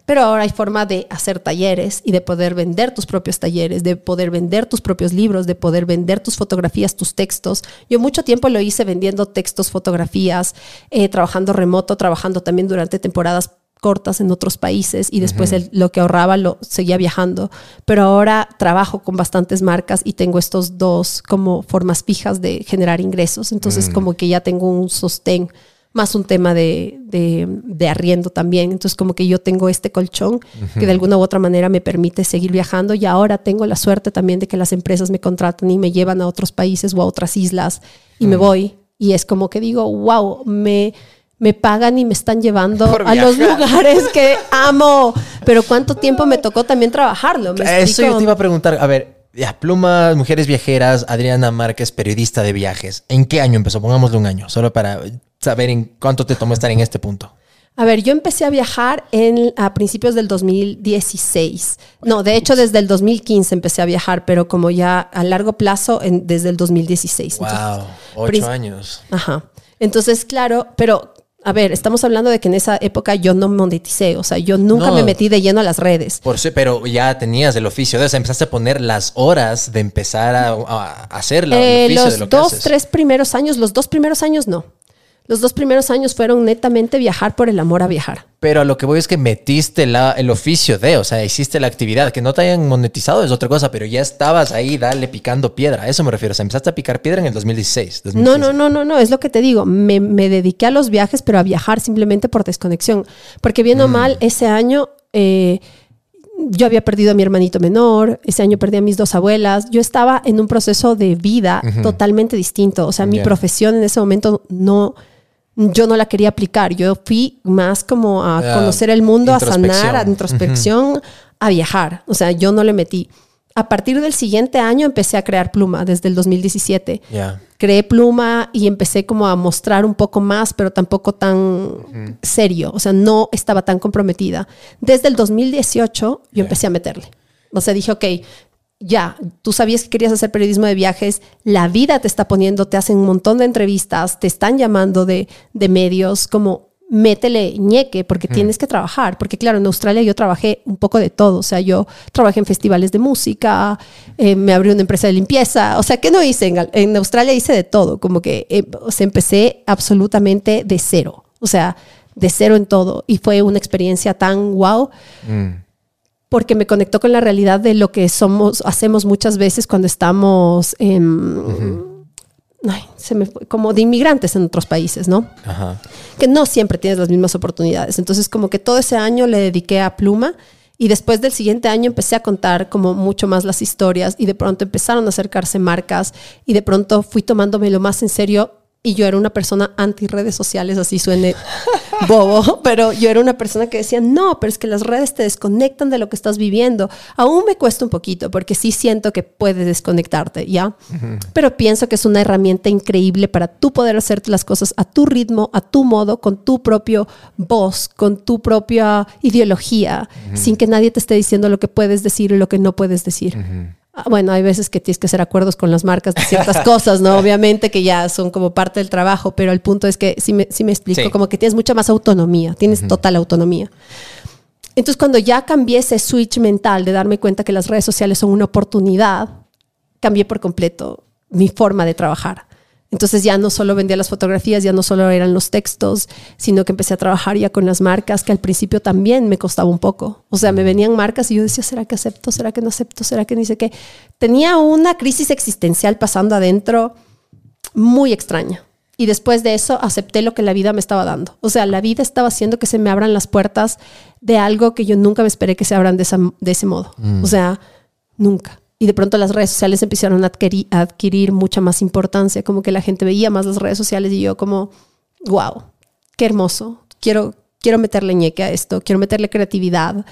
Pero ahora hay forma de hacer talleres y de poder vender tus propios talleres, de poder vender tus propios libros, de poder vender tus fotografías, tus textos. Yo mucho tiempo lo hice vendiendo textos, fotografías, eh, trabajando remoto, trabajando también durante temporadas cortas en otros países y después el- lo que ahorraba lo seguía viajando. Pero ahora trabajo con bastantes marcas y tengo estos dos como formas fijas de generar ingresos. Entonces como que ya tengo un sostén, más un tema de, de, de arriendo también. Entonces como que yo tengo este colchón que de alguna u otra manera me permite seguir viajando y ahora tengo la suerte también de que las empresas me contratan y me llevan a otros países o a otras islas y me voy. Y es como que digo, wow, me me pagan y me están llevando [LAUGHS] a los lugares que [LAUGHS] amo. Pero ¿cuánto tiempo me tocó también trabajarlo? ¿Me Eso yo te iba a preguntar. A ver, ya, plumas, mujeres viajeras, Adriana Márquez, periodista de viajes. ¿En qué año empezó? Pongámosle un año, solo para saber en cuánto te tomó estar en este punto. A ver, yo empecé a viajar en, a principios del 2016. No, de hecho desde el 2015 empecé a viajar, pero como ya a largo plazo en- desde el 2016. Entonces, Wow, ocho años. Ajá. Entonces, claro, pero a ver, estamos hablando de que en esa época yo no moneticé, o sea, yo nunca No. me metí de lleno a las redes. Por eso, pero ya tenías el oficio de eso, empezaste a poner las horas de empezar a, a hacer la, Eh, el oficio los de lo que dos, haces. tres primeros años, los dos primeros años no. Los dos primeros años fueron netamente viajar por el amor a viajar. Pero a lo que voy es que metiste la, el oficio de, o sea, hiciste la actividad. Que no te hayan monetizado es otra cosa, pero ya estabas ahí, dale, picando piedra. A eso me refiero. O sea, empezaste a picar piedra en el 2016. No, 2015. no, no, no, no, es lo que te digo. Me, me dediqué a los viajes, pero a viajar simplemente por desconexión. Porque bien o mal, ese año eh, yo había perdido a mi hermanito menor, ese año perdí a mis dos abuelas. Yo estaba en un proceso de vida totalmente distinto. O sea, mi profesión en ese momento no. Yo no la quería aplicar. Yo fui más como a conocer el mundo, a sanar, introspección. a introspección, a viajar. O sea, yo no le metí. A partir del siguiente año empecé a crear pluma, desde el 2017 Ya. creé pluma y empecé como a mostrar un poco más, pero tampoco tan serio, o sea, no estaba tan comprometida. Desde el 2018 yo empecé a meterle. O sea, dije, ok, ya, tú sabías que querías hacer periodismo de viajes, la vida te está poniendo, te hacen un montón de entrevistas, te están llamando de, de medios, como métele ñeque porque tienes que trabajar, porque claro, en Australia yo trabajé un poco de todo, o sea, yo trabajé en festivales de música, eh, me abrí una empresa de limpieza, o sea, ¿qué no hice? En, en Australia hice de todo, como que eh, o sea, empecé absolutamente de cero, o sea, de cero en todo, y fue una experiencia tan wow porque me conectó con la realidad de lo que somos, hacemos muchas veces cuando estamos ay, se me fue, como de inmigrantes en otros países, ¿no? Ajá. Que no siempre tienes las mismas oportunidades. Entonces, como que todo ese año le dediqué a Pluma y después del siguiente año empecé a contar como mucho más las historias y de pronto empezaron a acercarse marcas y de pronto fui tomándomelo más en serio y yo era una persona anti redes sociales, así suene bobo, [LAUGHS] pero yo era una persona que decía, no, pero es que las redes te desconectan de lo que estás viviendo. Aún me cuesta un poquito porque sí siento que puedes desconectarte, ¿ya? Pero pienso que es una herramienta increíble para tú poder hacerte las cosas a tu ritmo, a tu modo, con tu propio voz, con tu propia ideología, sin que nadie te esté diciendo lo que puedes decir y lo que no puedes decir. Bueno, hay veces que tienes que hacer acuerdos con las marcas de ciertas cosas, ¿no? [LAUGHS] Obviamente que ya son como parte del trabajo, pero el punto es que, si me, me explico, Sí. como que tienes mucha más autonomía, tienes total autonomía. Entonces, cuando ya cambié ese switch mental de darme cuenta que las redes sociales son una oportunidad, cambié por completo mi forma de trabajar. Entonces ya no solo vendía las fotografías, ya no solo eran los textos, sino que empecé a trabajar ya con las marcas, que al principio también me costaba un poco. O sea, me venían marcas y yo decía, ¿será que acepto? ¿Será que no acepto? ¿Será que ni sé qué? Tenía una crisis existencial pasando adentro muy extraña. Y después de eso acepté lo que la vida me estaba dando. O sea, la vida estaba haciendo que se me abran las puertas de algo que yo nunca me esperé que se abran de, esa- de ese modo. O sea, nunca. Y de pronto las redes sociales empezaron a adquirir, mucha más importancia, como que la gente veía más las redes sociales y yo como, wow, qué hermoso. Quiero, quiero meterle ñeque a esto, quiero meterle creatividad,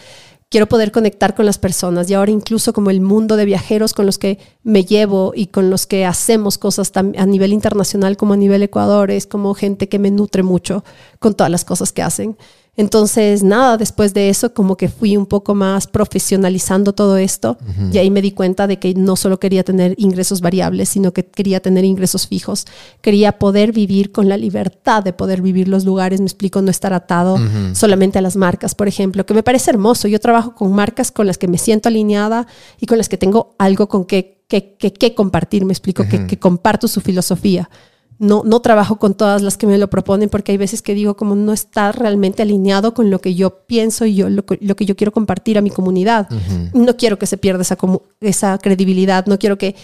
quiero poder conectar con las personas y ahora incluso como el mundo de viajeros con los que me llevo y con los que hacemos cosas a nivel internacional como a nivel Ecuador es como gente que me nutre mucho con todas las cosas que hacen. Entonces, nada, después de eso como que fui un poco más profesionalizando todo esto y ahí me di cuenta de que no solo quería tener ingresos variables, sino que quería tener ingresos fijos. Quería poder vivir con la libertad de poder vivir los lugares, me explico, no estar atado solamente a las marcas, por ejemplo, que me parece hermoso. Yo trabajo con marcas con las que me siento alineada y con las que tengo algo con que, que, que, que compartir, me explico, que, que comparto su filosofía. No, no trabajo con todas las que me lo proponen porque hay veces que digo como no está realmente alineado con lo que yo pienso y yo, lo, que- lo que yo quiero compartir a mi comunidad. No quiero que se pierda esa, esa credibilidad, no quiero que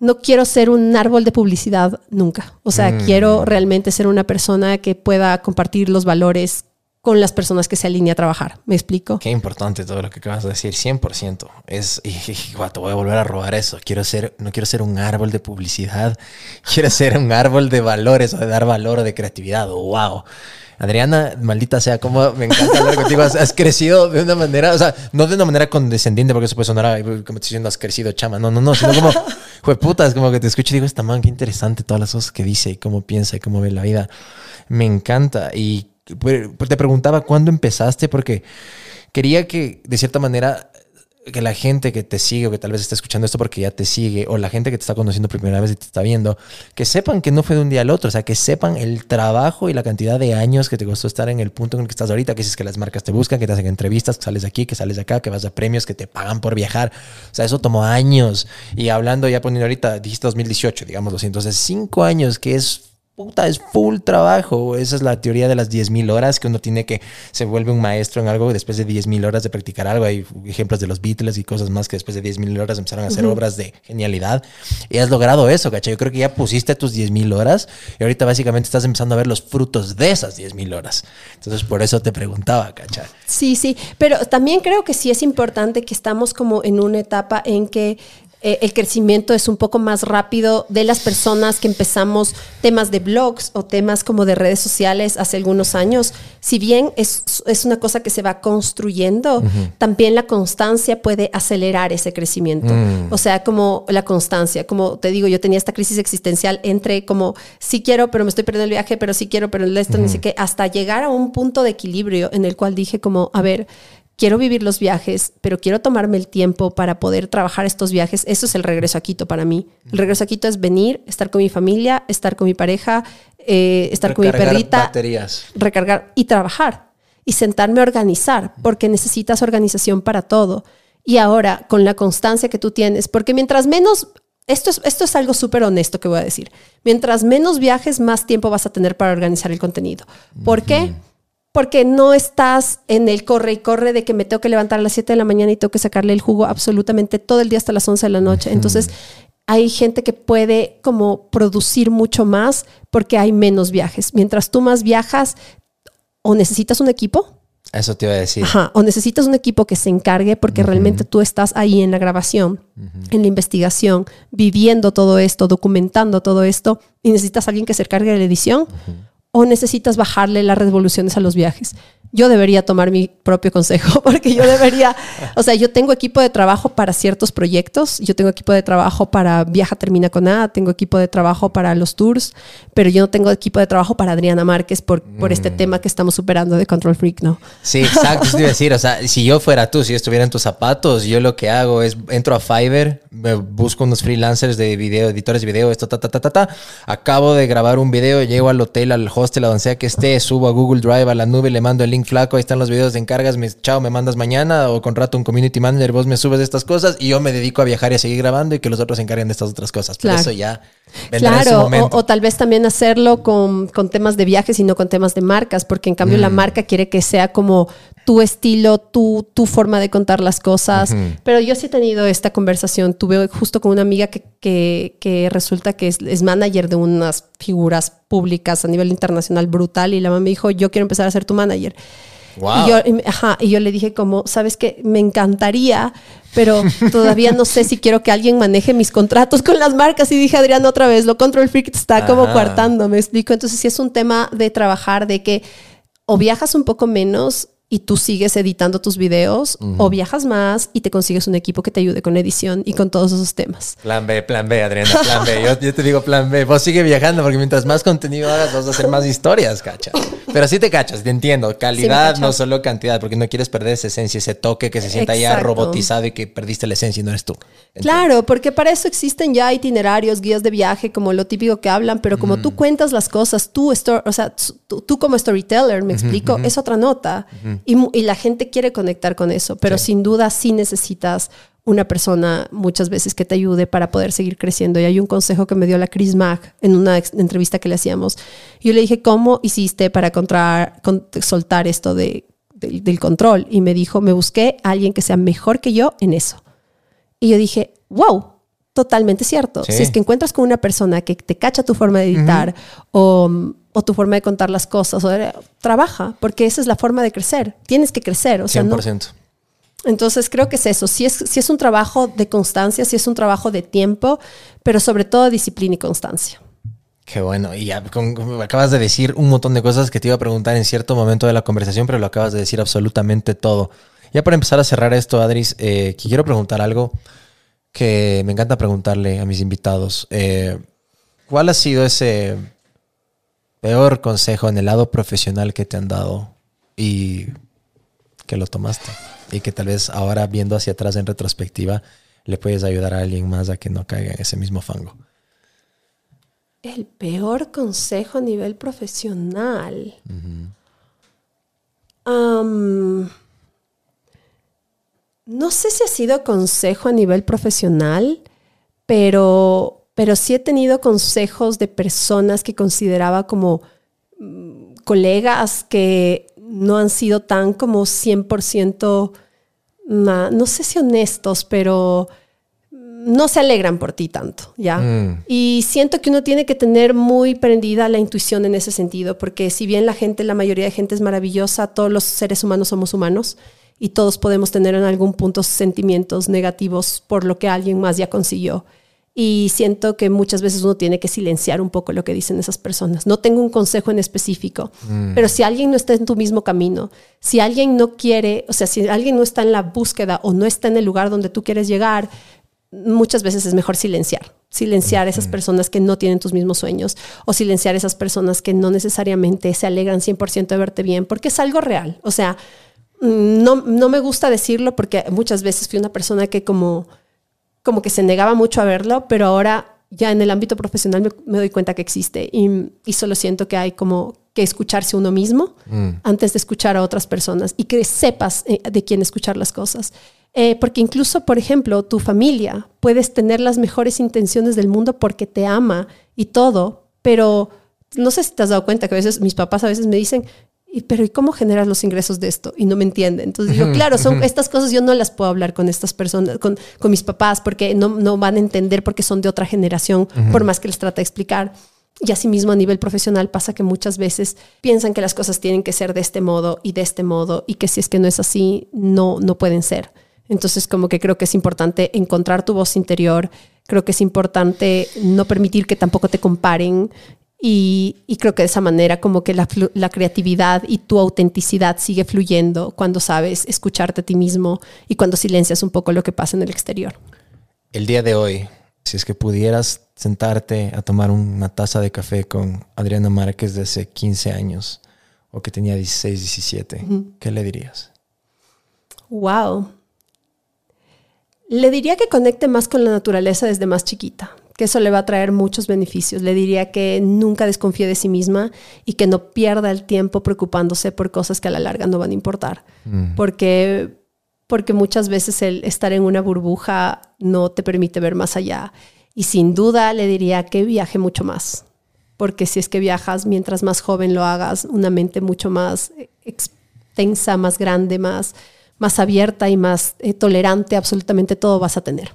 no quiero ser un árbol de publicidad nunca. O sea, quiero realmente ser una persona que pueda compartir los valores con las personas que se alinea a trabajar. ¿Me explico? Qué importante todo lo que acabas de decir, 100%. Es, y, y, guau, te voy a volver a robar eso. Quiero ser, no quiero ser un árbol de publicidad, [LAUGHS] quiero ser un árbol de valores o de dar valor o de creatividad. Wow. Adriana, maldita sea, como me encanta hablar contigo. Has, has crecido de una manera, o sea, no de una manera condescendiente, porque eso puede sonar ay, como te diciendo, has crecido, chama. No, no, no, sino como, [LAUGHS] fue putas, como que te escucho y digo, esta man, qué interesante todas las cosas que dice y cómo piensa y cómo ve la vida. Me encanta. Y te preguntaba cuándo empezaste, porque quería que, de cierta manera, que la gente que te sigue o que tal vez está escuchando esto porque ya te sigue o la gente que te está conociendo primera vez y te está viendo, que sepan que no fue de un día al otro, o sea, que sepan el trabajo y la cantidad de años que te costó estar en el punto en el que estás ahorita, que dices que las marcas te buscan, que te hacen entrevistas, que sales de aquí, que sales de acá, que vas a premios, que te pagan por viajar. O sea, eso tomó años. Y hablando ya poniendo ahorita, dijiste 2018, digamos entonces cinco años que es puta, es full trabajo. Esa es la teoría de las 10.000 horas que uno tiene que se vuelve un maestro en algo después de 10.000 horas de practicar algo. Hay ejemplos de los Beatles y cosas más que después de 10.000 horas empezaron a hacer obras de genialidad. Y has logrado eso, ¿cachai? Yo creo que ya pusiste tus 10.000 horas y ahorita básicamente estás empezando a ver los frutos de esas 10.000 horas. Entonces, por eso te preguntaba, ¿cachai? Sí, sí, pero también creo que sí es importante que estamos como en una etapa en que eh, el crecimiento es un poco más rápido de las personas que empezamos temas de blogs o temas como de redes sociales hace algunos años. Si bien es, es una cosa que se va construyendo, también la constancia puede acelerar ese crecimiento. O sea, como la constancia, como te digo, yo tenía esta crisis existencial entre como sí quiero, pero me estoy perdiendo el viaje, pero sí quiero, pero esto, ni sé qué, hasta llegar a un punto de equilibrio en el cual dije como, a ver, quiero vivir los viajes, pero quiero tomarme el tiempo para poder trabajar estos viajes. Eso es el regreso a Quito para mí. El regreso a Quito es venir, estar con mi familia, estar con mi pareja, eh, estar con mi Recargar perrita, baterías. recargar y trabajar y sentarme a organizar, porque necesitas organización para todo. Y ahora, con la constancia que tú tienes, porque mientras menos, esto es, esto es algo súper honesto que voy a decir, mientras menos viajes, más tiempo vas a tener para organizar el contenido. ¿Por qué? Porque no estás en el corre y corre de que me tengo que levantar a las 7 de la mañana y tengo que sacarle el jugo absolutamente todo el día hasta las 11 de la noche. Entonces, hay gente que puede como producir mucho más porque hay menos viajes. Mientras tú más viajas, o necesitas un equipo, Eso te iba a decir. Ajá, o necesitas un equipo que se encargue porque realmente tú estás ahí en la grabación, en la investigación, viviendo todo esto, documentando todo esto, y necesitas alguien que se encargue de la edición, o necesitas bajarle las revoluciones a los viajes. Yo debería tomar mi propio consejo [LAUGHS] porque yo debería, o sea, yo tengo equipo de trabajo para ciertos proyectos, yo tengo equipo de trabajo para Viaja Termina con A, tengo equipo de trabajo para los tours, pero yo no tengo equipo de trabajo para Adriana Márquez por, por este tema que estamos superando de Control Freak, ¿no? Sí, exacto. Eso te iba a decir, o sea, si yo fuera tú, si yo estuviera en tus zapatos, yo lo que hago es entro a Fiverr, me busco unos freelancers de video, editores de video, esto, ta, ta, ta, ta, ta. Acabo de grabar un video, llego al hotel, al hostel, a donde sea que esté, subo a Google Drive, a la nube, le mando el link flaco, ahí están los videos de encargas, me, chao, me mandas mañana o contrato un community manager, vos me subes estas cosas y yo me dedico a viajar y a seguir grabando y que los otros se encarguen de estas otras cosas. Por Claro. eso ya en Claro, momento. o, o tal vez también hacerlo con, con temas de viajes y no con temas de marcas, porque en cambio la Mm. marca quiere que sea como tu estilo, tu, tu forma de contar las cosas. Pero yo sí he tenido esta conversación, tuve justo con una amiga que, que, que resulta que es, es manager de unas figuras públicas a nivel internacional brutal y la mamá me dijo, yo quiero empezar a ser tu manager. Wow. Y, yo, y me- ajá, y yo le dije como, sabes que me encantaría, pero [LAUGHS] todavía no sé si quiero que alguien maneje mis contratos con las marcas. Y dije, Adrián, otra vez, lo Control Freak está como coartando, me explico. Entonces sí es un tema de trabajar, de que o viajas un poco menos y tú sigues editando tus videos, o viajas más y te consigues un equipo que te ayude con la edición y con todos esos temas. Plan B, plan B, Adriana, plan B. Yo, yo te digo plan B. Vos sigue viajando porque mientras más contenido hagas vas a hacer más historias, cacha. Pero sí te cachas, te entiendo. Calidad, no solo cantidad, porque no quieres perder esa esencia, ese toque que se sienta ya Exacto. robotizado y que perdiste la esencia y no eres tú. Claro, porque para eso existen ya itinerarios, guías de viaje, como lo típico que hablan, pero como tú cuentas las cosas, tú, o sea, tú, tú como storyteller, me explico, es otra nota. Y la gente quiere conectar con eso, pero sin duda sí necesitas una persona muchas veces que te ayude para poder seguir creciendo. Y hay un consejo que me dio la Chris Mack en una entrevista que le hacíamos. Yo le dije, ¿cómo hiciste para contra- con- soltar esto de, del- del control? Y me dijo, me busqué a alguien que sea mejor que yo en eso. Y yo dije, wow, totalmente cierto. Sí. Si es que encuentras con una persona que te cacha tu forma de editar o, o tu forma de contar las cosas, o, trabaja, porque esa es la forma de crecer. Tienes que crecer. O sea, no, 100%. entonces creo que es eso. Si es, si es un trabajo de constancia, si es un trabajo de tiempo, pero sobre todo disciplina y constancia. Qué bueno. Y ya con- con- acabas de decir un montón de cosas que te iba a preguntar en cierto momento de la conversación, pero lo acabas de decir absolutamente todo. Ya para empezar a cerrar esto, Adris, eh, que quiero preguntar algo que me encanta preguntarle a mis invitados. Eh, ¿Cuál ha sido ese peor consejo en el lado profesional que te han dado y que lo tomaste? Y que tal vez ahora viendo hacia atrás en retrospectiva le puedes ayudar a alguien más a que no caiga en ese mismo fango. El peor consejo a nivel profesional. Am, no sé si ha sido consejo a nivel profesional, pero, pero sí he tenido consejos de personas que consideraba como mm, colegas que no han sido tan como 100%, na- no sé si honestos, pero no se alegran por ti tanto, ¿ya? Mm. Y siento que uno tiene que tener muy prendida la intuición en ese sentido, porque si bien la gente, la mayoría de gente es maravillosa, todos los seres humanos somos humanos y todos podemos tener en algún punto sentimientos negativos por lo que alguien más ya consiguió. Y siento que muchas veces uno tiene que silenciar un poco lo que dicen esas personas. No tengo un consejo en específico, pero si alguien no está en tu mismo camino, si alguien no quiere, o sea, si alguien no está en la búsqueda o no está en el lugar donde tú quieres llegar, muchas veces es mejor silenciar. Silenciar esas personas que no tienen tus mismos sueños o silenciar esas personas que no necesariamente se alegran 100% de verte bien, porque es algo real. O sea, mm, no, no me gusta decirlo porque muchas veces fui una persona que como, como que se negaba mucho a verlo, pero ahora ya en el ámbito profesional me, me doy cuenta que existe y, y solo siento que hay como que escucharse uno mismo antes de escuchar a otras personas y que sepas eh, de quién escuchar las cosas. Eh, porque incluso, por ejemplo, tu familia, puedes tener las mejores intenciones del mundo porque te ama y todo, pero no sé si te has dado cuenta que a veces mis papás a veces me dicen, "¿Y- pero ¿y cómo generas los ingresos de esto? Y no me entienden. Entonces digo, claro, son estas cosas yo no las puedo hablar con estas personas, con, con mis papás, porque no, no van a entender porque son de otra generación, por más que les trate de explicar. Y asimismo a nivel profesional pasa que muchas veces piensan que las cosas tienen que ser de este modo y de este modo y que si es que no es así, no, no pueden ser. Entonces como que creo que es importante encontrar tu voz interior, creo que es importante no permitir que tampoco te comparen y, y creo que de esa manera como que la, la creatividad y tu autenticidad sigue fluyendo cuando sabes escucharte a ti mismo y cuando silencias un poco lo que pasa en el exterior. El día de hoy, si es que pudieras sentarte a tomar una taza de café con Adriana Márquez de hace 15 años o que tenía 16, 17, ¿qué le dirías? Wow. Le diría que conecte más con la naturaleza desde más chiquita, que eso le va a traer muchos beneficios. Le diría que nunca desconfíe de sí misma y que no pierda el tiempo preocupándose por cosas que a la larga no van a importar. Porque, porque muchas veces el estar en una burbuja no te permite ver más allá. Y sin duda le diría que viaje mucho más. Porque si es que viajas, mientras más joven lo hagas, una mente mucho más extensa, más grande, más, más abierta y más eh, tolerante, absolutamente todo vas a tener.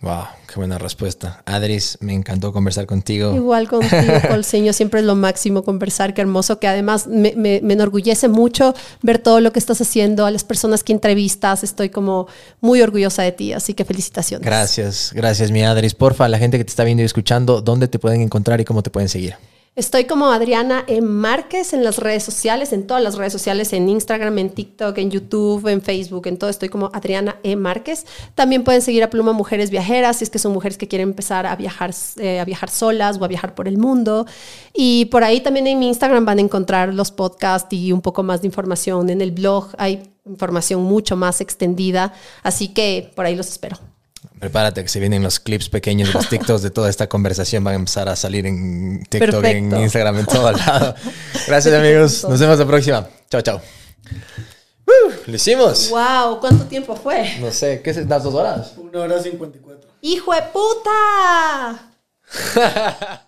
Wow, qué buena respuesta. Adris, me encantó conversar contigo. Igual contigo, [LAUGHS] Colseño, siempre es lo máximo conversar, qué hermoso, que además me, me- me enorgullece mucho ver todo lo que estás haciendo, a las personas que entrevistas, estoy como muy orgullosa de ti, así que felicitaciones. Gracias, gracias mi Adris. Porfa, la gente que te está viendo y escuchando, ¿dónde te pueden encontrar y cómo te pueden seguir? Estoy como Adriana E. Márquez en las redes sociales, en todas las redes sociales, en Instagram, en TikTok, en YouTube, en Facebook, en todo estoy como Adriana E. Márquez. También pueden seguir a Pluma Mujeres Viajeras, si es que son mujeres que quieren empezar a viajar, eh, a viajar solas o a viajar por el mundo. Y por ahí también en mi Instagram van a encontrar los podcasts y un poco más de información. En el blog hay información mucho más extendida, así que por ahí los espero. Prepárate que se vienen los clips pequeños, los TikToks de toda esta conversación van a empezar a salir en TikTok, Perfecto. en Instagram, en todo lado. Gracias amigos, nos vemos la próxima. Chao, chao. Uh, lo hicimos. ¡Wow! ¿Cuánto tiempo fue? No sé, ¿qué es? ¿Las dos horas? Una hora cincuenta y cuatro. ¡Hijo de puta! [LAUGHS]